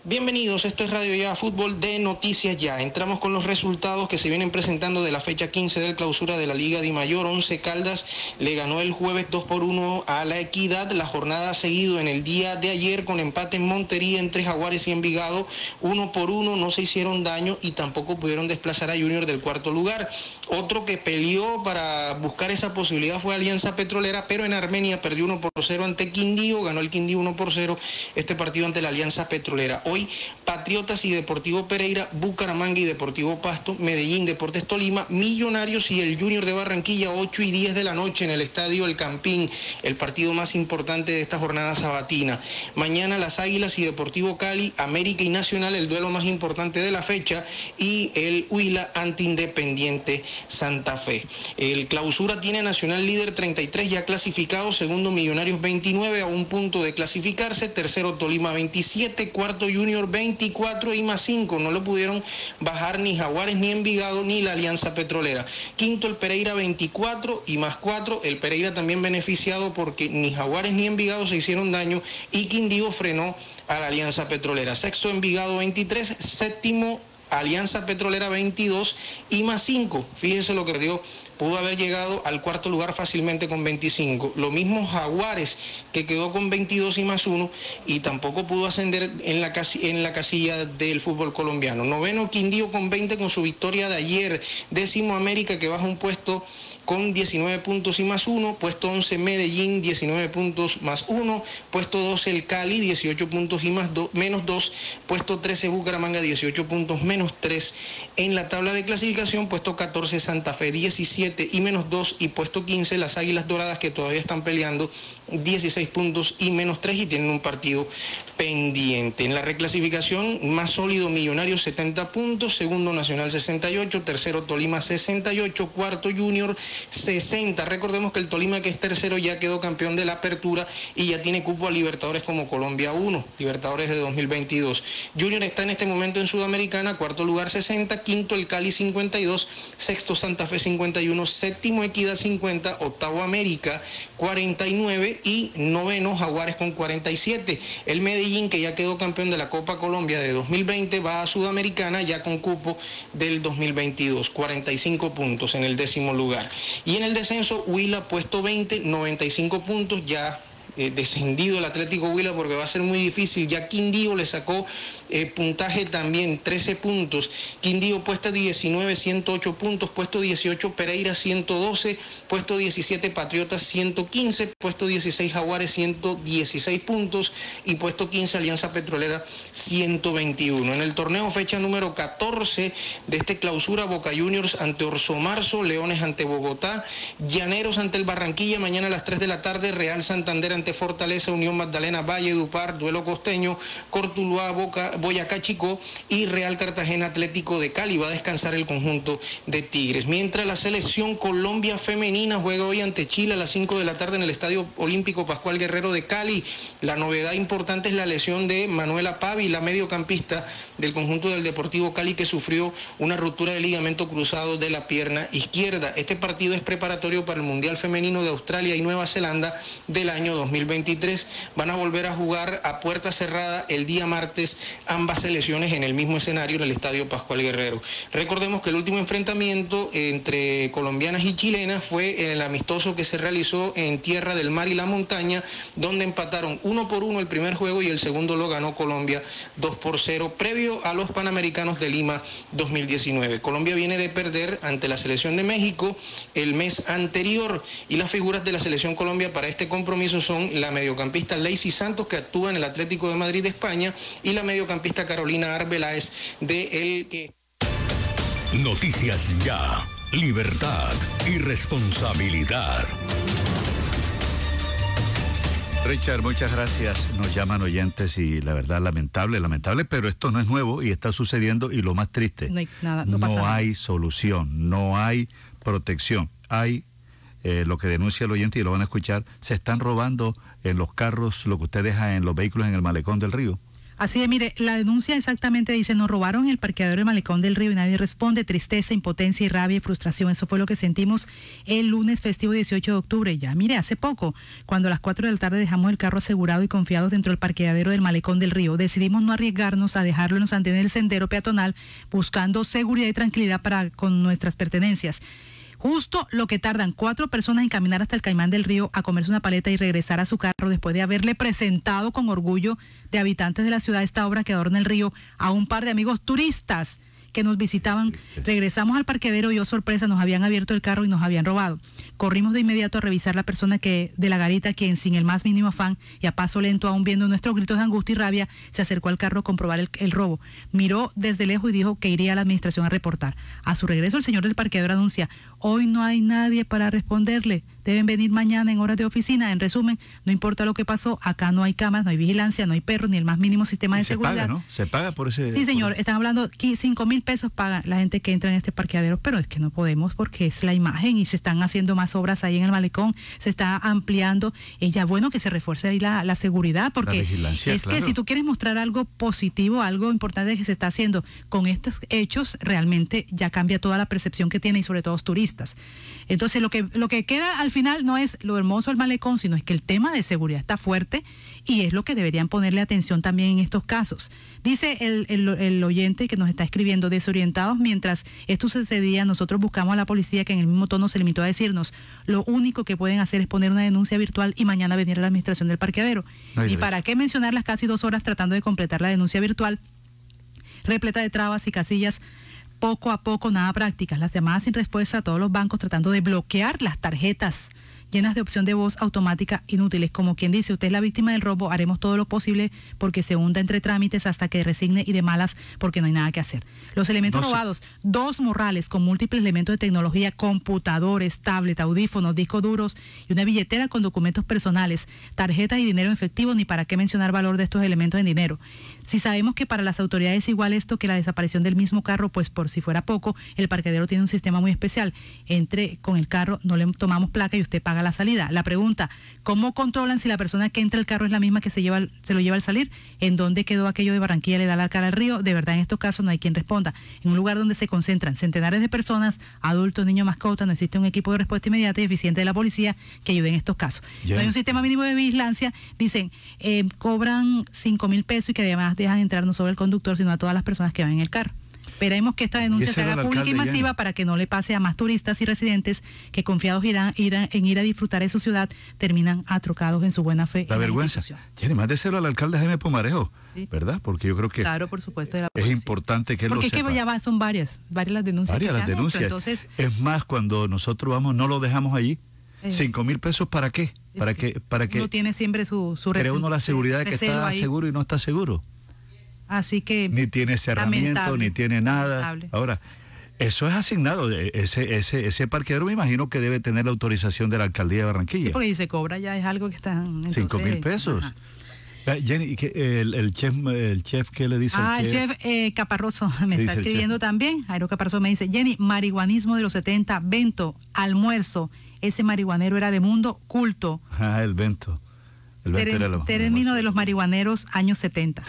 Bienvenidos, esto es Radio Ya Fútbol de Noticias Ya. Entramos con los resultados que se vienen presentando de la fecha 15 del clausura de la Liga Di Mayor. 11 Caldas le ganó el jueves 2 por 1 a la Equidad. La jornada ha seguido en el día de ayer con empate en Montería entre Jaguares y Envigado. 1 por 1 no se hicieron daño y tampoco pudieron desplazar a Junior del cuarto lugar. Otro que peleó para buscar esa posibilidad fue Alianza Petrolera, pero en Armenia perdió 1 por 0 ante Quindío, ganó el Quindío 1 por 0 este partido ante la Alianza Petrolera. Hoy Patriotas y Deportivo Pereira, Bucaramanga y Deportivo Pasto, Medellín, Deportes Tolima, Millonarios y el Junior de Barranquilla 8 y 10 de la noche en el Estadio El Campín, el partido más importante de esta jornada sabatina. Mañana las Águilas y Deportivo Cali, América y Nacional, el duelo más importante de la fecha y el Huila ante Independiente Santa Fe. El clausura tiene Nacional líder 33 ya clasificado, segundo Millonarios 29 a un punto de clasificarse, tercero Tolima 27, cuarto Junior 24 y más 5. No lo pudieron bajar ni Jaguares ni Envigado ni la Alianza Petrolera. Quinto el Pereira 24 y más 4. El Pereira también beneficiado porque ni Jaguares ni Envigado se hicieron daño y Quindío frenó a la Alianza Petrolera. Sexto Envigado 23, séptimo Alianza Petrolera 22 y más 5. Fíjese lo que dio. Pudo haber llegado al cuarto lugar fácilmente con 25. Lo mismo Jaguares, que quedó con 22 y más 1 y tampoco pudo ascender en la, casi- en la casilla del fútbol colombiano. Noveno Quindío con 20 con su victoria de ayer. Décimo América que baja un puesto con 19 puntos y más 1. Puesto 11 Medellín, 19 puntos más 1. Puesto 12 el Cali, 18 puntos y más do- menos 2. Puesto 13 Bucaramanga, 18 puntos menos 3. En la tabla de clasificación, puesto 14 Santa Fe, 17 y menos 2. Y puesto 15 las Águilas Doradas que todavía están peleando, 16 puntos y menos 3 y tienen un partido pendiente. En la reclasificación, más sólido Millonario 70 puntos, segundo Nacional 68, tercero Tolima 68, cuarto Junior 60. Recordemos que el Tolima que es tercero ya quedó campeón de la apertura y ya tiene cupo a Libertadores como Colombia 1, Libertadores de 2022. Junior está en este momento en Sudamericana, cuarto lugar 60, quinto el Cali 52, sexto Santa Fe 51, séptimo Equidad 50, octavo América 49 y noveno Jaguares con 47. El Medellín, que ya quedó campeón de la Copa Colombia de 2020, va a Sudamericana ya con cupo del 2022, 45 puntos en el décimo lugar. Y en el descenso, Huila puesto 20, 95 puntos, ya eh, descendido el Atlético Huila porque va a ser muy difícil. Ya Quindío le sacó eh, puntaje también, 13 puntos. Quindío puesto 19, 108 puntos. Puesto 18, Pereira 112. Puesto 17, Patriotas 115. Puesto 16, Jaguares 116 puntos. Y puesto 15, Alianza Petrolera 121. En el torneo fecha número 14 de este clausura, Boca Juniors ante Orso Marzo, Leones ante Bogotá, Llaneros ante el Barranquilla, mañana a las 3 de la tarde, Real Santander ante Fortaleza, Unión Magdalena, Valle, Dupar, Duelo Costeño, Cortuluá, Boca, Boyacá Chico y Real Cartagena Atlético de Cali. Va a descansar el conjunto de Tigres. Mientras la selección Colombia femenina juega hoy ante Chile a las 5 de la tarde en el Estadio Olímpico Pascual Guerrero de Cali. La novedad importante es la lesión de Manuela Pavi, la mediocampista del conjunto del Deportivo Cali que sufrió una ruptura de ligamento cruzado de la pierna izquierda. Este partido es preparatorio para el Mundial Femenino de Australia y Nueva Zelanda del año 2020. 2023 van a volver a jugar a puerta cerrada el día martes ambas selecciones en el mismo escenario en el Estadio Pascual Guerrero. Recordemos que el último enfrentamiento entre colombianas y chilenas fue en el amistoso que se realizó en Tierra del Mar y la Montaña, donde empataron uno por uno el primer juego y el segundo lo ganó Colombia 2 por 0, previo a los Panamericanos de Lima 2019. Colombia viene de perder ante la selección de México el mes anterior y las figuras de la selección Colombia para este compromiso son la mediocampista Lacey Santos, que actúa en el Atlético de Madrid de España, y la mediocampista Carolina Arbeláez de el que... Noticias Ya, libertad y responsabilidad. Richard, muchas gracias. Nos llaman oyentes y la verdad lamentable, lamentable, pero esto no es nuevo y está sucediendo y lo más triste, no hay, nada, no no hay solución, no hay protección, hay eh, lo que denuncia el oyente y lo van a escuchar, se están robando en los carros lo que usted deja en los vehículos en el malecón del río. Así es, mire, la denuncia exactamente dice, nos robaron el parqueadero del malecón del río y nadie responde, tristeza, impotencia y rabia y frustración. Eso fue lo que sentimos el lunes festivo 18 de octubre. Ya, mire, hace poco, cuando a las 4 de la tarde dejamos el carro asegurado y confiado dentro del parqueadero del malecón del río, decidimos no arriesgarnos a dejarlo en los del sendero peatonal buscando seguridad y tranquilidad para con nuestras pertenencias. Justo lo que tardan cuatro personas en caminar hasta el Caimán del Río a comerse una paleta y regresar a su carro después de haberle presentado con orgullo de habitantes de la ciudad esta obra que adorna el río a un par de amigos turistas que nos visitaban. Regresamos al parquedero y, oh sorpresa, nos habían abierto el carro y nos habían robado. Corrimos de inmediato a revisar la persona que de la garita, quien sin el más mínimo afán y a paso lento, aún viendo nuestros gritos de angustia y rabia, se acercó al carro a comprobar el, el robo. Miró desde lejos y dijo que iría a la administración a reportar. A su regreso, el señor del parqueadero anuncia, hoy no hay nadie para responderle deben venir mañana en horas de oficina. En resumen, no importa lo que pasó, acá no hay camas, no hay vigilancia, no hay perros, ni el más mínimo sistema de se seguridad. Paga, ¿no? Se paga por ese... Sí, señor, están hablando, aquí 5 mil pesos paga la gente que entra en este parqueadero, pero es que no podemos porque es la imagen y se están haciendo más obras ahí en el malecón, se está ampliando. Y ya bueno que se refuerce ahí la, la seguridad, porque es claro. que si tú quieres mostrar algo positivo, algo importante que se está haciendo con estos hechos, realmente ya cambia toda la percepción que tiene y sobre todo los turistas. Entonces, lo que, lo que queda al final no es lo hermoso del malecón, sino es que el tema de seguridad está fuerte y es lo que deberían ponerle atención también en estos casos. Dice el, el, el oyente que nos está escribiendo, desorientados mientras esto sucedía, nosotros buscamos a la policía que en el mismo tono se limitó a decirnos, lo único que pueden hacer es poner una denuncia virtual y mañana venir a la administración del parqueadero. ¿Y para qué mencionar las casi dos horas tratando de completar la denuncia virtual? repleta de trabas y casillas poco a poco nada prácticas, las llamadas sin respuesta a todos los bancos tratando de bloquear las tarjetas llenas de opción de voz automática inútiles. Como quien dice, usted es la víctima del robo, haremos todo lo posible porque se hunda entre trámites hasta que resigne y de malas porque no hay nada que hacer. Los elementos robados, dos morrales con múltiples elementos de tecnología, computadores, tablet, audífonos, discos duros y una billetera con documentos personales, tarjetas y dinero en efectivo, ni para qué mencionar valor de estos elementos en dinero. Si sabemos que para las autoridades es igual esto que la desaparición del mismo carro, pues por si fuera poco, el parqueadero tiene un sistema muy especial. Entre con el carro, no le tomamos placa y usted paga la salida. La pregunta, ¿cómo controlan si la persona que entra al carro es la misma que se, lleva, se lo lleva al salir? ¿En dónde quedó aquello de Barranquilla le da la cara al río? De verdad, en estos casos no hay quien responda. En un lugar donde se concentran centenares de personas, adultos, niños, mascotas, no existe un equipo de respuesta inmediata y eficiente de la policía que ayude en estos casos. No hay un sistema mínimo de vigilancia. Dicen, eh, cobran 5 mil pesos y que además dejan entrar no solo al conductor, sino a todas las personas que van en el carro. Esperemos que esta denuncia se haga pública y masiva para que no le pase a más turistas y residentes que confiados irán, irán, en ir a disfrutar de su ciudad terminan atrocados en su buena fe. La vergüenza. Tiene más de cero al alcalde Jaime Pomarejo, ¿verdad? Porque yo creo que claro, por supuesto, es importante que él Porque lo sepa. es que ya va, son varias, varias las denuncias. Varias que las denuncias. Entonces, es más, cuando nosotros vamos, no lo dejamos allí. Eh. Cinco mil pesos para qué? Para que, para que uno tiene siempre su, su rece- uno la seguridad de que está ahí. seguro y no está seguro. Así que Ni tiene cerramiento, ni tiene nada. Lamentable. Ahora, eso es asignado. E- Ese, ese, ese parqueadero me imagino que debe tener la autorización de la alcaldía de Barranquilla. Sí, porque si se cobra ya es algo que están. Cinco mil pesos. ajá. Ah, Jenny, ¿y qué- el, el chef, el chef, ¿qué le dice Ah, el chef eh, Caparroso *laughs* me ¿Qué está escribiendo también. Jairo Caparroso me dice, Jenny, marihuanismo de los 70, vento, almuerzo. Ese marihuanero era de mundo culto. Ah, el vento. El término de los marihuaneros años *laughs* 70.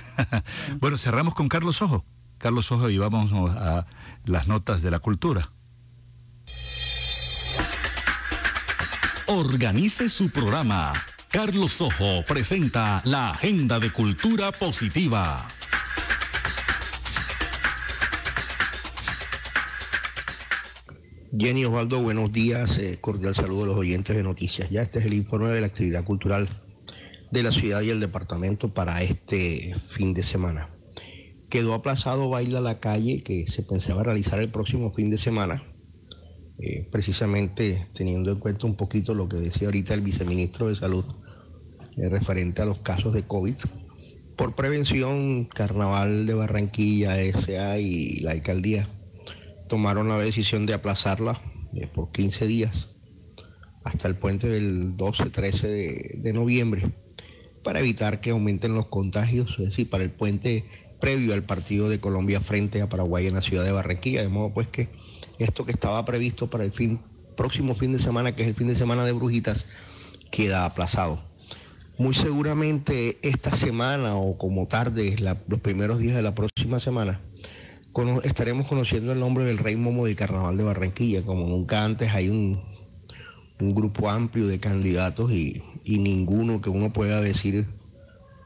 Bueno, cerramos con Carlos Ojo. Carlos Ojo y vamos a las notas de la cultura. Organice su programa. Carlos Ojo presenta la Agenda de Cultura Positiva. Jenny Osvaldo, buenos días. eh, cordial saludo a los oyentes de Noticias. Ya este es el informe de la actividad cultural de la ciudad y el departamento para este fin de semana. Quedó aplazado Baila la Calle, que se pensaba realizar el próximo fin de semana, eh, precisamente teniendo en cuenta un poquito lo que decía ahorita el viceministro de Salud eh, referente a los casos de COVID. Por prevención, Carnaval de Barranquilla, SA y la alcaldía tomaron la decisión de aplazarla eh, por 15 días hasta el puente del 12-13 de, de noviembre para evitar que aumenten los contagios, es decir, para el puente previo al partido de Colombia frente a Paraguay en la ciudad de Barranquilla, de modo pues que esto que estaba previsto para el fin, próximo fin de semana, que es el fin de semana de Brujitas, queda aplazado. Muy seguramente esta semana o como tarde, los primeros días de la próxima semana, estaremos conociendo el nombre del Rey Momo del Carnaval de Barranquilla. Como nunca antes hay un grupo amplio de candidatos y, y ninguno que uno pueda decir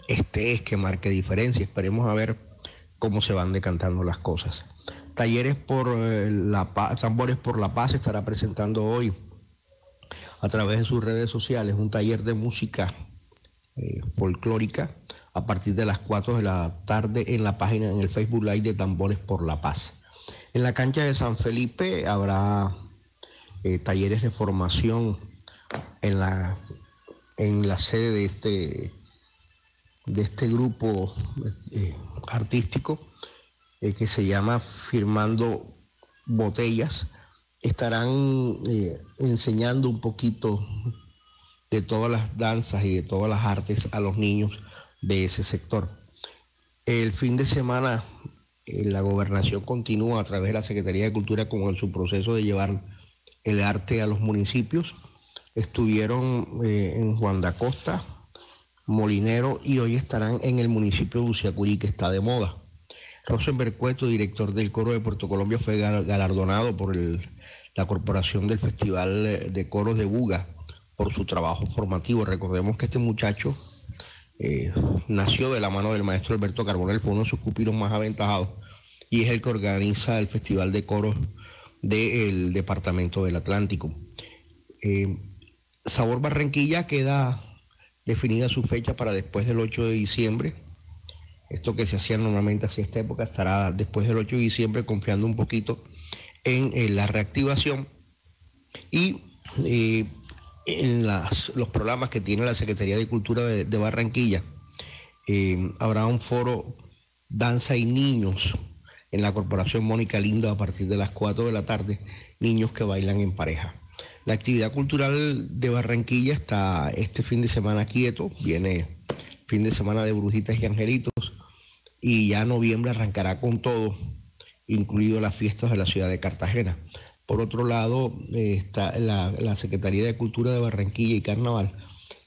este es que marque diferencia. Esperemos a ver cómo se van decantando las cosas. Talleres por eh, la paz, Tambores por la Paz estará presentando hoy a través de sus redes sociales un taller de música eh, folclórica a partir de las 4 de la tarde en la página, en el Facebook Live de Tambores por la Paz. En la cancha de San Felipe habrá eh, talleres de formación en la, en la sede de este, de este grupo eh, artístico eh, que se llama Firmando Botellas. Estarán eh, enseñando un poquito de todas las danzas y de todas las artes a los niños de ese sector. El fin de semana la gobernación continúa a través de la Secretaría de Cultura con su proceso de llevar el arte a los municipios. Estuvieron eh, en Juan da Costa, Molinero y hoy estarán en el municipio de Uciacurí que está de moda. Rosenberg Cueto, director del Coro de Puerto Colombia, fue gal- galardonado por el- la Corporación del Festival eh, de Coros de Buga por su trabajo formativo. Recordemos que este muchacho eh, nació de la mano del maestro Alberto Carbonell, fue uno de sus pupilos más aventajados y es el que organiza el Festival de Coros del Departamento del Atlántico. Sabor Barranquilla queda definida su fecha para después del 8 de diciembre. Esto que se hacía normalmente hacia esta época estará después del 8 de diciembre, confiando un poquito en, eh, la reactivación. Y eh, en los programas que tiene la Secretaría de Cultura de, Barranquilla. Eh, habrá un foro Danza y Niños en la Corporación Mónica Lindo a partir de las 4 de la tarde, niños que bailan en pareja. La actividad cultural de Barranquilla está este fin de semana quieto, viene fin de semana de brujitas y angelitos y ya noviembre arrancará con todo, incluido las fiestas de la ciudad de Cartagena. Por otro lado, eh, está la, Secretaría de Cultura de Barranquilla y Carnaval.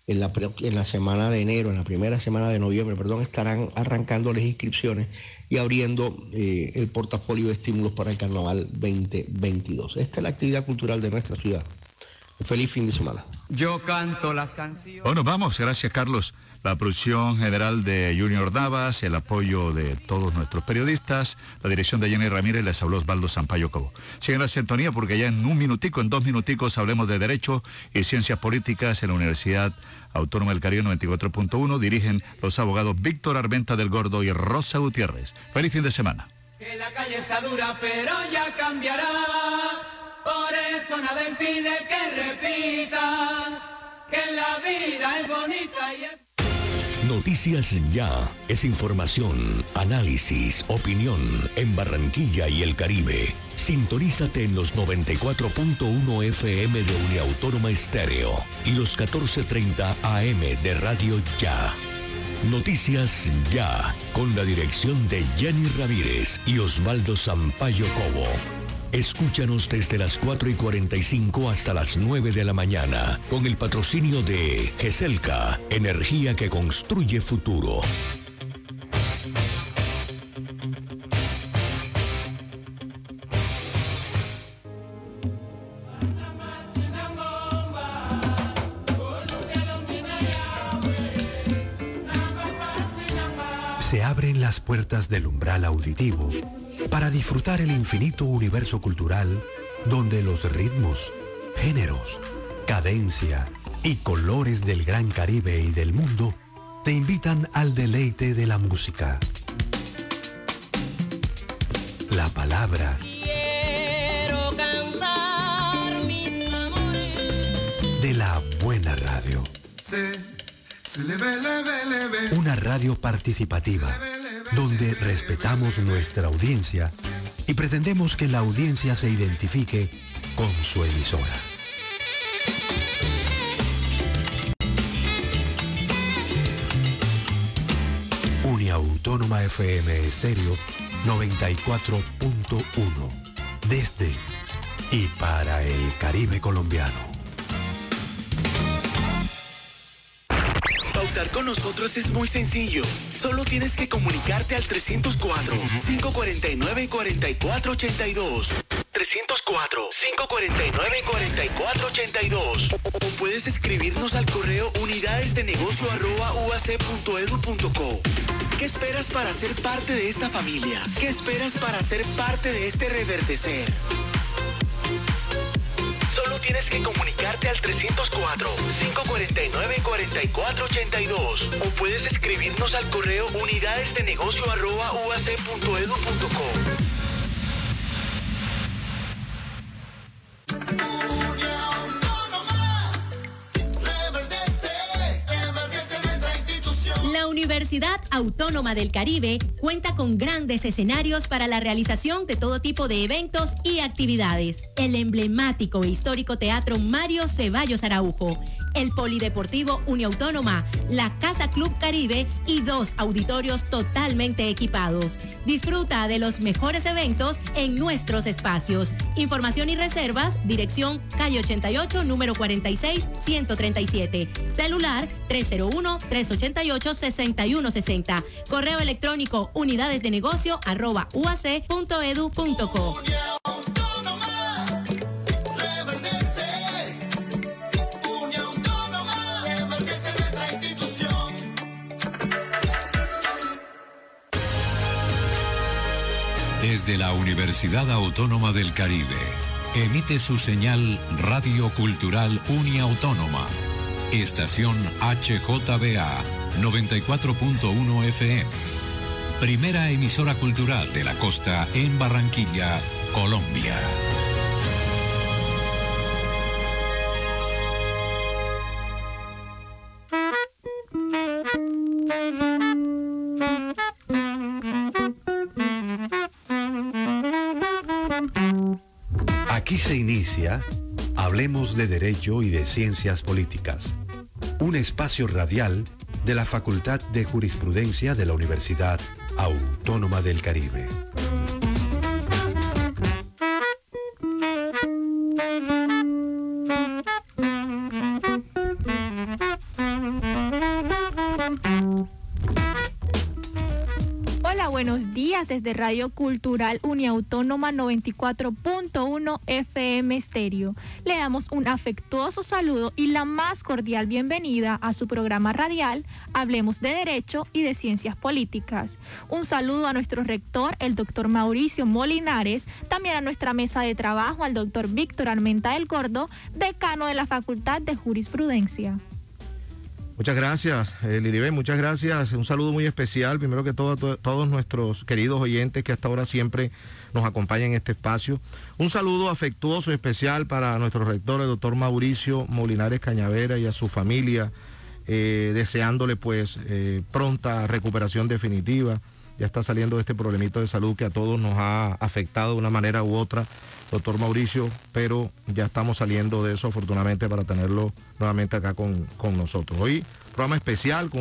En la, en la semana de enero, en la primera semana de noviembre, perdón, estarán arrancando las inscripciones y abriendo eh, el portafolio de estímulos para el Carnaval 2022. Esta es la actividad cultural de nuestra ciudad. Feliz fin de semana. Yo canto las canciones. Bueno, vamos, gracias Carlos la producción general de Junior Navas, el apoyo de todos nuestros periodistas, la dirección de Jenny Ramírez, les habló Osvaldo Sampaio Cobo. Siguen la sintonía porque ya en un minutico, en dos minuticos, hablemos de Derecho y Ciencias Políticas en la Universidad Autónoma del Caribe 94.1. Dirigen los abogados Víctor Armenta del Gordo y Rosa Gutiérrez. Feliz fin de semana. Que la calle está dura, pero ya cambiará. Por eso nada impide que repitan que la vida es bonita y es... Noticias Ya es información, análisis, opinión en Barranquilla y el Caribe. Sintonízate en los 94.1 FM de Uniautónoma Estéreo y los 14.30 AM de Radio Ya. Noticias Ya, con la dirección de Jenny Ramírez y Osvaldo Sampaio Cobo. Escúchanos desde las 4 y 45 hasta las 9 de la mañana con el patrocinio de GESELCA, energía que construye futuro. Se abren las puertas del umbral auditivo para disfrutar el infinito universo cultural donde los ritmos, géneros, cadencia y colores del Gran Caribe y del mundo te invitan al deleite de la música. La palabra. Quiero cantar De la buena radio. Una radio participativa donde respetamos nuestra audiencia y pretendemos que la audiencia se identifique con su emisora. Uniautónoma FM Estéreo 94.1 desde y para el Caribe colombiano. Con nosotros es muy sencillo. Solo tienes que comunicarte al 304-549-4482. 304-549-4482. O, puedes escribirnos al correo unidades de negocio ¿Qué esperas para ser parte de esta familia? ¿Qué esperas para ser parte de este reverdecer? Tienes que comunicarte al 304-549-4482 o puedes escribirnos al correo unidades de negocio arroba Universidad Autónoma del Caribe cuenta con grandes escenarios para la realización de todo tipo de eventos y actividades. El emblemático e histórico Teatro Mario Ceballos Araujo el Polideportivo Uniautónoma, la Casa Club Caribe y dos auditorios totalmente equipados. Disfruta de los mejores eventos en nuestros espacios. Información y reservas, dirección calle 88, número 46, 137. Celular 301-388-6160. Correo electrónico unidades de negocio arroba uac.edu.co. Desde la Universidad Autónoma del Caribe, emite su señal Radio Cultural Uniautónoma. Estación HJBA 94.1 FM. Primera emisora cultural de la costa en Barranquilla, Colombia. Aquí se inicia Hablemos de Derecho y de Ciencias Políticas, un espacio radial de la Facultad de Jurisprudencia de la Universidad Autónoma del Caribe. Días desde Radio Cultural Uniautónoma 94.1 FM Stereo. Le damos un afectuoso saludo y la más cordial bienvenida a su programa radial Hablemos de Derecho y de Ciencias Políticas. Un saludo a nuestro rector, el doctor Mauricio Molinares, también a nuestra mesa de trabajo, al doctor Víctor Armenta del Gordo, decano de la Facultad de Jurisprudencia. Muchas gracias, eh, muchas gracias. Un saludo muy especial, primero que todo, a to- todos nuestros queridos oyentes que hasta ahora siempre nos acompañan en este espacio. Un saludo afectuoso y especial para nuestro rector, el doctor Mauricio Molinares Cañavera y a su familia, eh, deseándole pues eh, pronta recuperación definitiva. Ya está saliendo de este problemito de salud que a todos nos ha afectado de una manera u otra, doctor Mauricio, pero ya estamos saliendo de eso afortunadamente para tenerlo nuevamente acá con, con nosotros. Hoy, programa especial con una